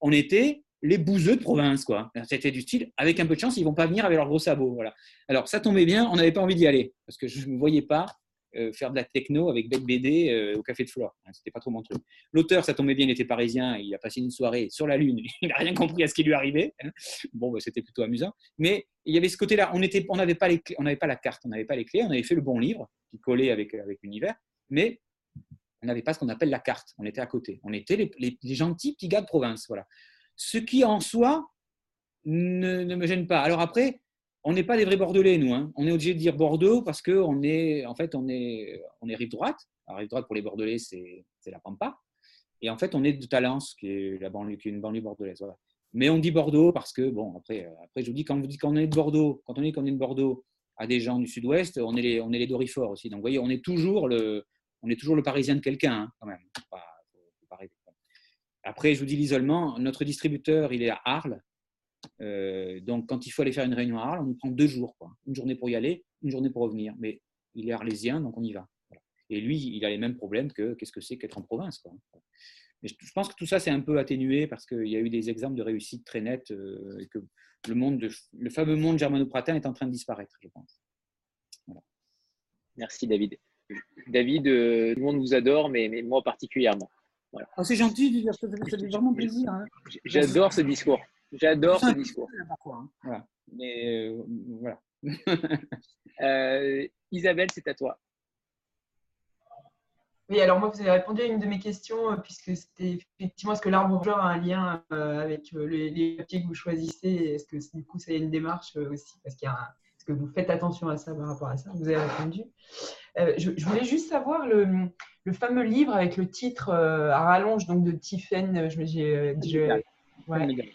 On était les bouseux de province, quoi. C'était du style, avec un peu de chance, ils vont pas venir avec leurs gros sabots. Voilà. Alors, ça tombait bien, on n'avait pas envie d'y aller, parce que je ne voyais pas faire de la techno avec Bec BD euh, au Café de Flore. Hein, c'était pas trop mon truc. L'auteur, ça tombait bien, il était parisien, il a passé une soirée sur la Lune, il n'a rien compris à ce qui lui arrivait. Hein. Bon, bah, c'était plutôt amusant. Mais il y avait ce côté-là, on n'avait on pas, pas la carte, on n'avait pas les clés, on avait fait le bon livre qui collait avec, avec l'univers, mais on n'avait pas ce qu'on appelle la carte, on était à côté. On était les, gentils petits gars de province. Voilà. Ce qui en soi ne me gêne pas. Alors après, on n'est pas des vrais Bordelais, nous. Hein. On est obligé de dire Bordeaux parce qu'on est, en fait, on est, on est rive droite. Rive droite pour les Bordelais, c'est la Pampa. Et en fait, on est de Talence, qui est, une banlieue bordelaise. Mais on dit Bordeaux parce que, bon, après, après je vous dis, quand vous dites qu'on est de Bordeaux, quand on dit qu'on est de Bordeaux à des gens du sud-ouest, on est les, on est les Dorifort aussi. Donc, vous voyez, on est toujours le, on est toujours le parisien de quelqu'un, hein, quand même. Après, je vous dis l'isolement. Notre distributeur, il est à Arles. Euh, donc, quand il faut aller faire une réunion à Arles, on nous prend deux jours. Quoi. Une journée pour y aller, une journée pour revenir. Mais il est arlésien, donc on y va. Et lui, il a les mêmes problèmes que qu'est-ce que c'est qu'être en province. Quoi. Mais je pense que tout ça, c'est un peu atténué parce qu'il y a eu des exemples de réussite très nets euh, et que le, monde le fameux monde germano-pratin est en train de disparaître, je pense. Merci, David. David, euh, tout le monde vous adore, mais, mais moi particulièrement. Voilà. Ah, c'est gentil, ça fait vraiment plaisir. Hein. J'adore ce discours. J'adore ce discours. Hein. Voilà. Mais euh, voilà. Euh, Isabelle, c'est à toi. Oui, alors moi, vous avez répondu à une de mes questions, euh, puisque c'était effectivement, est-ce que l'arbre bourgeois a un lien avec les, papiers que vous choisissez? Est-ce que du coup, ça y a une démarche aussi? Parce qu'il y a Est-ce que vous faites attention à ça par rapport à ça? Vous avez répondu. je, voulais juste savoir le, le, fameux livre avec le titre à rallonge donc de Tiffen. Je, ouais.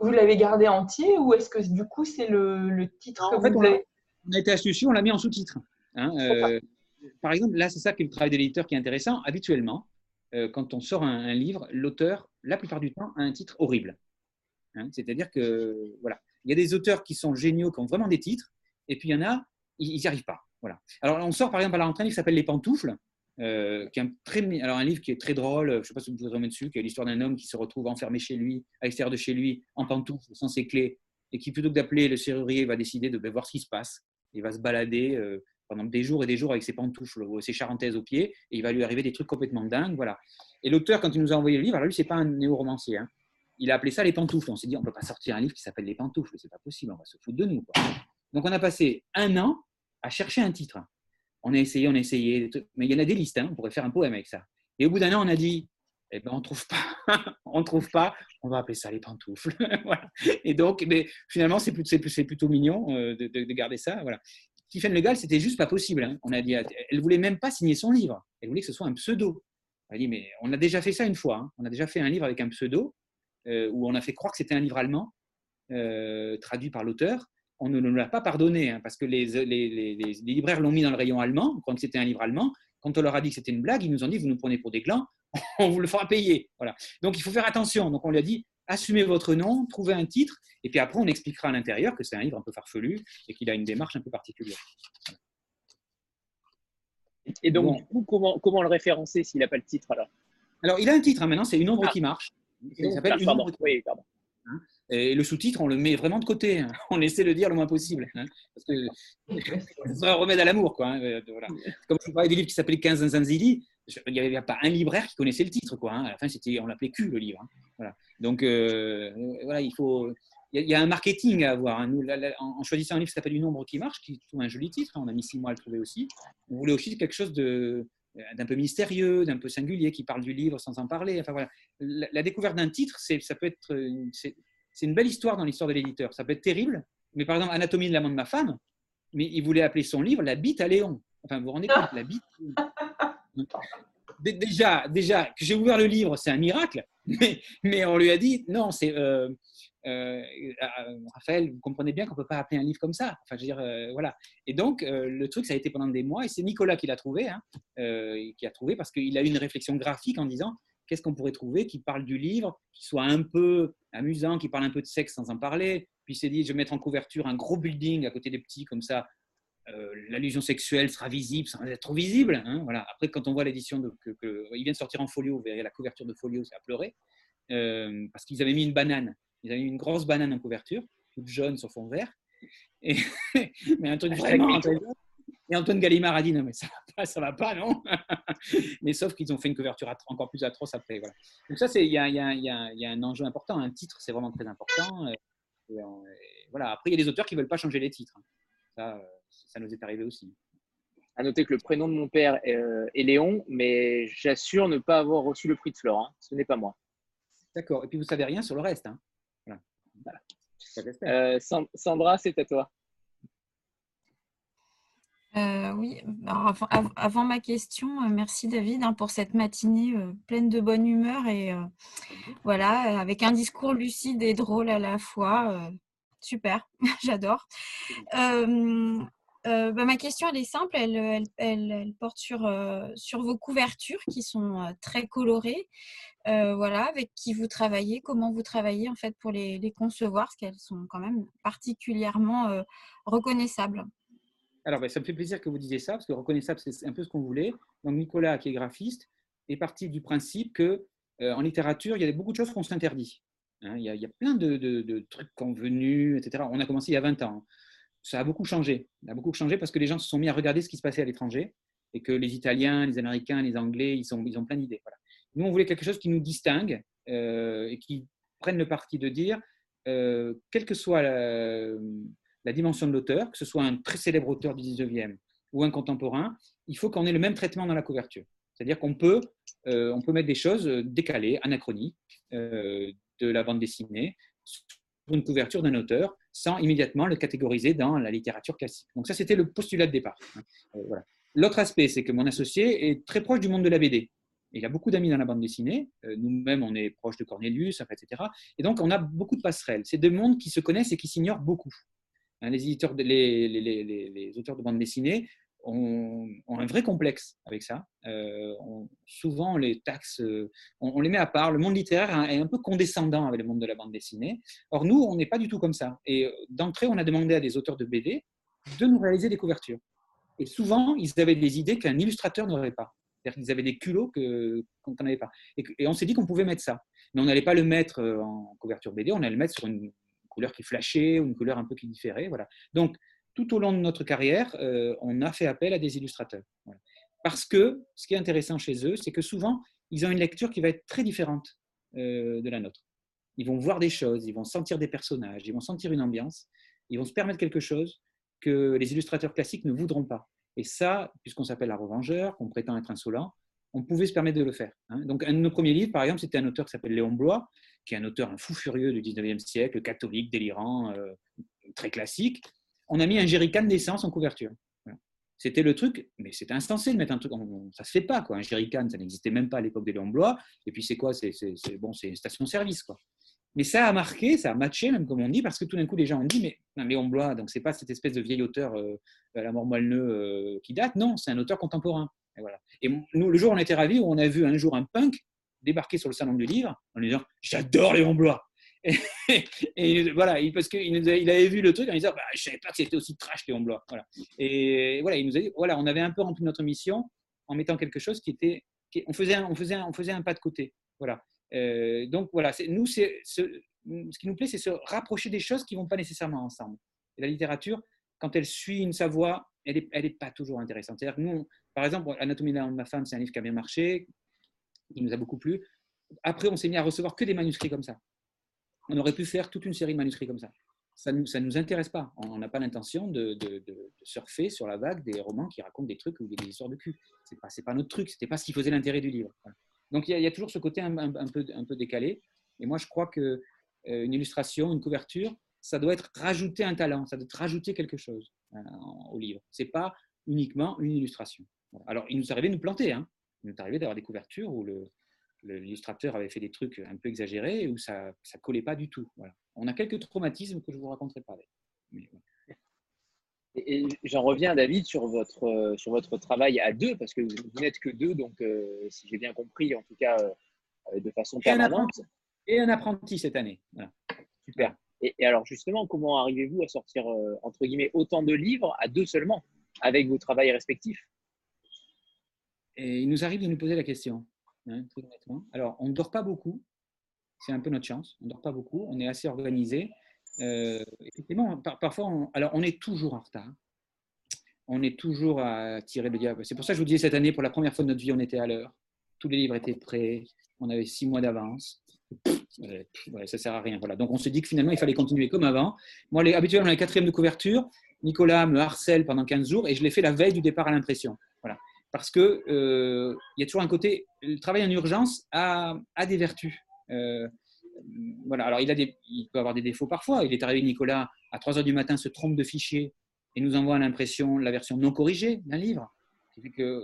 Vous l'avez gardé entier ou est-ce que du coup c'est le, titre En fait, on, a, été astucieux, on l'a mis en sous-titre. Hein, euh, par exemple, là, c'est ça qui est le travail de l'éditeur qui est intéressant. Habituellement, euh, quand on sort un, livre, l'auteur, la plupart du temps, a un titre horrible. Hein, c'est-à-dire que, voilà, il y a des auteurs qui sont géniaux, qui ont vraiment des titres, et puis il y en a, ils n'y arrivent pas. Voilà. Alors, on sort par exemple à la rentrée qui s'appelle Les Pantoufles, euh, qui est un, très, alors un livre qui est très drôle, je ne sais pas si vous pouvez remettre dessus, qui est l'histoire d'un homme qui se retrouve enfermé chez lui, à l'extérieur de chez lui, en pantoufles, sans ses clés, et qui plutôt que d'appeler le serrurier, va décider de voir ce qui se passe. Il va se balader euh, pendant des jours et des jours avec ses pantoufles, ses charentaises aux pieds, et il va lui arriver des trucs complètement dingues. Voilà. Et l'auteur, quand il nous a envoyé le livre, alors lui, c'est pas un néo-romancier. Hein. il a appelé ça les pantoufles. On s'est dit, on ne peut pas sortir un livre qui s'appelle Les pantoufles, c'est pas possible, on va se foutre de nous. Donc on a passé un an à chercher un titre. On a essayé, on a essayé, mais il y en a des listes, hein, on pourrait faire un poème avec ça. Et au bout d'un an, on a dit, eh ben, on ne trouve pas, on trouve pas, on va appeler ça les pantoufles. Et donc, mais finalement, c'est plutôt, mignon euh, de, garder ça. Voilà. Tiffany Legal, c'était juste pas possible. Hein. On a dit, elle voulait même pas signer son livre. Elle voulait que ce soit un pseudo. Elle a dit, mais on a déjà fait ça une fois. Hein. On a déjà fait un livre avec un pseudo euh, où on a fait croire que c'était un livre allemand euh, traduit par l'auteur. On ne nous l'a pas pardonné hein, parce que les, les, les, libraires l'ont mis dans le rayon allemand, que c'était un livre allemand. Quand on leur a dit que c'était une blague, ils nous ont dit vous nous prenez pour des glands, on vous le fera payer. Voilà. Donc il faut faire attention. Donc on lui a dit assumez votre nom, trouvez un titre, et puis après on expliquera à l'intérieur que c'est un livre un peu farfelu et qu'il a une démarche un peu particulière. Et donc, du coup, comment, comment le référencer s'il n'a pas le titre alors? Alors, il a un titre hein, maintenant, c'est Une ombre qui marse. Il s'appelle Une ombre qui marche. Hein et le sous-titre, on le met vraiment de côté. Hein. On essaie de le dire le moins possible. parce que c'est un remède à l'amour. Quoi, euh, voilà. Comme je parlais du livre qui s'appelait 15 Zanzili, il n'y avait pas un libraire qui connaissait le titre. Quoi, À la fin, on l'appelait Q, le livre. Donc, euh, voilà, il faut, il y, a un marketing à avoir. Hein. Nous, en choisissant un livre qui s'appelle Une ombre qui marche, qui trouve un joli titre, on a mis six mois à le trouver aussi. On voulait aussi quelque chose d'un peu mystérieux, d'un peu singulier, qui parle du livre sans en parler. Enfin, voilà. la, découverte d'un titre, ça peut être, une belle histoire dans l'histoire de l'éditeur. Ça peut être terrible, mais par exemple, Anatomie de l'amant de ma femme, mais il voulait appeler son livre La bite à Léon. Enfin, vous vous rendez compte, la bite. Déjà, déjà que j'ai ouvert le livre, c'est un miracle, mais, mais on lui a dit non, c'est. Euh, euh, euh, Raphaël, vous comprenez bien qu'on ne peut pas appeler un livre comme ça. Enfin, je veux dire, voilà. Et donc, le truc, ça a été pendant des mois, et c'est Nicolas qui l'a trouvé, hein, qui a trouvé parce qu'il a eu une réflexion graphique en disant qu'est-ce qu'on pourrait trouver qui parle du livre, qui soit un peu amusant, qui parle un peu de sexe sans en parler. Puis il s'est dit, je vais mettre en couverture un gros building à côté des petits, comme ça, l'allusion sexuelle sera visible sans être trop visible. Hein, voilà. Après, quand on voit l'édition, que, que, il vient de sortir en folio, vous verrez la couverture de folio, c'est à pleurer, parce qu'ils avaient mis une banane ils avaient une grosse banane en couverture, toute jaune sur fond vert. Et, mais un truc vraiment. Et Antoine Gallimard a dit non, mais ça va pas, ça va pas, non Mais sauf qu'ils ont fait une couverture encore plus atroce après. Voilà. Donc, ça, il y, y, y a, un enjeu important. Un titre, c'est vraiment très important. Et, voilà. Après, il y a des auteurs qui ne veulent pas changer les titres. Ça, ça nous est arrivé aussi. À noter que le prénom de mon père est, euh, Léon, mais j'assure ne pas avoir reçu le prix de Florent. Hein. Ce n'est pas moi. D'accord. Et puis, vous savez rien sur le reste. Hein euh, Sandra, c'est à toi. Euh, oui, avant, ma question, euh, merci David hein, pour cette matinée pleine de bonne humeur et voilà, avec un discours lucide et drôle à la fois. super, j'adore. Bah, ma question, elle est simple, elle, elle, porte sur, sur vos couvertures qui sont très colorées. voilà, avec qui vous travaillez, comment vous travaillez en fait pour les, concevoir, parce qu'elles sont quand même particulièrement reconnaissables. Alors, bah, ça me fait plaisir que vous disiez ça, parce que reconnaissable, c'est un peu ce qu'on voulait. Donc, Nicolas, qui est graphiste, est parti du principe que en littérature, il y a beaucoup de choses qu'on s'interdit. Hein. il, y a plein de, trucs convenus, etc. On a commencé il y a 20 ans ça a beaucoup changé. Ça a beaucoup changé parce que les gens se sont mis à regarder ce qui se passait à l'étranger et que les Italiens, les Américains, les Anglais, ils, sont, ils ont plein d'idées. Nous, on voulait quelque chose qui nous distingue euh, et qui prenne le parti de dire, euh, quelle que soit la, dimension de l'auteur, que ce soit un très célèbre auteur du 19e ou un contemporain, il faut qu'on ait le même traitement dans la couverture. C'est-à-dire qu'on peut, euh, peut mettre des choses décalées, anachroniques de la bande dessinée, une couverture d'un auteur sans immédiatement le catégoriser dans la littérature classique. Donc ça, c'était le postulat de départ. Hein. Euh, L'autre aspect, c'est que mon associé est très proche du monde de la BD. Il a beaucoup d'amis dans la bande dessinée. Euh, nous-mêmes, on est proche de Cornelius, etc. Et donc, on a beaucoup de passerelles. C'est deux mondes qui se connaissent et qui s'ignorent beaucoup. Hein, les, éditeurs les, auteurs de bande dessinée ont, un vrai complexe avec ça. Euh, souvent, les taxes, euh, on, les met à part. Le monde littéraire est un peu condescendant avec le monde de la bande dessinée. Or, nous, on n'est pas du tout comme ça. Et euh, d'entrée, on a demandé à des auteurs de BD de nous réaliser des couvertures. Et souvent, ils avaient des idées qu'un illustrateur n'aurait pas. C'est-à-dire qu'ils avaient des culots qu'on n'avait pas. Et on s'est dit qu'on pouvait mettre ça. Mais on n'allait pas le mettre en couverture BD, on allait le mettre sur une couleur qui flashait ou une couleur un peu qui différait. Voilà. Donc, tout au long de notre carrière, euh, on a fait appel à des illustrateurs. Parce que ce qui est intéressant chez eux, c'est que souvent, ils ont une lecture qui va être très différente euh, de la nôtre. ils vont voir des choses, ils vont sentir des personnages, ils vont sentir une ambiance, ils vont se permettre quelque chose que les illustrateurs classiques ne voudront pas. Et ça, puisqu'on s'appelle la revengeur, qu'on prétend être insolent, on pouvait se permettre de le faire. Hein. Donc, un de nos premiers livres, par exemple, c'était un auteur qui s'appelle Léon Blois, qui est un auteur un fou furieux du 19e siècle, catholique, délirant, euh, très classique. On a mis un jerrycan d'essence en couverture. C'était le truc, mais c'était instancé de mettre un truc. Ça se fait pas, quoi. Un jerrycan, ça n'existait même pas à l'époque des Léon Blois. Et puis, c'est quoi C'est bon, c'est une station-service, quoi. Mais ça a marqué, ça a matché, même comme on dit, parce que tout d'un coup, les gens ont dit, mais un Léon Blois, donc c'est pas cette espèce de vieil auteur euh, à la mort moelle euh, qui date, non, c'est un auteur contemporain. Et, voilà. et nous, le jour on était ravis, où on a vu un jour un punk débarquer sur le salon du livre en lui disant, j'adore Léon Blois. Et, voilà, parce qu'il il avait vu le truc en disant, bah, je savais pas que c'était aussi trash Léon Blois. Voilà. Et voilà, il nous a dit, voilà, on avait un peu rempli notre mission en mettant quelque chose qui était, on faisait, on faisait, on faisait un pas de côté. Voilà. Euh, donc voilà, nous, c'est, ce, qui nous plaît, c'est se rapprocher des choses qui ne vont pas nécessairement ensemble. Et la littérature, quand elle suit une sa voie, elle n'est elle est pas toujours intéressante. C'est-à-dire nous, par exemple, Anatomie de ma femme, c'est un livre qui a bien marché, qui nous a beaucoup plu. Après, on s'est mis à recevoir que des manuscrits comme ça. On aurait pu faire toute une série de manuscrits comme ça. Ça ne nous, intéresse pas. On n'a pas l'intention de, surfer sur la vague des romans qui racontent des trucs ou des histoires de cul. Ce n'est pas, notre truc. Ce n'était pas ce qui faisait l'intérêt du livre. Donc il y, a, toujours ce côté un, peu, un, peu, décalé. Et moi, je crois qu'une euh, illustration, une couverture, ça doit être rajouter un talent, ça doit être rajouter quelque chose euh, au livre. Ce n'est pas uniquement une illustration. Alors, il nous arrivait de nous planter. Hein. Il nous arrivait d'avoir des couvertures où l'illustrateur avait fait des trucs un peu exagérés où ça ne collait pas du tout. Voilà. On a quelques traumatismes que je ne vous raconterai pas. Mais, et, j'en reviens, David, sur votre, euh, sur votre travail à deux, parce que vous n'êtes que deux, donc euh, si j'ai bien compris, en tout cas euh, de façon permanente. Et un apprenti cette année. Super. Et, alors justement, comment arrivez-vous à sortir, entre guillemets, autant de livres à deux seulement, avec vos travails respectifs? Et il nous arrive de nous poser la question. Hein, alors, on ne dort pas beaucoup. C'est un peu notre chance. On ne dort pas beaucoup. On est assez organisé. Euh, effectivement, parfois, on, alors on est toujours en retard. On est toujours à tirer le diable. C'est pour ça que je vous disais cette année, pour la première fois de notre vie, on était à l'heure. Tous les livres étaient prêts. On avait six mois d'avance. Ouais, ça sert à rien. Donc on se dit que finalement, il fallait continuer comme avant. Moi, les, habituellement, la quatrième de couverture, Nicolas me harcèle pendant 15 jours et je l'ai fait la veille du départ à l'impression. Parce qu'il euh, il y a toujours un côté, le travail en urgence a, des vertus. Euh, voilà. Alors, il, peut avoir des défauts parfois. Il est arrivé, Nicolas, à 3 heures du matin, se trompe de fichier et nous envoie l'impression la version non corrigée d'un livre. Que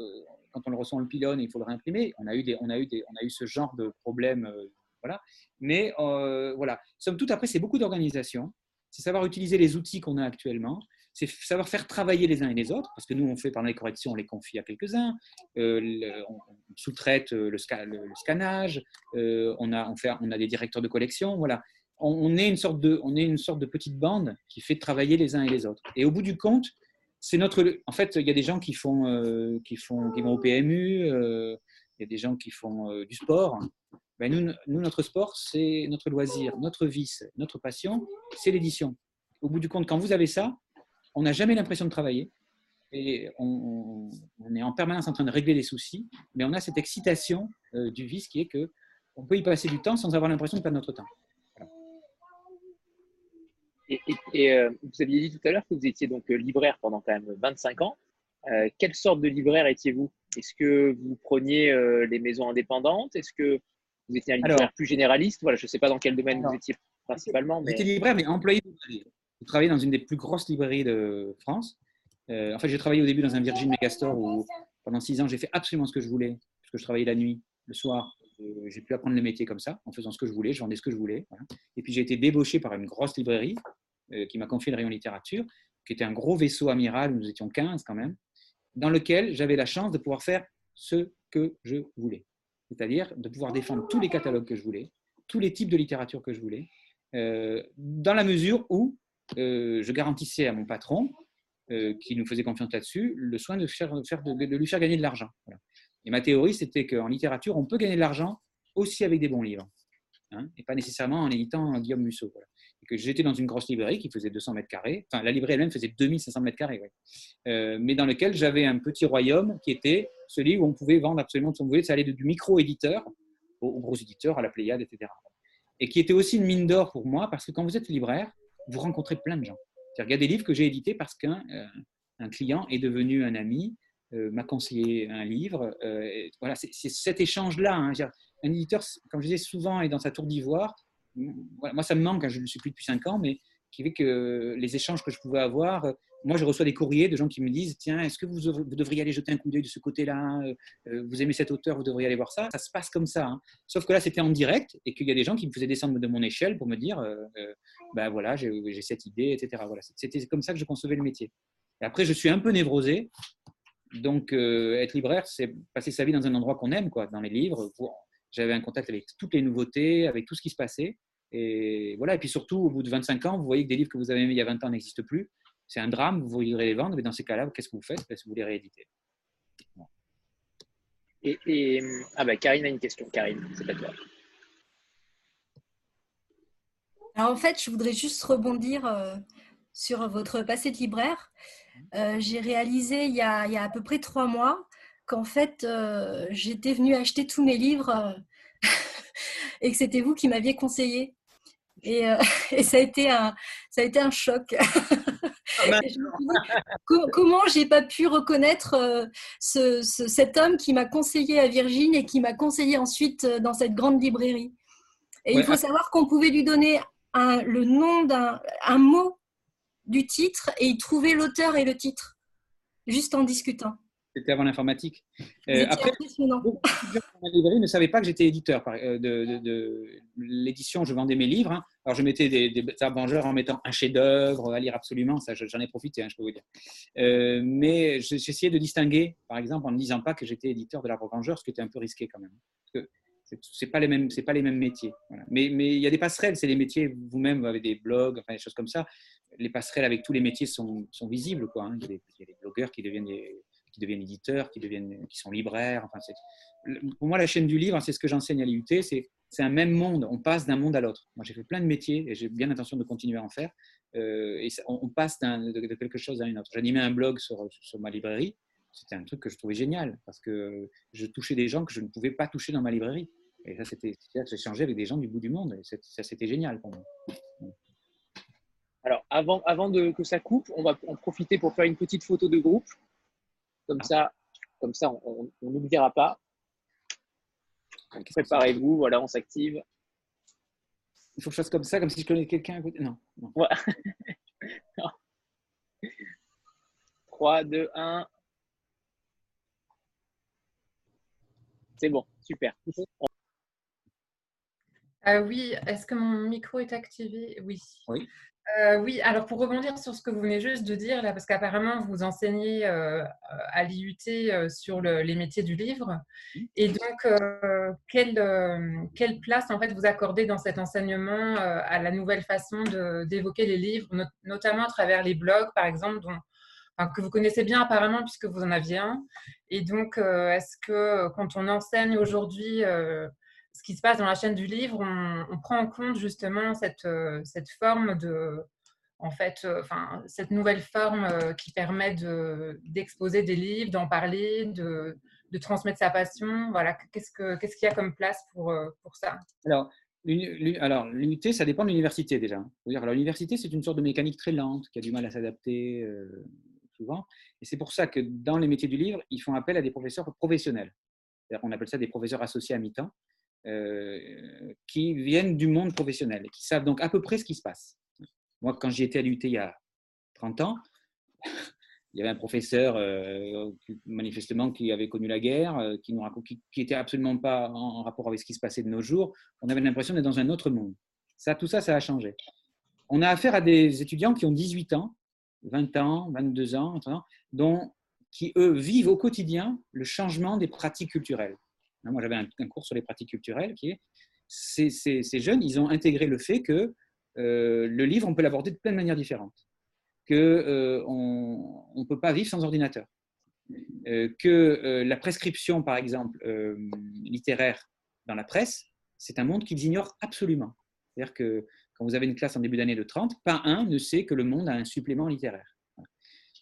quand on le reçoit, on le pilonne et il faut le réimprimer. On a eu, ce genre de problème. Euh, voilà. Mais voilà. Somme toute, après, c'est beaucoup d'organisation. C'est savoir utiliser les outils qu'on a actuellement c'est savoir faire travailler les uns et les autres, parce que nous, on fait pendant les corrections, on les confie à quelques-uns, euh, on, sous-traite euh, le, le, scannage, euh, on, a, on, fait, on a des directeurs de collection, voilà. On, est une sorte de, on est une sorte de petite bande qui fait travailler les uns et les autres. Et au bout du compte, c'est notre. En fait, il y a des gens qui font, qui font, qui vont au PMU, il y a des gens qui font du sport. Ben nous, nous, notre sport, c'est notre loisir, notre vice, notre passion, c'est l'édition. Au bout du compte, quand vous avez ça, on n'a jamais l'impression de travailler et on, est en permanence en train de régler les soucis, mais on a cette excitation euh, du vice qui est que on peut y passer du temps sans avoir l'impression de perdre notre temps. Et, euh, vous aviez dit tout à l'heure que vous étiez donc euh, libraire pendant quand même 25 ans. quelle sorte de libraire étiez-vous? Est-ce que vous preniez les maisons indépendantes? Est-ce que vous étiez un libraire plus généraliste? Voilà, je ne sais pas dans quel domaine vous étiez principalement. Mais... J'étais libraire, mais employé j'ai travaillé dans une des plus grosses librairies de France. Euh, en fait, j'ai travaillé au début dans un Virgin Megastore où pendant six ans, j'ai fait absolument ce que je voulais, parce que je travaillais la nuit, le soir. Euh, j'ai pu apprendre le métier comme ça, en faisant ce que je voulais, je vendais ce que je voulais. Et puis j'ai été débauché par une grosse librairie euh, qui m'a confié le rayon littérature, qui était un gros vaisseau amiral, où nous étions 15 quand même, dans lequel j'avais la chance de pouvoir faire ce que je voulais. C'est-à-dire de pouvoir défendre tous les catalogues que je voulais, tous les types de littérature que je voulais, dans la mesure où euh, je garantissais à mon patron, euh, qui nous faisait confiance là-dessus, le soin de, lui faire gagner de l'argent. Et ma théorie, c'était qu'en littérature, on peut gagner de l'argent aussi avec des bons livres, hein, et pas nécessairement en éditant Guillaume Musso. Et que j'étais dans une grosse librairie qui faisait 200 mètres carrés, enfin la librairie elle-même faisait 2500 mètres carrés, euh, mais dans lequel j'avais un petit royaume qui était celui où on pouvait vendre absolument ce qu'on voulait. Ça allait du micro-éditeur au, gros éditeur, à la Pléiade, etc. et qui était aussi une mine d'or pour moi, parce que quand vous êtes libraire, vous rencontrez plein de gens. Il y a des livres que j'ai édités parce qu'un un client est devenu un ami, m'a conseillé un livre. voilà, c'est cet échange-là. Hein. Un éditeur, comme je disais souvent, est dans sa tour d'ivoire. Moi, ça me manque, hein, je ne le suis plus depuis cinq ans, mais qui fait que les échanges que je pouvais avoir, euh, moi je reçois des courriers de gens qui me disent tiens, est-ce que vous, devriez aller jeter un coup d'œil de ce côté-là euh, euh, Vous aimez cet auteur, vous devriez aller voir ça. Ça se passe comme ça. Hein. Sauf que là, c'était en direct et qu'il y a des gens qui me faisaient descendre de mon échelle pour me dire ben voilà, j'ai cette idée, etc. Voilà, c'était comme ça que je concevais le métier. Après, je suis un peu névrosé. Donc, être libraire, c'est passer sa vie dans un endroit qu'on aime, quoi, dans les livres. J'avais un contact avec toutes les nouveautés, avec tout ce qui se passait. Et voilà. Et puis surtout, au bout de 25 ans, vous voyez que des livres que vous avez aimés il y a 20 ans n'existent plus. C'est un drame, vous voudrez les vendre, mais dans ces cas-là, qu'est-ce que vous faites? Est-ce que vous les rééditez et, ah bah, Karine a une question. Karine, c'est à toi. Alors en fait, je voudrais juste rebondir euh, sur votre passé de libraire. Euh, j'ai réalisé il y, a, à peu près trois mois qu'en fait, euh, j'étais venue acheter tous mes livres et que c'était vous qui m'aviez conseillé. Et, et, ça, a été un, ça a été un choc. Comment j'ai pas pu reconnaître euh, ce, cet homme qui m'a conseillé à Virginie et qui m'a conseillé ensuite euh, dans cette grande librairie Et il faut ah. savoir qu'on pouvait lui donner un, le nom d'un un mot du titre et il trouvait l'auteur et le titre juste en discutant. C'était avant l'informatique. Euh, après, beaucoup de ma librairie ne savaient pas que j'étais éditeur euh, de, l'édition. Je vendais mes livres. Hein. Alors, je mettais des, des en mettant un chef-d'œuvre à lire absolument. Ça, j'en ai profité, hein, je peux vous dire. Euh, mais j'essayais de distinguer, par exemple, en ne disant pas que j'étais éditeur de l'arbre vengeur, ce qui était un peu risqué quand même. Parce que c'est pas les mêmes c'est pas les mêmes métiers mais il y a des passerelles c'est des métiers vous-même vous avez des blogs enfin des choses comme ça les passerelles avec tous les métiers sont, visibles quoi hein. il, y a des, blogueurs qui deviennent qui deviennent éditeurs, qui, deviennent, qui sont libraires. Enfin, pour moi, la chaîne du livre, c'est ce que j'enseigne à l'IUT, c'est un même monde. On passe d'un monde à l'autre. Moi, j'ai fait plein de métiers et j'ai bien l'intention de continuer à en faire. Euh, et on, passe de, de, quelque chose à une autre. J'animais un blog sur, sur ma librairie. C'était un truc que je trouvais génial parce que je touchais des gens que je ne pouvais pas toucher dans ma librairie. Et ça, c'était, j'échangeais avec des gens du bout du monde. Et ça, c'était génial pour moi. Alors, avant, avant de, que ça coupe, on va en profiter pour faire une petite photo de groupe. Comme ça, comme ça on n'oubliera pas. Préparez-vous, voilà, on s'active. Il faut que je fasse comme ça, comme si je connais quelqu'un. Non. non. 3, 2, 1. C'est bon, super. Ah oui, est-ce que mon micro est activé? Oui. Oui. Euh, oui, alors pour rebondir sur ce que vous venez juste de dire, là, parce qu'apparemment vous enseignez euh, à l'IUT euh, sur les métiers du livre, et donc quelle, quelle, place en fait vous accordez dans cet enseignement à la nouvelle façon d'évoquer les livres, notamment à travers les blogs par exemple, dont, que vous connaissez bien apparemment puisque vous en aviez un, et donc est-ce que quand on enseigne aujourd'hui ce qui se passe dans la chaîne du livre, on, prend en compte justement cette, euh, cette forme de, en fait, euh, enfin, cette nouvelle forme euh, qui permet d'exposer des livres, d'en parler, de, de, transmettre sa passion. Voilà, qu'est-ce qu'il ce qu'il y a comme place pour, pour ça? Alors, l'unité, ça dépend de l'université déjà. L'université, c'est une sorte de mécanique très lente qui a du mal à s'adapter souvent. Et c'est pour ça que dans les métiers du livre, ils font appel à des professeurs professionnels. On appelle ça des professeurs associés à mi-temps. Euh, qui viennent du monde professionnel qui savent donc à peu près ce qui se passe. Moi, quand j'y étais à l'UT il y a 30 ans, il y avait un professeur, euh, manifestement, qui avait connu la guerre, euh, qui n'était absolument pas en, rapport avec ce qui se passait de nos jours. On avait l'impression d'être dans un autre monde. Ça, tout ça, ça a changé. On a affaire à des étudiants qui ont 18 ans, 20 ans, 22 ans, dont, qui, eux, vivent au quotidien le changement des pratiques culturelles. Hein, moi, j'avais un, cours sur les pratiques culturelles qui est ces, jeunes, ils ont intégré le fait que euh, le livre, on peut l'aborder de plein de manières différentes, qu'on euh, ne peut pas vivre sans ordinateur, euh, que la prescription, par exemple, littéraire dans la presse, c'est un monde qu'ils ignorent absolument. C'est-à-dire que quand vous avez une classe en début d'année de 30, pas un ne sait que le monde a un supplément littéraire.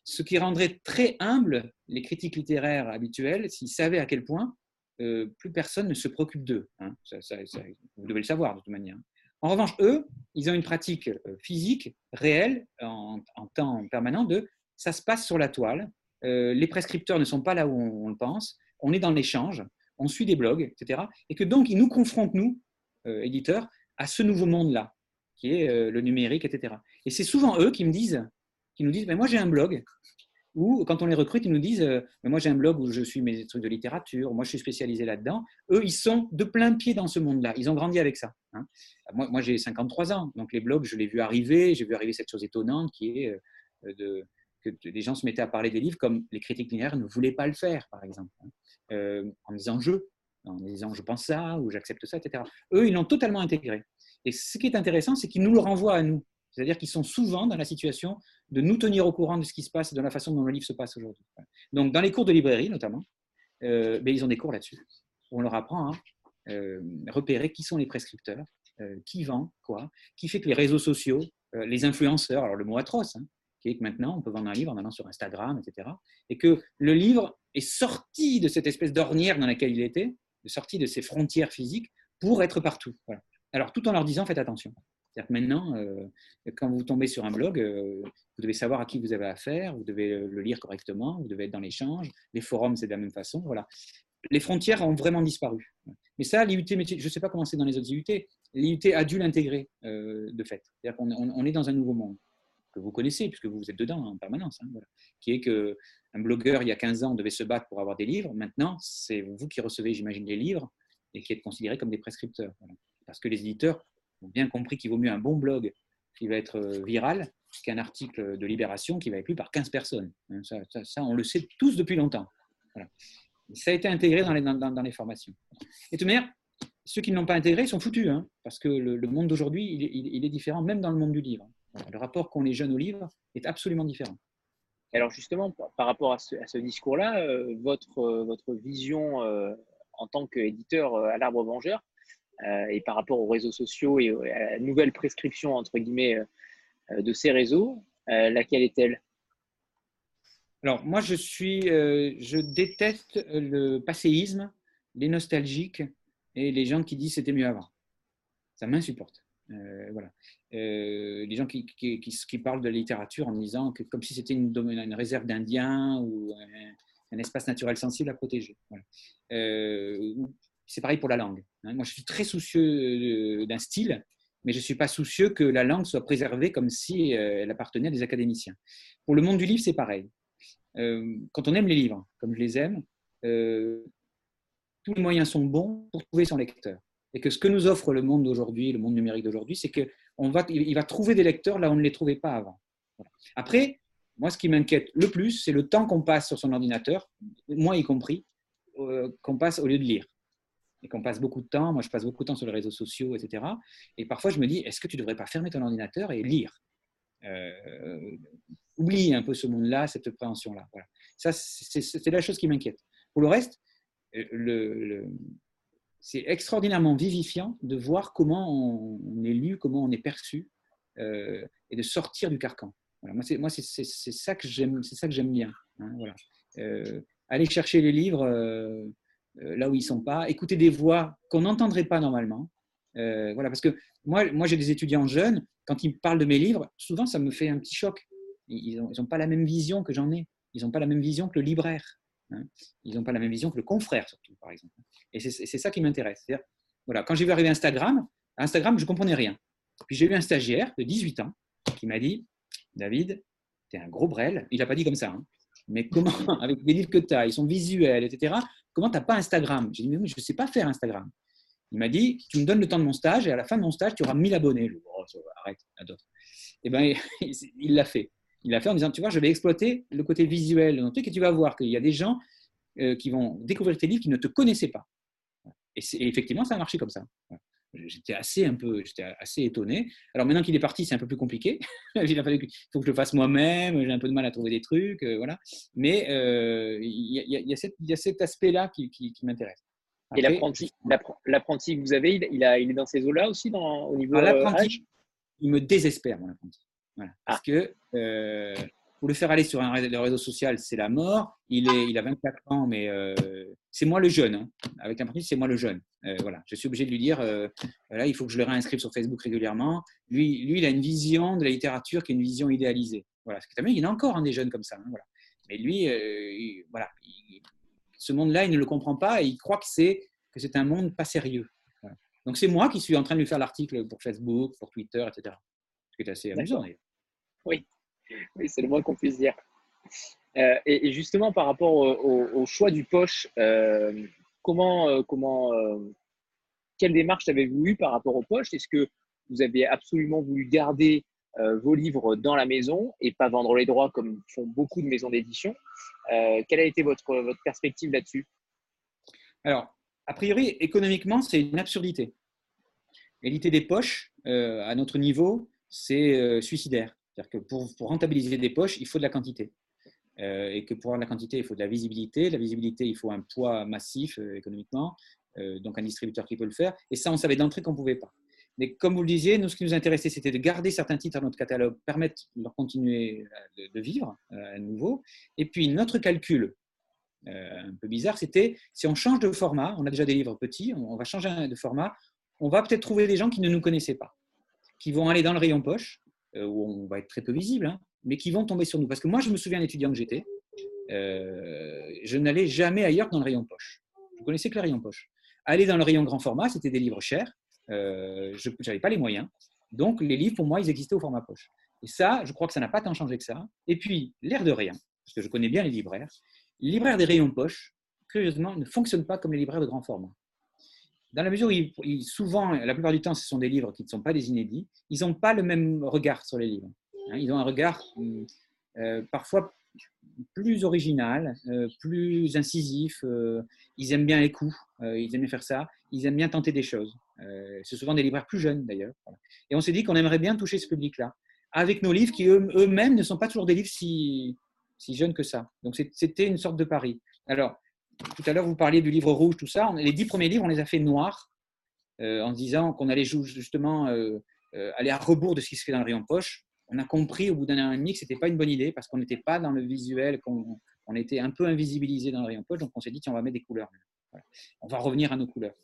Ce qui rendrait très humble les critiques littéraires habituelles s'ils savaient à quel point euh, plus personne ne se préoccupe d'eux. Hein. vous devez le savoir de toute manière. En revanche, eux, ils ont une pratique physique réelle, en, temps permanent, de ça se passe sur la toile, les prescripteurs ne sont pas là où on, le pense, on est dans l'échange, on suit des blogs, etc. Et que donc, ils nous confrontent, nous, éditeurs, à ce nouveau monde-là, qui est le numérique, etc. Et c'est souvent eux qui qui nous disent, mais moi j'ai un blog, ou quand on les recrute, ils nous disent euh, Moi, j'ai un blog où je suis mes trucs de littérature, moi, je suis spécialisé là-dedans. Eux, ils sont de plein pied dans ce monde-là. Ils ont grandi avec ça. Hein. Moi, moi j'ai 53 ans, donc les blogs, je l'ai vu arriver. J'ai vu arriver cette chose étonnante qui est euh, que les gens se mettaient à parler des livres comme les critiques linéaires ne voulaient pas le faire, par exemple, hein. euh, en disant je, en disant je pense ça ou j'accepte ça, etc. Eux, ils l'ont totalement intégré. Et ce qui est intéressant, c'est qu'ils nous le renvoient à nous. C'est-à-dire qu'ils sont souvent dans la situation de nous tenir au courant de ce qui se passe et de la façon dont le livre se passe aujourd'hui. Donc, dans les cours de librairie, notamment, euh, ben, ils ont des cours là-dessus. On leur apprend à euh, repérer qui sont les prescripteurs, euh, qui vend quoi, qui fait que les réseaux sociaux, les influenceurs, alors le mot atroce, hein, qui est que maintenant, on peut vendre un livre en allant sur Instagram, etc. Et que le livre est sorti de cette espèce d'ornière dans laquelle il était, sorti de ses frontières physiques pour être partout. Alors, tout en leur disant, faites attention. C'est-à-dire que maintenant, euh, quand vous tombez sur un blog, euh, vous devez savoir à qui vous avez affaire, vous devez le lire correctement, vous devez être dans l'échange. Les forums, c'est de la même façon. Voilà. Les frontières ont vraiment disparu. Mais ça, l'IUT, je ne sais pas comment c'est dans les autres IUT, l'IUT a dû l'intégrer euh, de fait. C'est-à-dire qu'on on est dans un nouveau monde que vous connaissez, puisque vous êtes dedans en permanence, hein, qui est qu'un blogueur, il y a 15 ans, devait se battre pour avoir des livres. Maintenant, c'est vous qui recevez, j'imagine, les livres et qui êtes considérés comme des prescripteurs. Parce que les éditeurs bien compris qu'il vaut mieux un bon blog qui va être euh, viral qu'un article de Libération qui va être lu par 15 personnes. Hein, ça, on le sait tous depuis longtemps. Ça a été intégré dans les, formations. Et de manière, ceux qui ne l'ont pas intégré sont foutus, hein, parce que le, monde d'aujourd'hui, il, est différent, même dans le monde du livre. le rapport qu'ont les jeunes au livre est absolument différent. Alors justement, par rapport à ce, discours-là, euh, votre, euh, votre vision en tant qu'éditeur à l'arbre vengeur, et par rapport aux réseaux sociaux et à la nouvelle prescription, entre guillemets, euh, de ces réseaux, euh, laquelle est-elle? Alors, moi, je suis, je déteste le passéisme, les nostalgiques et les gens qui disent c'était mieux avant. Ça m'insupporte. voilà. les gens qui, qui, qui, parlent de littérature en disant que comme si c'était une, réserve d'Indiens ou un, espace naturel sensible à protéger. C'est pareil pour la langue. Hein. Moi, je suis très soucieux euh, d'un style, mais je ne suis pas soucieux que la langue soit préservée comme si euh, elle appartenait à des académiciens. Pour le monde du livre, c'est pareil. Euh, quand on aime les livres, comme je les aime, tous les moyens sont bons pour trouver son lecteur. Et que ce que nous offre le monde d'aujourd'hui, le monde numérique d'aujourd'hui, c'est qu'il va, il va trouver des lecteurs là où on ne les trouvait pas avant. Après, moi, ce qui m'inquiète le plus, c'est le temps qu'on passe sur son ordinateur, moi y compris, qu'on passe au lieu de lire et qu'on passe beaucoup de temps. Moi, je passe beaucoup de temps sur les réseaux sociaux, etc. Et parfois, je me dis, est-ce que tu ne devrais pas fermer ton ordinateur et lire? Euh, Oublie un peu ce monde-là, cette préhension-là. Voilà. Ça, c'est la chose qui m'inquiète. Pour le reste, euh, c'est extraordinairement vivifiant de voir comment on, est lu, comment on est perçu, euh, et de sortir du carcan. Voilà. Moi, c'est ça que j'aime, bien. Hein, voilà. aller chercher les livres euh, là où ils sont pas, écouter des voix qu'on n'entendrait pas normalement. Euh, voilà, parce que moi, moi j'ai des étudiants jeunes, quand ils parlent de mes livres, souvent ça me fait un petit choc. Ils n'ont ils pas la même vision que j'en ai. Ils n'ont pas la même vision que le libraire. Hein. Ils n'ont pas la même vision que le confrère, surtout, par exemple. Et c'est ça qui m'intéresse. Voilà, quand j'ai vu arriver Instagram, Instagram, je ne comprenais rien. Puis j'ai eu un stagiaire de 18 ans qui m'a dit David, tu es un gros brel. Il n'a pas dit comme ça. Hein. Mais comment, avec les livres que tu as, ils sont visuels, etc., comment tu n'as pas Instagram? J'ai dit, mais je ne sais pas faire Instagram. Il m'a dit, tu me donnes le temps de mon stage et à la fin de mon stage, tu auras 1000 abonnés. Je oh, arrête. Et eh ben, il l'a fait. Il l'a fait en disant, tu vois, je vais exploiter le côté visuel de truc et tu vas voir qu'il y a des gens euh, qui vont découvrir tes livres qui ne te connaissaient pas. Et, effectivement, ça a marché comme ça. J'étais assez, un peu, j'étais assez étonné. Alors maintenant qu'il est parti, c'est un peu plus compliqué. il a fallu faut que je le fasse moi-même. J'ai un peu de mal à trouver des trucs, euh, voilà. Mais euh, il y, a cet aspect-là qui, m'intéresse. Et l'apprenti, l'apprenti que vous avez, il, a, il est dans ces eaux-là aussi, dans, au niveau ah, l'apprenti, il me désespère, mon apprenti. Voilà. Parce ah. que Pour le faire aller sur un réseau, social, c'est la mort. Il, est, il a 24 ans, mais euh, c'est moi le jeune. Hein. Avec un c'est moi le jeune. Euh, voilà. Je suis obligé de lui dire, euh, il faut que je le réinscrive sur Facebook régulièrement. Lui, lui, il a une vision de la littérature qui est une vision idéalisée. Voilà. il y en a encore des jeunes comme ça. Hein, voilà. Mais lui, voilà, ce monde-là, il ne le comprend pas et il croit que c'est que c'est un monde pas sérieux. Donc c'est moi qui suis en train de lui faire l'article pour Facebook, pour Twitter, etc. Ce qui est assez amusant d'ailleurs. Oui, oui c'est le moins qu'on puisse dire. Euh, et, justement, par rapport au, choix du poche, euh, comment, euh, comment, quelle démarche avez-vous eu par rapport au poche? Est-ce que vous avez absolument voulu garder vos livres dans la maison et pas vendre les droits comme font beaucoup de maisons d'édition? Quelle a été votre, votre perspective là-dessus? Alors, a priori, économiquement, c'est une absurdité. Éditer des poches, à notre niveau, c'est suicidaire. C'est-à-dire que pour, rentabiliser des poches, il faut de la quantité. Euh, et que pour avoir de la quantité, il faut de la visibilité. La visibilité, il faut un poids massif économiquement, donc un distributeur qui peut le faire. Et ça, on savait d'entrée qu'on ne pouvait pas. Mais comme vous le disiez, nous, ce qui nous intéressait, c'était de garder certains titres dans notre catalogue, permettre de leur continuer de, vivre à nouveau. Et puis, notre calcul, euh, un peu bizarre, c'était si on change de format, on a déjà des livres petits, on va changer de format, on va peut-être trouver des gens qui ne nous connaissaient pas, qui vont aller dans le rayon poche, euh, où on va être très peu visible, hein, mais qui vont tomber sur nous. Parce que moi, je me souviens, l'étudiant que j'étais, euh, je n'allais jamais ailleurs que dans le rayon poche. Je connaissais que le rayon poche. Aller dans le rayon grand format, c'était des livres chers. je n'avais pas les moyens. Donc, les livres, pour moi, ils existaient au format poche. Et ça, je crois que ça n'a pas tant changé que ça. Et puis, l'air de rien, parce que je connais bien les libraires, les libraires des rayons poche, curieusement, ne fonctionnent pas comme les libraires de grand format. Dans la mesure où, souvent, la plupart du temps, ce sont des livres qui ne sont pas des inédits, ils n'ont pas le même regard sur les livres. Hein. Ils ont un regard euh, parfois plus original, euh, plus incisif. Euh, ils aiment bien les coups, ils aiment bien faire ça, ils aiment bien tenter des choses. c'est souvent des libraires plus jeunes d'ailleurs. Et on s'est dit qu'on aimerait bien toucher ce public-là, avec nos livres qui eux-mêmes ne sont pas toujours des livres si, si jeune que ça. Donc c'était une sorte de pari. Alors, tout à l'heure, vous parliez du livre rouge, tout ça. Les dix premiers livres, on les a fait noirs, euh, en disant qu'on allait justement euh, euh, aller à rebours de ce qui se fait dans le rayon poche. On a compris au bout d'un an et demi que ce n'était pas une bonne idée parce qu'on n'était pas dans le visuel, qu'on on était un peu invisibilisé dans le rayon poche. Donc on s'est dit, tiens, on va mettre des couleurs. On va revenir à nos couleurs.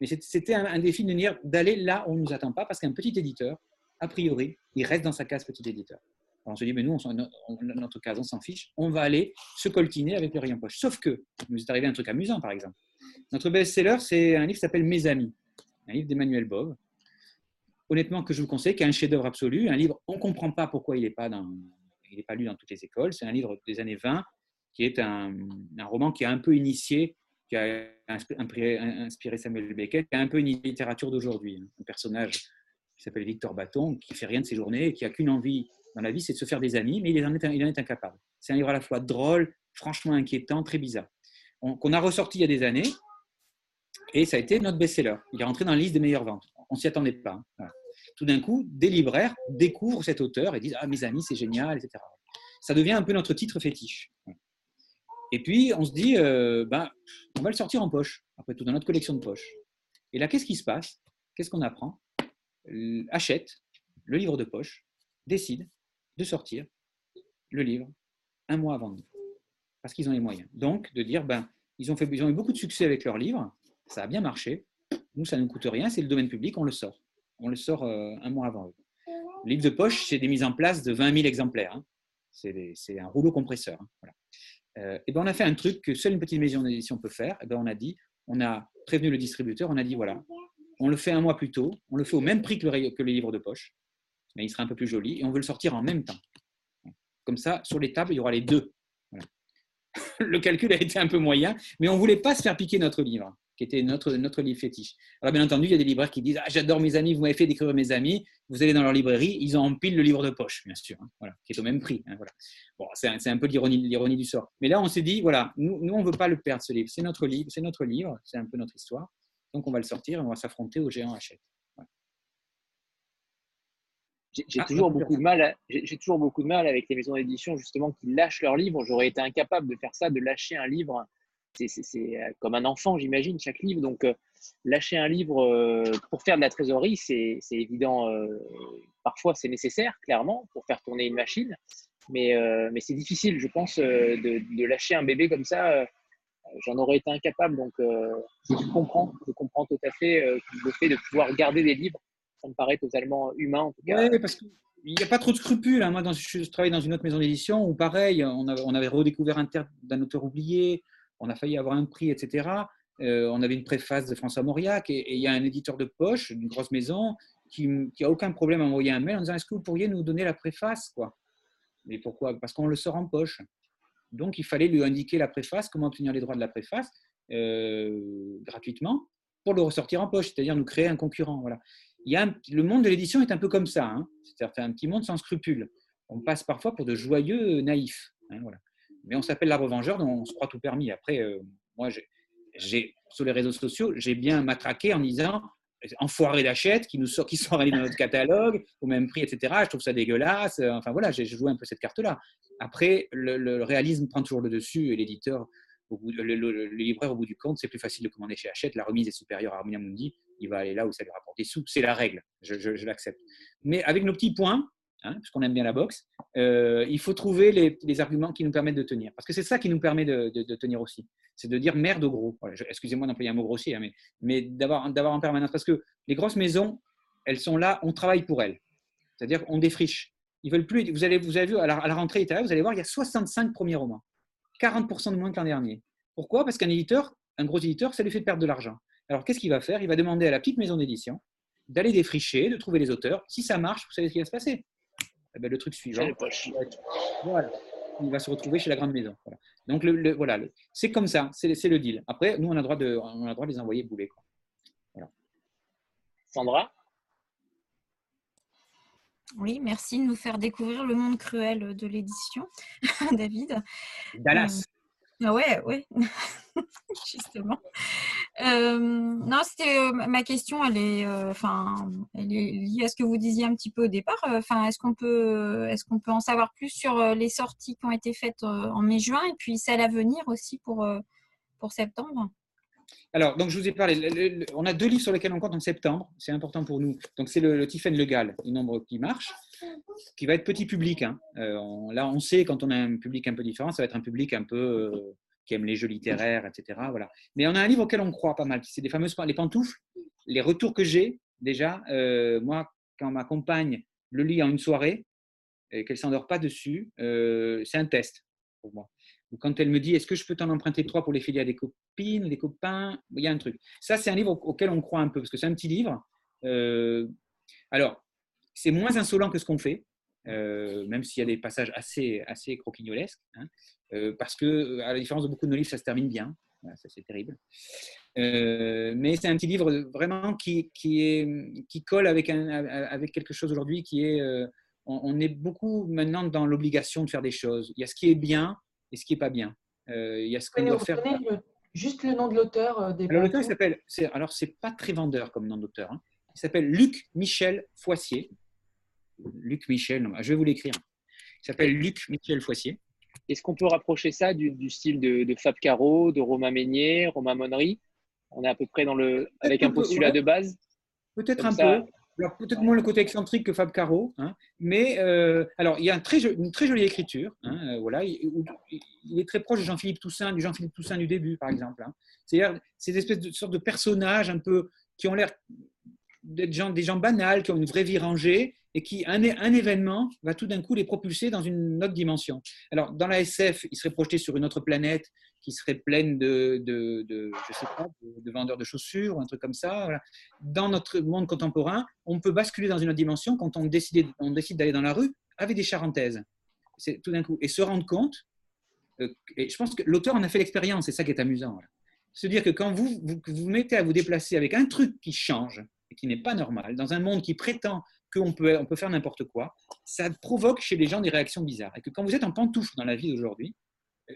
Mais c'était un, défi de dire d'aller là où on ne nous attend pas parce qu'un petit éditeur, a priori, il reste dans sa case petit éditeur on se dit, mais nous, notre cas, on s'en fiche, on va aller se coltiner avec le rayon poche. Sauf que, il nous est arrivé un truc amusant, par exemple. Notre best-seller, c'est un livre qui s'appelle Mes Amis, un livre d'Emmanuel Bove. Honnêtement, que je vous conseille, qui est un chef-d'œuvre absolu, un livre, on ne comprend pas pourquoi il n'est pas, pas lu dans toutes les écoles. C'est un livre des années 20, qui est un, roman qui a un peu initié, qui a inspiré Samuel Beckett, qui a un peu une littérature d'aujourd'hui. Un personnage qui s'appelle Victor Bâton, qui fait rien de ses journées, qui a qu'une envie dans la vie, c'est de se faire des amis, mais il en est, incapable. C'est un livre à la fois drôle, franchement inquiétant, très bizarre, qu'on a ressorti il y a des années, et ça a été notre best-seller. Il est rentré dans la liste des meilleures ventes. On s'y attendait pas. Hein. Tout d'un coup, des libraires découvrent cet auteur et disent Ah, mes amis, c'est génial, etc. Ça devient un peu notre titre fétiche. Et puis, on se dit euh, ben, On va le sortir en poche, après tout, dans notre collection de poches. Et là, qu'est-ce qui se passe? Qu'est-ce qu'on apprend? Achète le livre de poche, décide de sortir le livre un mois avant nous, parce qu'ils ont les moyens. Donc, de dire, ben, ils ont, fait, ils ont eu beaucoup de succès avec leur livre, ça a bien marché, nous, ça ne nous coûte rien, c'est le domaine public, on le sort. On le sort euh, un mois avant eux. Le livre de poche, c'est des mises en place de 20 000 exemplaires. Hein. C'est un rouleau compresseur. Hein. Euh, et ben, on a fait un truc que seule une petite maison d'édition peut faire. Et ben, on a dit, on a prévenu le distributeur, on a dit, voilà, on le fait un mois plus tôt, on le fait au même prix que que le livre de poche mais il sera un peu plus joli, et on veut le sortir en même temps. Comme ça, sur les tables, il y aura les deux. Le calcul a été un peu moyen, mais on ne voulait pas se faire piquer notre livre, qui était notre, notre livre fétiche. Alors, bien entendu, il y a des libraires qui disent ah, J'adore mes amis, vous m'avez fait découvrir mes amis. Vous allez dans leur librairie, ils ont en pile le livre de poche, bien sûr, hein, qui est au même prix. Hein, voilà. bon, c'est un, peu l'ironie du sort. Mais là, on s'est dit voilà, nous, on ne veut pas le perdre, ce livre. C'est notre livre, c'est notre livre, c'est un peu notre histoire. Donc, on va le sortir et on va s'affronter au géant Hachette. J'ai ah, toujours beaucoup de mal. J'ai toujours beaucoup de mal avec les maisons d'édition justement qui lâchent leurs livres. J'aurais été incapable de faire ça, de lâcher un livre. C'est euh, comme un enfant, j'imagine, chaque livre. Donc, euh, lâcher un livre euh, pour faire de la trésorerie, c'est évident. parfois, c'est nécessaire, clairement, pour faire tourner une machine. Mais, mais c'est difficile, je pense, de, de, lâcher un bébé comme ça. J'en aurais été incapable, donc je comprends, je comprends tout à fait le fait de pouvoir garder des livres. Ça me paraît totalement humain, en tout cas. Oui, parce qu'il n'y a pas trop de scrupules. Hein. Moi, je travaille dans une autre maison d'édition où, pareil, on avait redécouvert un terme d'un auteur oublié, on a failli avoir un prix, etc. Euh, on avait une préface de François Mauriac et il y a un éditeur de poche d'une grosse maison qui n'a aucun problème à envoyer un mail en disant Est-ce que vous pourriez nous donner la préface quoi? Mais pourquoi? Parce qu'on le sort en poche. Donc il fallait lui indiquer la préface, comment obtenir les droits de la préface euh, gratuitement pour le ressortir en poche, c'est-à-dire nous créer un concurrent. Voilà. Le monde de l'édition est un peu comme ça, hein. c'est-à-dire un petit monde sans scrupules. On passe parfois pour de joyeux naïfs. Hein. Mais on s'appelle la revengeur, donc on se croit tout permis. Après, euh, moi, j'ai, sur les réseaux sociaux, j'ai bien matraqué en disant enfoiré d'achète qui nous sort, qui sont dans notre catalogue au même prix, etc. Je trouve ça dégueulasse. Enfin voilà, j'ai joué un peu cette carte-là. Après, le, réalisme prend toujours le dessus et l'éditeur, le, libraire au bout du compte, c'est plus facile de commander chez Hachette. La remise est supérieure à Harmonia Mundi. Il va aller là où ça lui rapporte des sous. C'est la règle. je l'accepte. Mais avec nos petits points, hein, puisqu'on aime bien la boxe, euh, il faut trouver les, arguments qui nous permettent de tenir. Parce que c'est ça qui nous permet de, tenir aussi. C'est de dire merde au gros. Excusez-moi d'employer un mot grossier, hein, mais, mais d'avoir en permanence. Parce que les grosses maisons, elles sont là, on travaille pour elles. C'est-à-dire qu'on défriche. Ils veulent plus. Vous, allez, vous avez vu à la, rentrée vous allez voir, il y a 65 premiers romans. 40% de moins que l'an dernier. Pourquoi? Parce qu'un éditeur, un gros éditeur, ça lui fait perdre de l'argent. Alors qu'est-ce qu'il va faire? Il va demander à la petite maison d'édition d'aller défricher, de trouver les auteurs. Si ça marche, vous savez ce qui va se passer? Eh ben, le truc suivant, voilà, il va se retrouver chez la grande maison. Donc le, voilà, c'est comme ça, c'est le deal. Après, nous, on a droit de, on a droit de les envoyer bouler. Sandra? Oui, merci de nous faire découvrir le monde cruel de l'édition, David. Dallas. Oui, euh, ouais, ouais. justement. Euh, non, c'était euh, ma question. Elle est, euh, enfin, elle est liée à ce que vous disiez un petit peu au départ. Enfin, est-ce qu'on peut, est-ce qu'on peut en savoir plus sur les sorties qui ont été faites en mai-juin et puis celles à venir aussi pour pour septembre? Alors, donc je vous ai parlé, on a deux livres sur lesquels on compte en septembre, c'est important pour nous. Donc c'est le, le Tiffen Legal, une nombre qui marche, qui va être petit public. Hein. là, on sait quand on a un public un peu différent, ça va être un public un peu qui aiment les jeux littéraires, etc. Voilà. Mais on a un livre auquel on croit pas mal, c'est des fameuses les pantoufles. Les retours que j'ai déjà, euh, moi, quand ma compagne le lit en une soirée et qu'elle s'endort pas dessus, euh, c'est un test pour moi. Ou quand elle me dit, est-ce que je peux t'en emprunter trois pour les filer à des copines, des copains? Il y a un truc. Ça, c'est un livre auquel on croit un peu parce que c'est un petit livre. Euh, alors, c'est moins insolent que ce qu'on fait. même s'il y a des passages assez, assez croquignolesques. Hein. Euh, parce que, euh, à la différence de beaucoup de nos livres, ça se termine bien. ça, c'est terrible. Euh, mais c'est un petit livre vraiment qui, qui, est, qui colle avec, un, avec quelque chose aujourd'hui qui est. on, est beaucoup maintenant dans l'obligation de faire des choses. Il y a ce qui est bien et ce qui n'est pas bien. il y a ce qu'on doit faire. juste le nom de l'auteur des L'auteur, il s'appelle. Alors, c'est pas très vendeur comme nom d'auteur. Hein. Il s'appelle Luc Michel Foissier. Luc Michel, je vais vous l'écrire. Il s'appelle Luc Michel Foissier. Est-ce qu'on peut rapprocher ça du, style de, Fab Caro, de Romain Meignier, Romain Monnery? On est à peu près dans le, avec un postulat de base? Peut-être un peu. peut-être moins le côté excentrique que Fab Caro, hein. mais euh, alors il y a très, une très jolie écriture. Hein, euh, voilà, il, est très proche de Jean-Philippe Toussaint, du Jean-Philippe Toussaint du début, par exemple. Hein. C'est-à-dire ces espèces de sortes de personnages un peu qui ont l'air d'être gens, des gens banals, qui ont une vraie vie rangée, et qui, un, événement va tout d'un coup les propulser dans une autre dimension. Alors, dans la SF, ils seraient projetés sur une autre planète qui serait pleine de, de, sais pas, de, vendeurs de chaussures un truc comme ça. Dans notre monde contemporain, on peut basculer dans une autre dimension quand on décide, on décide d'aller dans la rue avec des charentaises. C'est tout d'un coup. Et se rendre compte, euh, et je pense que l'auteur en a fait l'expérience, c'est ça qui est amusant. Se dire que quand vous, vous mettez à vous déplacer avec un truc qui change, qui n'est pas normal, dans un monde qui prétend qu'on peut, on peut faire n'importe quoi, ça provoque chez les gens des réactions bizarres. Et que quand vous êtes en pantoufle dans la vie d'aujourd'hui,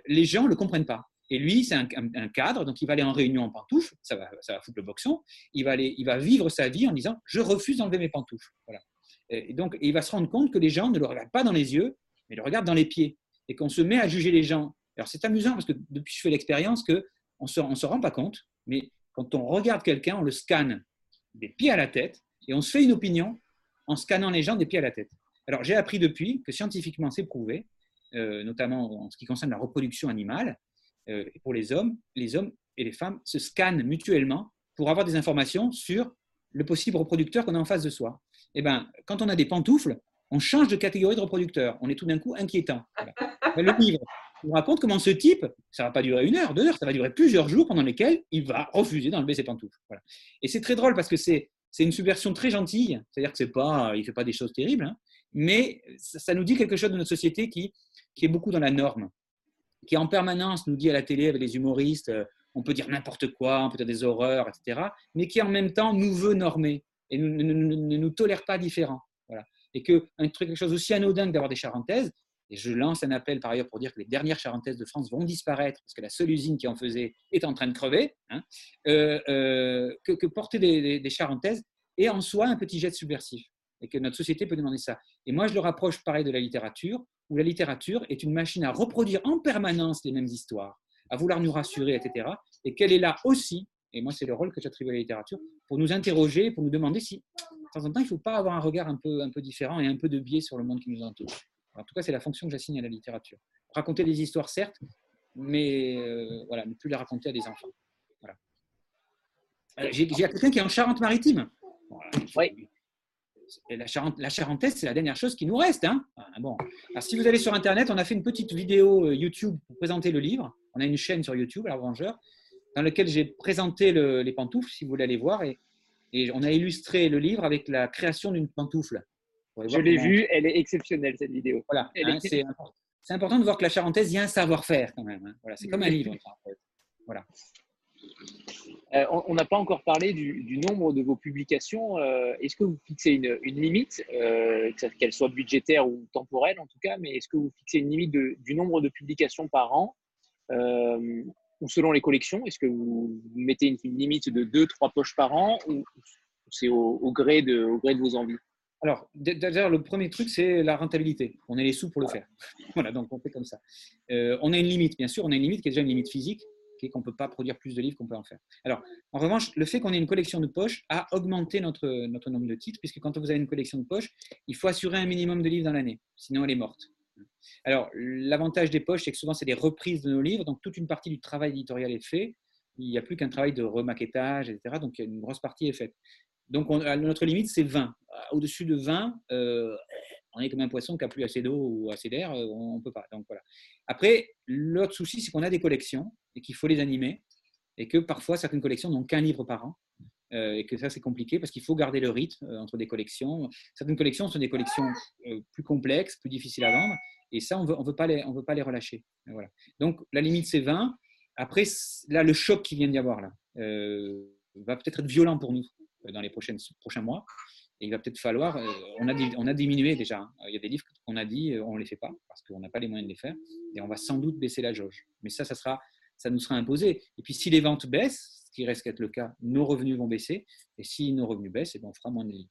les gens ne le comprennent pas. Et lui, c'est un, cadre, donc il va aller en réunion en pantoufle, ça va, ça va foutre le boxon, il va, aller, il va vivre sa vie en disant Je refuse d'enlever mes pantoufles. Voilà. Et donc, il va se rendre compte que les gens ne le regardent pas dans les yeux, mais le regardent dans les pieds. Et qu'on se met à juger les gens. Alors, c'est amusant parce que depuis je fais l'expérience, qu'on ne se, se rend pas compte, mais quand on regarde quelqu'un, on le scanne des pieds à la tête et on se fait une opinion en scannant les gens des pieds à la tête. Alors, j'ai appris depuis que scientifiquement, c'est prouvé notamment en ce qui concerne la reproduction animale. pour les hommes, les hommes et les femmes se scannent mutuellement pour avoir des informations sur le possible reproducteur qu'on a en face de soi. Eh ben, quand on a des pantoufles, on change de catégorie de reproducteur. On est tout d'un coup inquiétant. Le livre vous raconte comment ce type, ça ne va pas durer une heure, deux heures, ça va durer plusieurs jours pendant lesquels il va refuser d'enlever ses pantoufles. Et c'est très drôle parce que c'est une subversion très gentille, c'est-à-dire que c'est pas, il ne fait pas des choses terribles, hein, mais ça, nous dit quelque chose de notre société qui, qui est beaucoup dans la norme, qui en permanence nous dit à la télé avec les humoristes, euh, on peut dire n'importe quoi, on peut dire des horreurs, etc., mais qui en même temps nous veut normer et ne nous, tolère pas différents. Voilà. Et que un truc, quelque chose aussi anodin que d'avoir des charentaises, et je lance un appel par ailleurs pour dire que les dernières charentaises de France vont disparaître parce que la seule usine qui en faisait est en train de crever, hein, euh, euh, que, porter des, des, charentaises est en soi un petit jet subversif et que notre société peut demander ça. Et moi, je le rapproche pareil de la littérature, où la littérature est une machine à reproduire en permanence les mêmes histoires, à vouloir nous rassurer, etc. Et qu'elle est là aussi, et moi, c'est le rôle que j'attribue à la littérature, pour nous interroger, pour nous demander si, de temps en temps, il ne faut pas avoir un regard un peu, un peu différent et un peu de biais sur le monde qui nous entoure. En tout cas, c'est la fonction que j'assigne à la littérature. Raconter des histoires, certes, mais euh, voilà, ne plus les raconter à des enfants. Voilà. Euh, j'ai quelqu'un qui est en Charente-Maritime. Oui. La, Charente, la Charentaise, c'est la dernière chose qui nous reste. Hein ah, bon. Alors, si vous allez sur Internet, on a fait une petite vidéo euh, YouTube pour présenter le livre. On a une chaîne sur YouTube, La Vengeur, dans laquelle j'ai présenté les pantoufles, si vous voulez aller voir. Et, et, on a illustré le livre avec la création d'une pantoufle. Je l'ai vue, elle est exceptionnelle cette vidéo. Voilà, hein, c'est important de voir que la charentaise, il y a un savoir-faire quand même. Hein. Voilà, c'est comme un livre. Voilà. Euh, on n'a pas encore parlé du, nombre de vos publications. Euh, est-ce que vous fixez une, limite, euh, qu'elle soit budgétaire ou temporelle en tout cas, mais est-ce que vous fixez une limite du nombre de publications par an ou selon les collections? Est-ce que vous mettez une, limite de deux, trois poches par an ou c'est au, gré de, au gré de vos envies? Alors, d'ailleurs, le premier truc, c'est la rentabilité. On a les sous pour le faire. Voilà, donc on fait comme ça. on a une limite, bien sûr, on a une limite qui est déjà une limite physique, qui est qu'on ne peut pas produire plus de livres qu'on peut en faire. Alors, en revanche, le fait qu'on ait une collection de poches a augmenté notre, notre nombre de titres, puisque quand vous avez une collection de poches, il faut assurer un minimum de livres dans l'année, sinon elle est morte. Alors, l'avantage des poches, c'est que souvent, c'est des reprises de nos livres, donc toute une partie du travail éditorial est fait. Il n'y a plus qu'un travail de remaquettage, etc. Donc, une grosse partie est faite. Donc, notre limite, c'est 20. Au-dessus de 20, euh, on est comme un poisson qui n'a plus assez d'eau ou assez d'air, euh, on ne peut pas. Donc, voilà. Après, l'autre souci, c'est qu'on a des collections et qu'il faut les animer et que parfois, certaines collections n'ont qu'un livre par an. Euh, et que ça, c'est compliqué parce qu'il faut garder le rythme entre des collections. Certaines collections sont des collections plus complexes, plus difficiles à vendre, et ça, on veut, veut, pas les, relâcher. Donc, la limite, c'est 20. Après, là, le choc qui vient d'y avoir, là, va peut-être être violent pour nous. Euh, dans les prochaines, prochains mois. Et il va peut-être falloir, euh, on, a, on a diminué déjà. Hein. Il y a des livres qu'on a dit, euh, on ne les fait pas parce qu'on n'a pas les moyens de les faire. Et on va sans doute baisser la jauge. Mais ça, ça, sera, ça nous sera imposé. Et puis si les ventes baissent, ce qui reste qu'être le cas, nos revenus vont baisser. Et si nos revenus baissent, et eh ben, on fera moins de livres.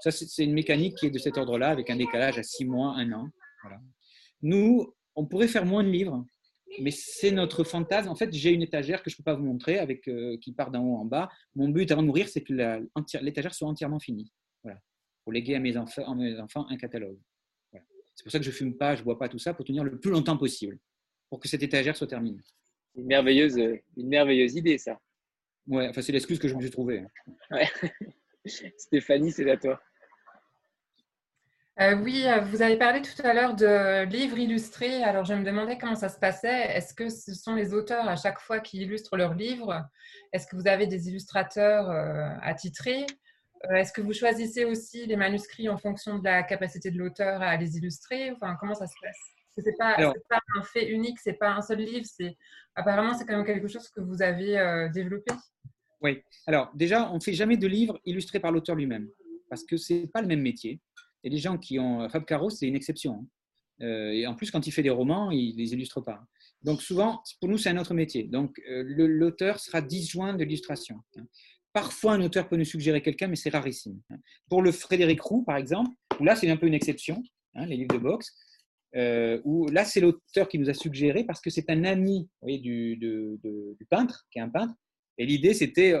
Ça, c'est une mécanique qui est de cet ordre-là, avec un décalage à six mois, un an. Nous, on pourrait faire moins de livres mais c'est notre fantasme. En fait, j'ai une étagère que je ne peux pas vous montrer, avec, euh, qui part d'en haut en bas. Mon but avant de mourir, c'est que l'étagère soit entièrement finie. Voilà. Pour léguer à mes enfants, mes enfants un catalogue. C'est pour ça que je ne fume pas, je ne bois pas tout ça, pour tenir le plus longtemps possible, pour que cette étagère soit terminée. Une merveilleuse, une merveilleuse idée, ça. Ouais, enfin, c'est l'excuse que je me suis trouvée. Ouais. Stéphanie, c'est à toi. Euh, oui, euh, vous avez parlé tout à l'heure de livres illustrés. Alors, je me demandais comment ça se passait. Est-ce que ce sont les auteurs à chaque fois qui illustrent leurs livres? Est-ce que vous avez des illustrateurs euh, attitrés? Est-ce que vous choisissez aussi les manuscrits en fonction de la capacité de l'auteur à les illustrer? Enfin, comment ça se passe? Ce n'est pas, pas, un fait unique, c'est pas un seul livre. C'est apparemment c'est quand même quelque chose que vous avez développé. Oui. Alors déjà, on ne fait jamais de livres illustrés par l'auteur lui-même parce que c'est pas le même métier. Et les gens qui ont. Fab Caro, c'est une exception. Hein. Euh, et en plus, quand il fait des romans, il ne les illustre pas. Donc, souvent, pour nous, c'est un autre métier. Donc, euh, l'auteur sera disjoint de l'illustration. Hein. Parfois, un auteur peut nous suggérer quelqu'un, mais c'est rarissime. Hein. Pour le Frédéric Roux, par exemple, où là, c'est un peu une exception, les livres de boxe, euh, où là, c'est l'auteur qui nous a suggéré parce que c'est un ami du, du, peintre, qui est un peintre. Et l'idée, c'était,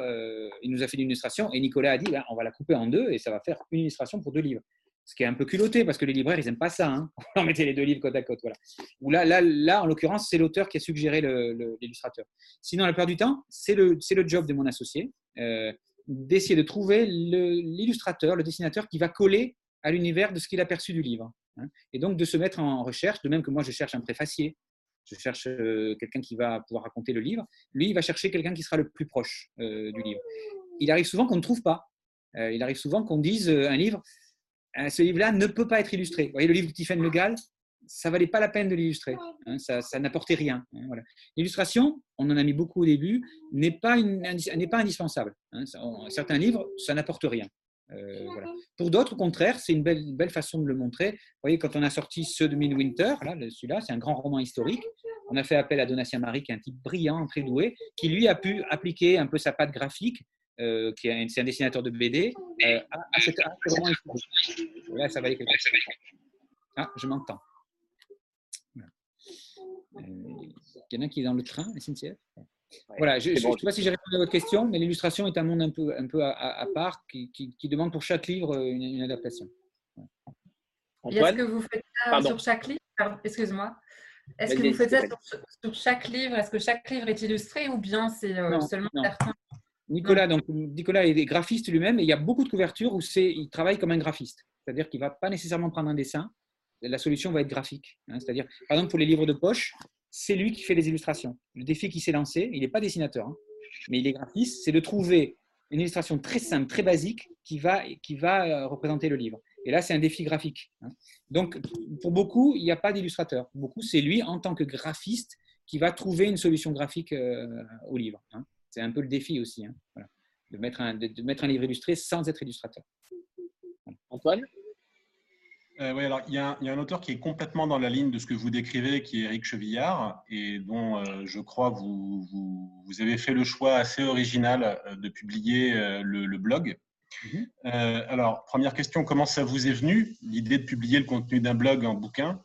il nous a fait une illustration et Nicolas a dit, on va la couper en deux et ça va faire une illustration pour deux livres. Ce qui est un peu culotté parce que les libraires, ils n'aiment pas ça. Hein. On mettait les deux livres côte à côte. Voilà. Ou là, là, là, en l'occurrence, c'est l'auteur qui a suggéré l'illustrateur. Sinon, la plupart du temps, c'est le, le job de mon associé euh, d'essayer de trouver l'illustrateur, le, dessinateur qui va coller à l'univers de ce qu'il a perçu du livre. Hein. Et donc, de se mettre en recherche, de même que moi, je cherche un préfacier, je cherche euh, quelqu'un qui va pouvoir raconter le livre. Lui, il va chercher quelqu'un qui sera le plus proche euh, du livre. Il arrive souvent qu'on ne trouve pas. il arrive souvent qu'on dise un livre, ce livre-là ne peut pas être illustré. Vous voyez, le livre de Tiffany Legal, ça valait pas la peine de l'illustrer. Hein, ça, n'apportait rien. Hein, L'illustration, on en a mis beaucoup au début, n'est pas, n'est pas indispensable. Hein, certains livres, ça n'apporte rien. Euh, Pour d'autres, au contraire, c'est une belle, belle façon de le montrer. Vous voyez, quand on a sorti ceux de Midwinter, là, celui-là, c'est un grand roman historique. On a fait appel à Donatien Marie, qui est un type brillant, très doué, qui lui a pu appliquer un peu sa patte graphique euh, qui est, un dessinateur de BD, euh, Là, ça va aller quelque chose. Ah, je m'entends. Euh, il y en a qui est dans le train, SNCF Voilà, je ne sais pas si j'ai répondu à votre question, mais l'illustration est un monde un peu, un peu à, part qui, qui, demande pour chaque livre une, adaptation. Est-ce que vous faites ça sur chaque livre? Excuse-moi. Est-ce que vous faites ça sur, chaque livre? Est-ce que chaque livre est illustré ou bien c'est seulement certains Nicolas, donc, Nicolas est graphiste lui-même et il y a beaucoup de couvertures où il travaille comme un graphiste. C'est-à-dire qu'il ne va pas nécessairement prendre un dessin, la solution va être graphique. Hein. C'est-à-dire, par exemple, pour les livres de poche, c'est lui qui fait les illustrations. Le défi qui s'est lancé, il n'est pas dessinateur, hein, mais il est graphiste, c'est de trouver une illustration très simple, très basique, qui va, qui va euh, représenter le livre. Et là, c'est un défi graphique. Hein. Donc, pour beaucoup, il n'y a pas d'illustrateur. Beaucoup, c'est lui, en tant que graphiste, qui va trouver une solution graphique euh, au livre. C'est un peu le défi aussi, hein. de, mettre un, de, mettre un livre illustré sans être illustrateur. Antoine? Euh, oui, alors il y, a un, auteur qui est complètement dans la ligne de ce que vous décrivez, qui est Eric Chevillard, et dont euh, je crois vous, vous, avez fait le choix assez original euh, de publier le, blog. Mhm. alors, première question, comment ça vous est venu, l'idée de publier le contenu d'un blog en bouquin?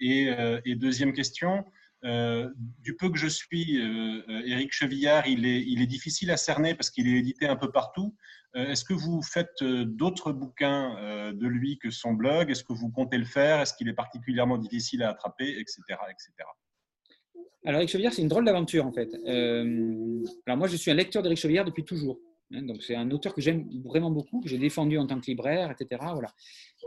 Et, et, deuxième question, euh, du peu que je suis, euh, euh, Éric Chevillard, il est, il est, difficile à cerner parce qu'il est édité un peu partout. Est-ce que vous faites d'autres bouquins de lui que son blog? Est-ce que vous comptez le faire? Est-ce qu'il est particulièrement difficile à attraper, etc., etc. Alors, Éric Chevillard, c'est une drôle d'aventure en fait. alors, moi, je suis un lecteur d'Éric Chevillard depuis toujours. Hein, donc, c'est un auteur que j'aime vraiment beaucoup, que j'ai défendu en tant que libraire, etc. Voilà.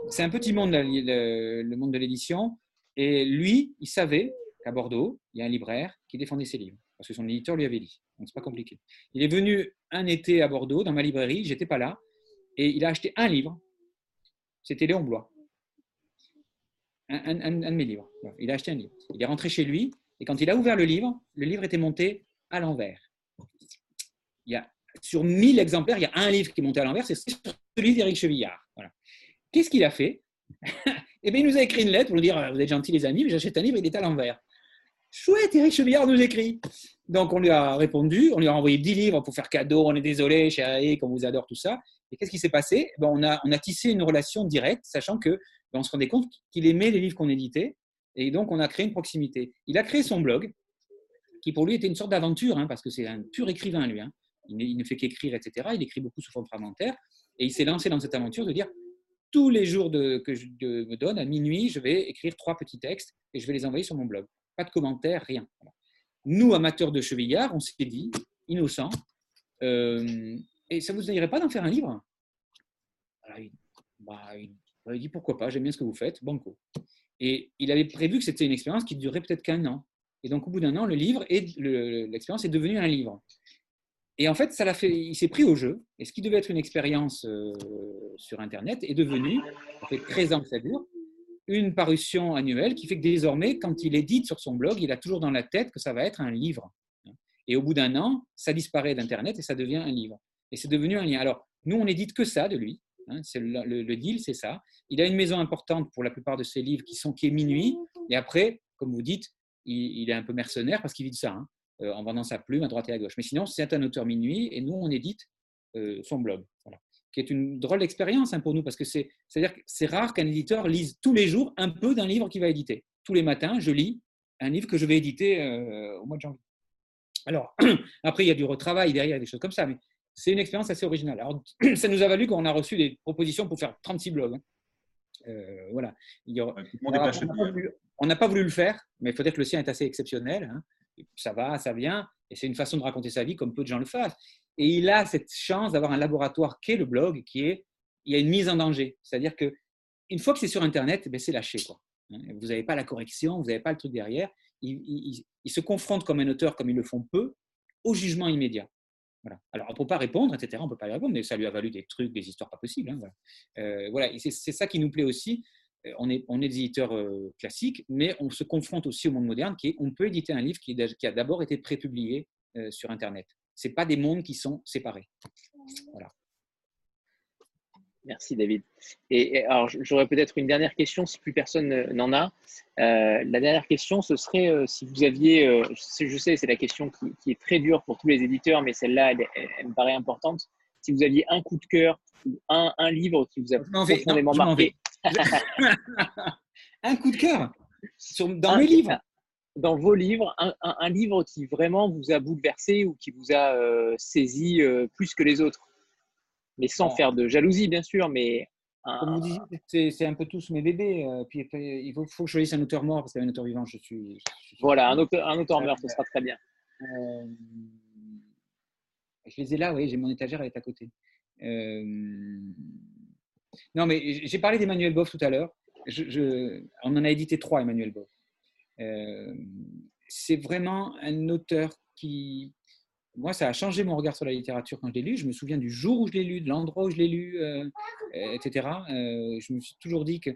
C'est un petit monde, le monde de l'édition. Et lui, il savait, à Bordeaux, il y a un libraire qui défendait ses livres, parce que son éditeur lui avait dit. Donc, c'est pas compliqué. Il est venu un été à Bordeaux, dans ma librairie, j'étais pas là, et il a acheté un livre. C'était Léon Blois. Un, de mes livres. Il a acheté un livre. Il est rentré chez lui, et quand il a ouvert le livre, le livre était monté à l'envers. Il y a, sur 1000 exemplaires, il y a un livre qui est monté à l'envers, c'est celui d'Éric Chevillard. Qu'est-ce qu'il a fait? Eh bien, il nous a écrit une lettre pour nous dire Vous êtes gentils, les amis, mais j'achète un livre, il est à l'envers. Chouette, Eric Chevillard nous écrit. Donc, on lui a répondu, on lui a envoyé 10 livres pour faire cadeau. On est désolé, chérie, qu'on vous adore, tout ça. Et qu'est-ce qui s'est passé? Ben, on, a, on a tissé une relation directe, sachant que ben, on se rendait compte qu'il aimait les livres qu'on éditait. Et donc, on a créé une proximité. Il a créé son blog, qui pour lui était une sorte d'aventure, hein, parce que c'est un pur écrivain, lui. Hein. Il, ne fait qu'écrire, etc. Il écrit beaucoup sous forme fragmentaire. Et il s'est lancé dans cette aventure de dire tous les jours que je me donne, à minuit, je vais écrire trois petits textes et je vais les envoyer sur mon blog. Pas de commentaires, rien. Nous, amateurs de chevillard, on s'est dit, innocent, euh, et ça ne vous dirait pas d'en faire un livre? Bah, il, dit pourquoi pas, j'aime bien ce que vous faites, banco. Et il avait prévu que c'était une expérience qui durerait peut-être qu'un an. Et donc, au bout d'un an, le livre et l'expérience est devenue un livre. Et en fait, ça l'a fait, il s'est pris au jeu. Et ce qui devait être une expérience euh, sur Internet est devenu, ça fait 13 ans que ça dure, une parution annuelle qui fait que désormais, quand il édite sur son blog, il a toujours dans la tête que ça va être un livre. Et au bout d'un an, ça disparaît d'Internet et ça devient un livre. Et c'est devenu un lien. Alors, nous, on n'édite que ça de lui. Hein, c'est le, deal, c'est ça. Il a une maison importante pour la plupart de ses livres qui sont qui est minuit. Et après, comme vous dites, il, est un peu mercenaire parce qu'il vit de ça, hein, euh, en vendant sa plume à droite et à gauche. Mais sinon, c'est un auteur minuit et nous, on édite euh, son blog. Qui est une drôle d'expérience hein, pour nous, parce que c'est, c'est-à-dire que c'est rare qu'un éditeur lise tous les jours un peu d'un livre qu'il va éditer. Tous les matins, je lis un livre que je vais éditer euh, au mois de janvier. Alors, après, il y a du retravail derrière, des choses comme ça, mais c'est une expérience assez originale. Alors, ça nous a valu qu'on a reçu des propositions pour faire 36 blogs. Hein. Euh, voilà. Il y Alors, on n'a pas voulu- pas le faire, mais il faut dire que le sien est assez exceptionnel. hein. Ça va, ça vient, et c'est une façon de raconter sa vie comme peu de gens le fassent. Et il a cette chance d'avoir un laboratoire qu'est le blog, qui est, il y a une mise en danger. C'est-à-dire que une fois que c'est sur Internet, ben, c'est lâché. Quoi. Hein, Vous n'avez pas la correction, vous n'avez pas le truc derrière. Il, se confronte comme un auteur, comme ils le font peu, au jugement immédiat. Voilà. Alors, on ne peut pas répondre, etc. On ne peut pas y répondre, mais ça lui a valu des trucs, des histoires pas possibles. hein, voilà. Euh, c'est ça qui nous plaît aussi. Euh, On est, on est des éditeurs euh, classiques, mais on se confronte aussi au monde moderne, qui est, on peut éditer un livre qui, est qui a d'abord été prépublié euh, sur Internet. Ce pas des mondes qui sont séparés. Voilà. Merci David. Et, et alors j'aurais peut-être une dernière question si plus personne ne- n'en a. Euh, la dernière question, ce serait euh, si vous aviez, euh, je sais, c'est la question qui, qui est très dure pour tous les éditeurs, mais celle-là, elle, elle- elle me paraît importante. Si vous aviez un coup de cœur ou un, un livre qui vous a vais, non, profondément marqué, un coup de cœur? Sur- dans Un- mes livres? Dans vos livres, un, un- un livre qui vraiment vous a bouleversé ou qui vous a euh, saisi euh, plus que les autres, mais sans Ah. faire de jalousie bien sûr, mais un- Comme vous disiez, c'est- un peu tous mes bébés. euh, Puis il faut, faut que je choisisse un auteur mort parce qu'un auteur vivant, je suis. je suis- voilà, un auteur, un auteur meurt, ce sera très bien. Euh, je les ai là, oui, j'ai mon étagère, elle est à côté. Non, mais j'ai parlé d'Emmanuel Boff tout à l'heure. Je- je- on en a édité trois, Emmanuel Boff. Euh, c'est vraiment un auteur qui. Moi, ça a changé mon regard sur la littérature quand je l'ai lu. Je me souviens du jour où je l'ai lu, de l'endroit où je l'ai lu, euh, euh, etc. Je me suis toujours dit que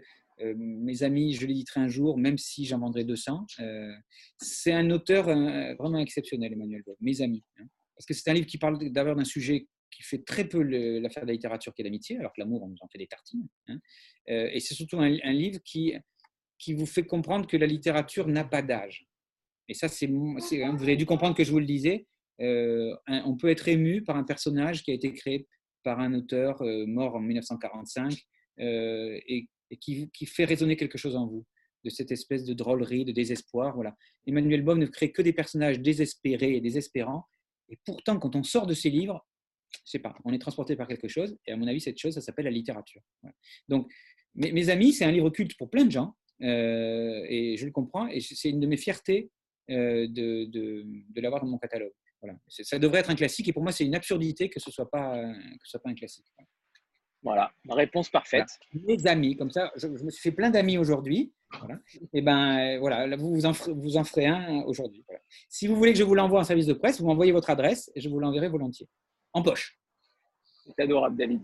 mes amis, je l'éditerai un jour, même si j'en vendrai 200. Euh, c'est un auteur vraiment exceptionnel, Emmanuel Bob, mes amis. hein. Parce que c'est un livre qui parle d'abord d'un sujet qui fait très peu l'affaire de la littérature qui est l'amitié, alors que l'amour, on nous en fait des tartines. hein. Et c'est surtout un livre qui, qui vous fait comprendre que la littérature n'a pas d'âge. Et ça, c'est, hein, vous avez dû comprendre que je vous le disais. euh, on peut être ému par un personnage qui a été créé par un auteur euh, mort en 1945 euh, et, qui, fait résonner quelque chose en vous, de cette espèce de drôlerie, de désespoir. Voilà. Emmanuel Baum ne crée que des personnages désespérés et désespérants. Et pourtant, quand on sort de ces livres, je sais pas, on est transporté par quelque chose. Et à mon avis, cette chose, ça s'appelle la littérature. Donc, mes, mes amis, c'est un livre culte pour plein de gens. Euh, et je le comprends. Et c'est une de mes fiertés euh, de, de, de l'avoir dans mon catalogue. Voilà. Ça devrait être un classique. Et pour moi, c'est une absurdité que ce ne soit, pas, que ce soit pas un classique. Voilà. Voilà, réponse parfaite. Mes amis, comme ça, je, je me suis fait plein d'amis aujourd'hui. Voilà. Et ben euh, voilà, là, vous vous en ferez, vous en ferez un aujourd'hui. Voilà. Si vous voulez que je vous l'envoie en service de presse, vous m'envoyez votre adresse et je vous l'enverrai volontiers. En poche. C'est adorable, David.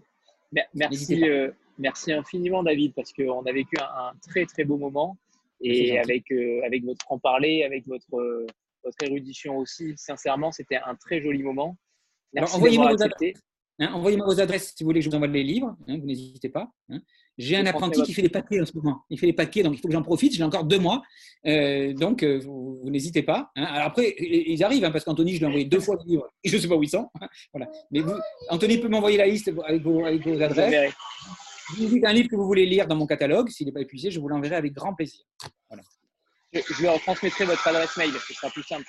Merci, euh, merci infiniment, David, parce qu'on a vécu un, un très très beau moment et avec euh, avec votre franc-parler, avec votre euh, votre érudition aussi. Sincèrement, c'était un très joli moment. Envoyez-moi vos. Hein, Envoyez-moi vos adresses si vous voulez que je vous envoie les livres. hein, vous n'hésitez pas. hein. J'ai un apprenti qui fait des papiers en ce moment. Il fait des papiers, donc il faut que j'en profite. J'ai encore deux mois. Euh, donc, vous, vous n'hésitez pas. Alors après, ils arrivent, parce qu'Anthony, je lui ai envoyé deux fois les livres. Et je ne sais pas où ils sont. Voilà. Mais vous, Anthony peut m'envoyer la liste avec vos, avec vos adresses. Vous me dites un livre que vous voulez lire dans mon catalogue. S'il n'est pas épuisé, je vous l'enverrai avec grand plaisir. Je, je leur transmettrai votre adresse mail, ce sera plus simple.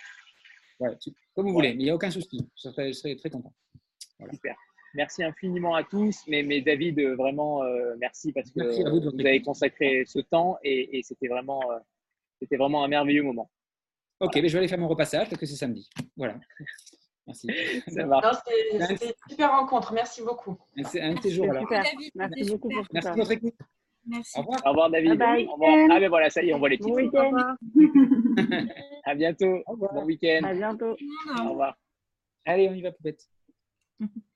Tu- comme vous voulez, mais il n'y a aucun souci. Je serai, je serai très content. Super. Merci infiniment à tous. Mais, mais David, euh, vraiment, euh, merci parce que Merci vous vous avez consacré ce temps et, et c'était vraiment, euh, c'était vraiment un merveilleux moment. Ok, mais je vais aller faire mon repassage parce que c'est samedi. Voilà. Merci. Ça va. Non, c'était- une super rencontre. Merci beaucoup. C'est un de ces jours alors. Super. David, Merci beaucoup pour Merci de votre écoute. Merci. Au revoir. Au revoir David. Bye bye. Au revoir. Ah ben voilà, ça y est, on voit les Bon titres. week-end. À bientôt. Au revoir. Bon week-end. À bientôt. Au revoir. Allez, on y va, poupette.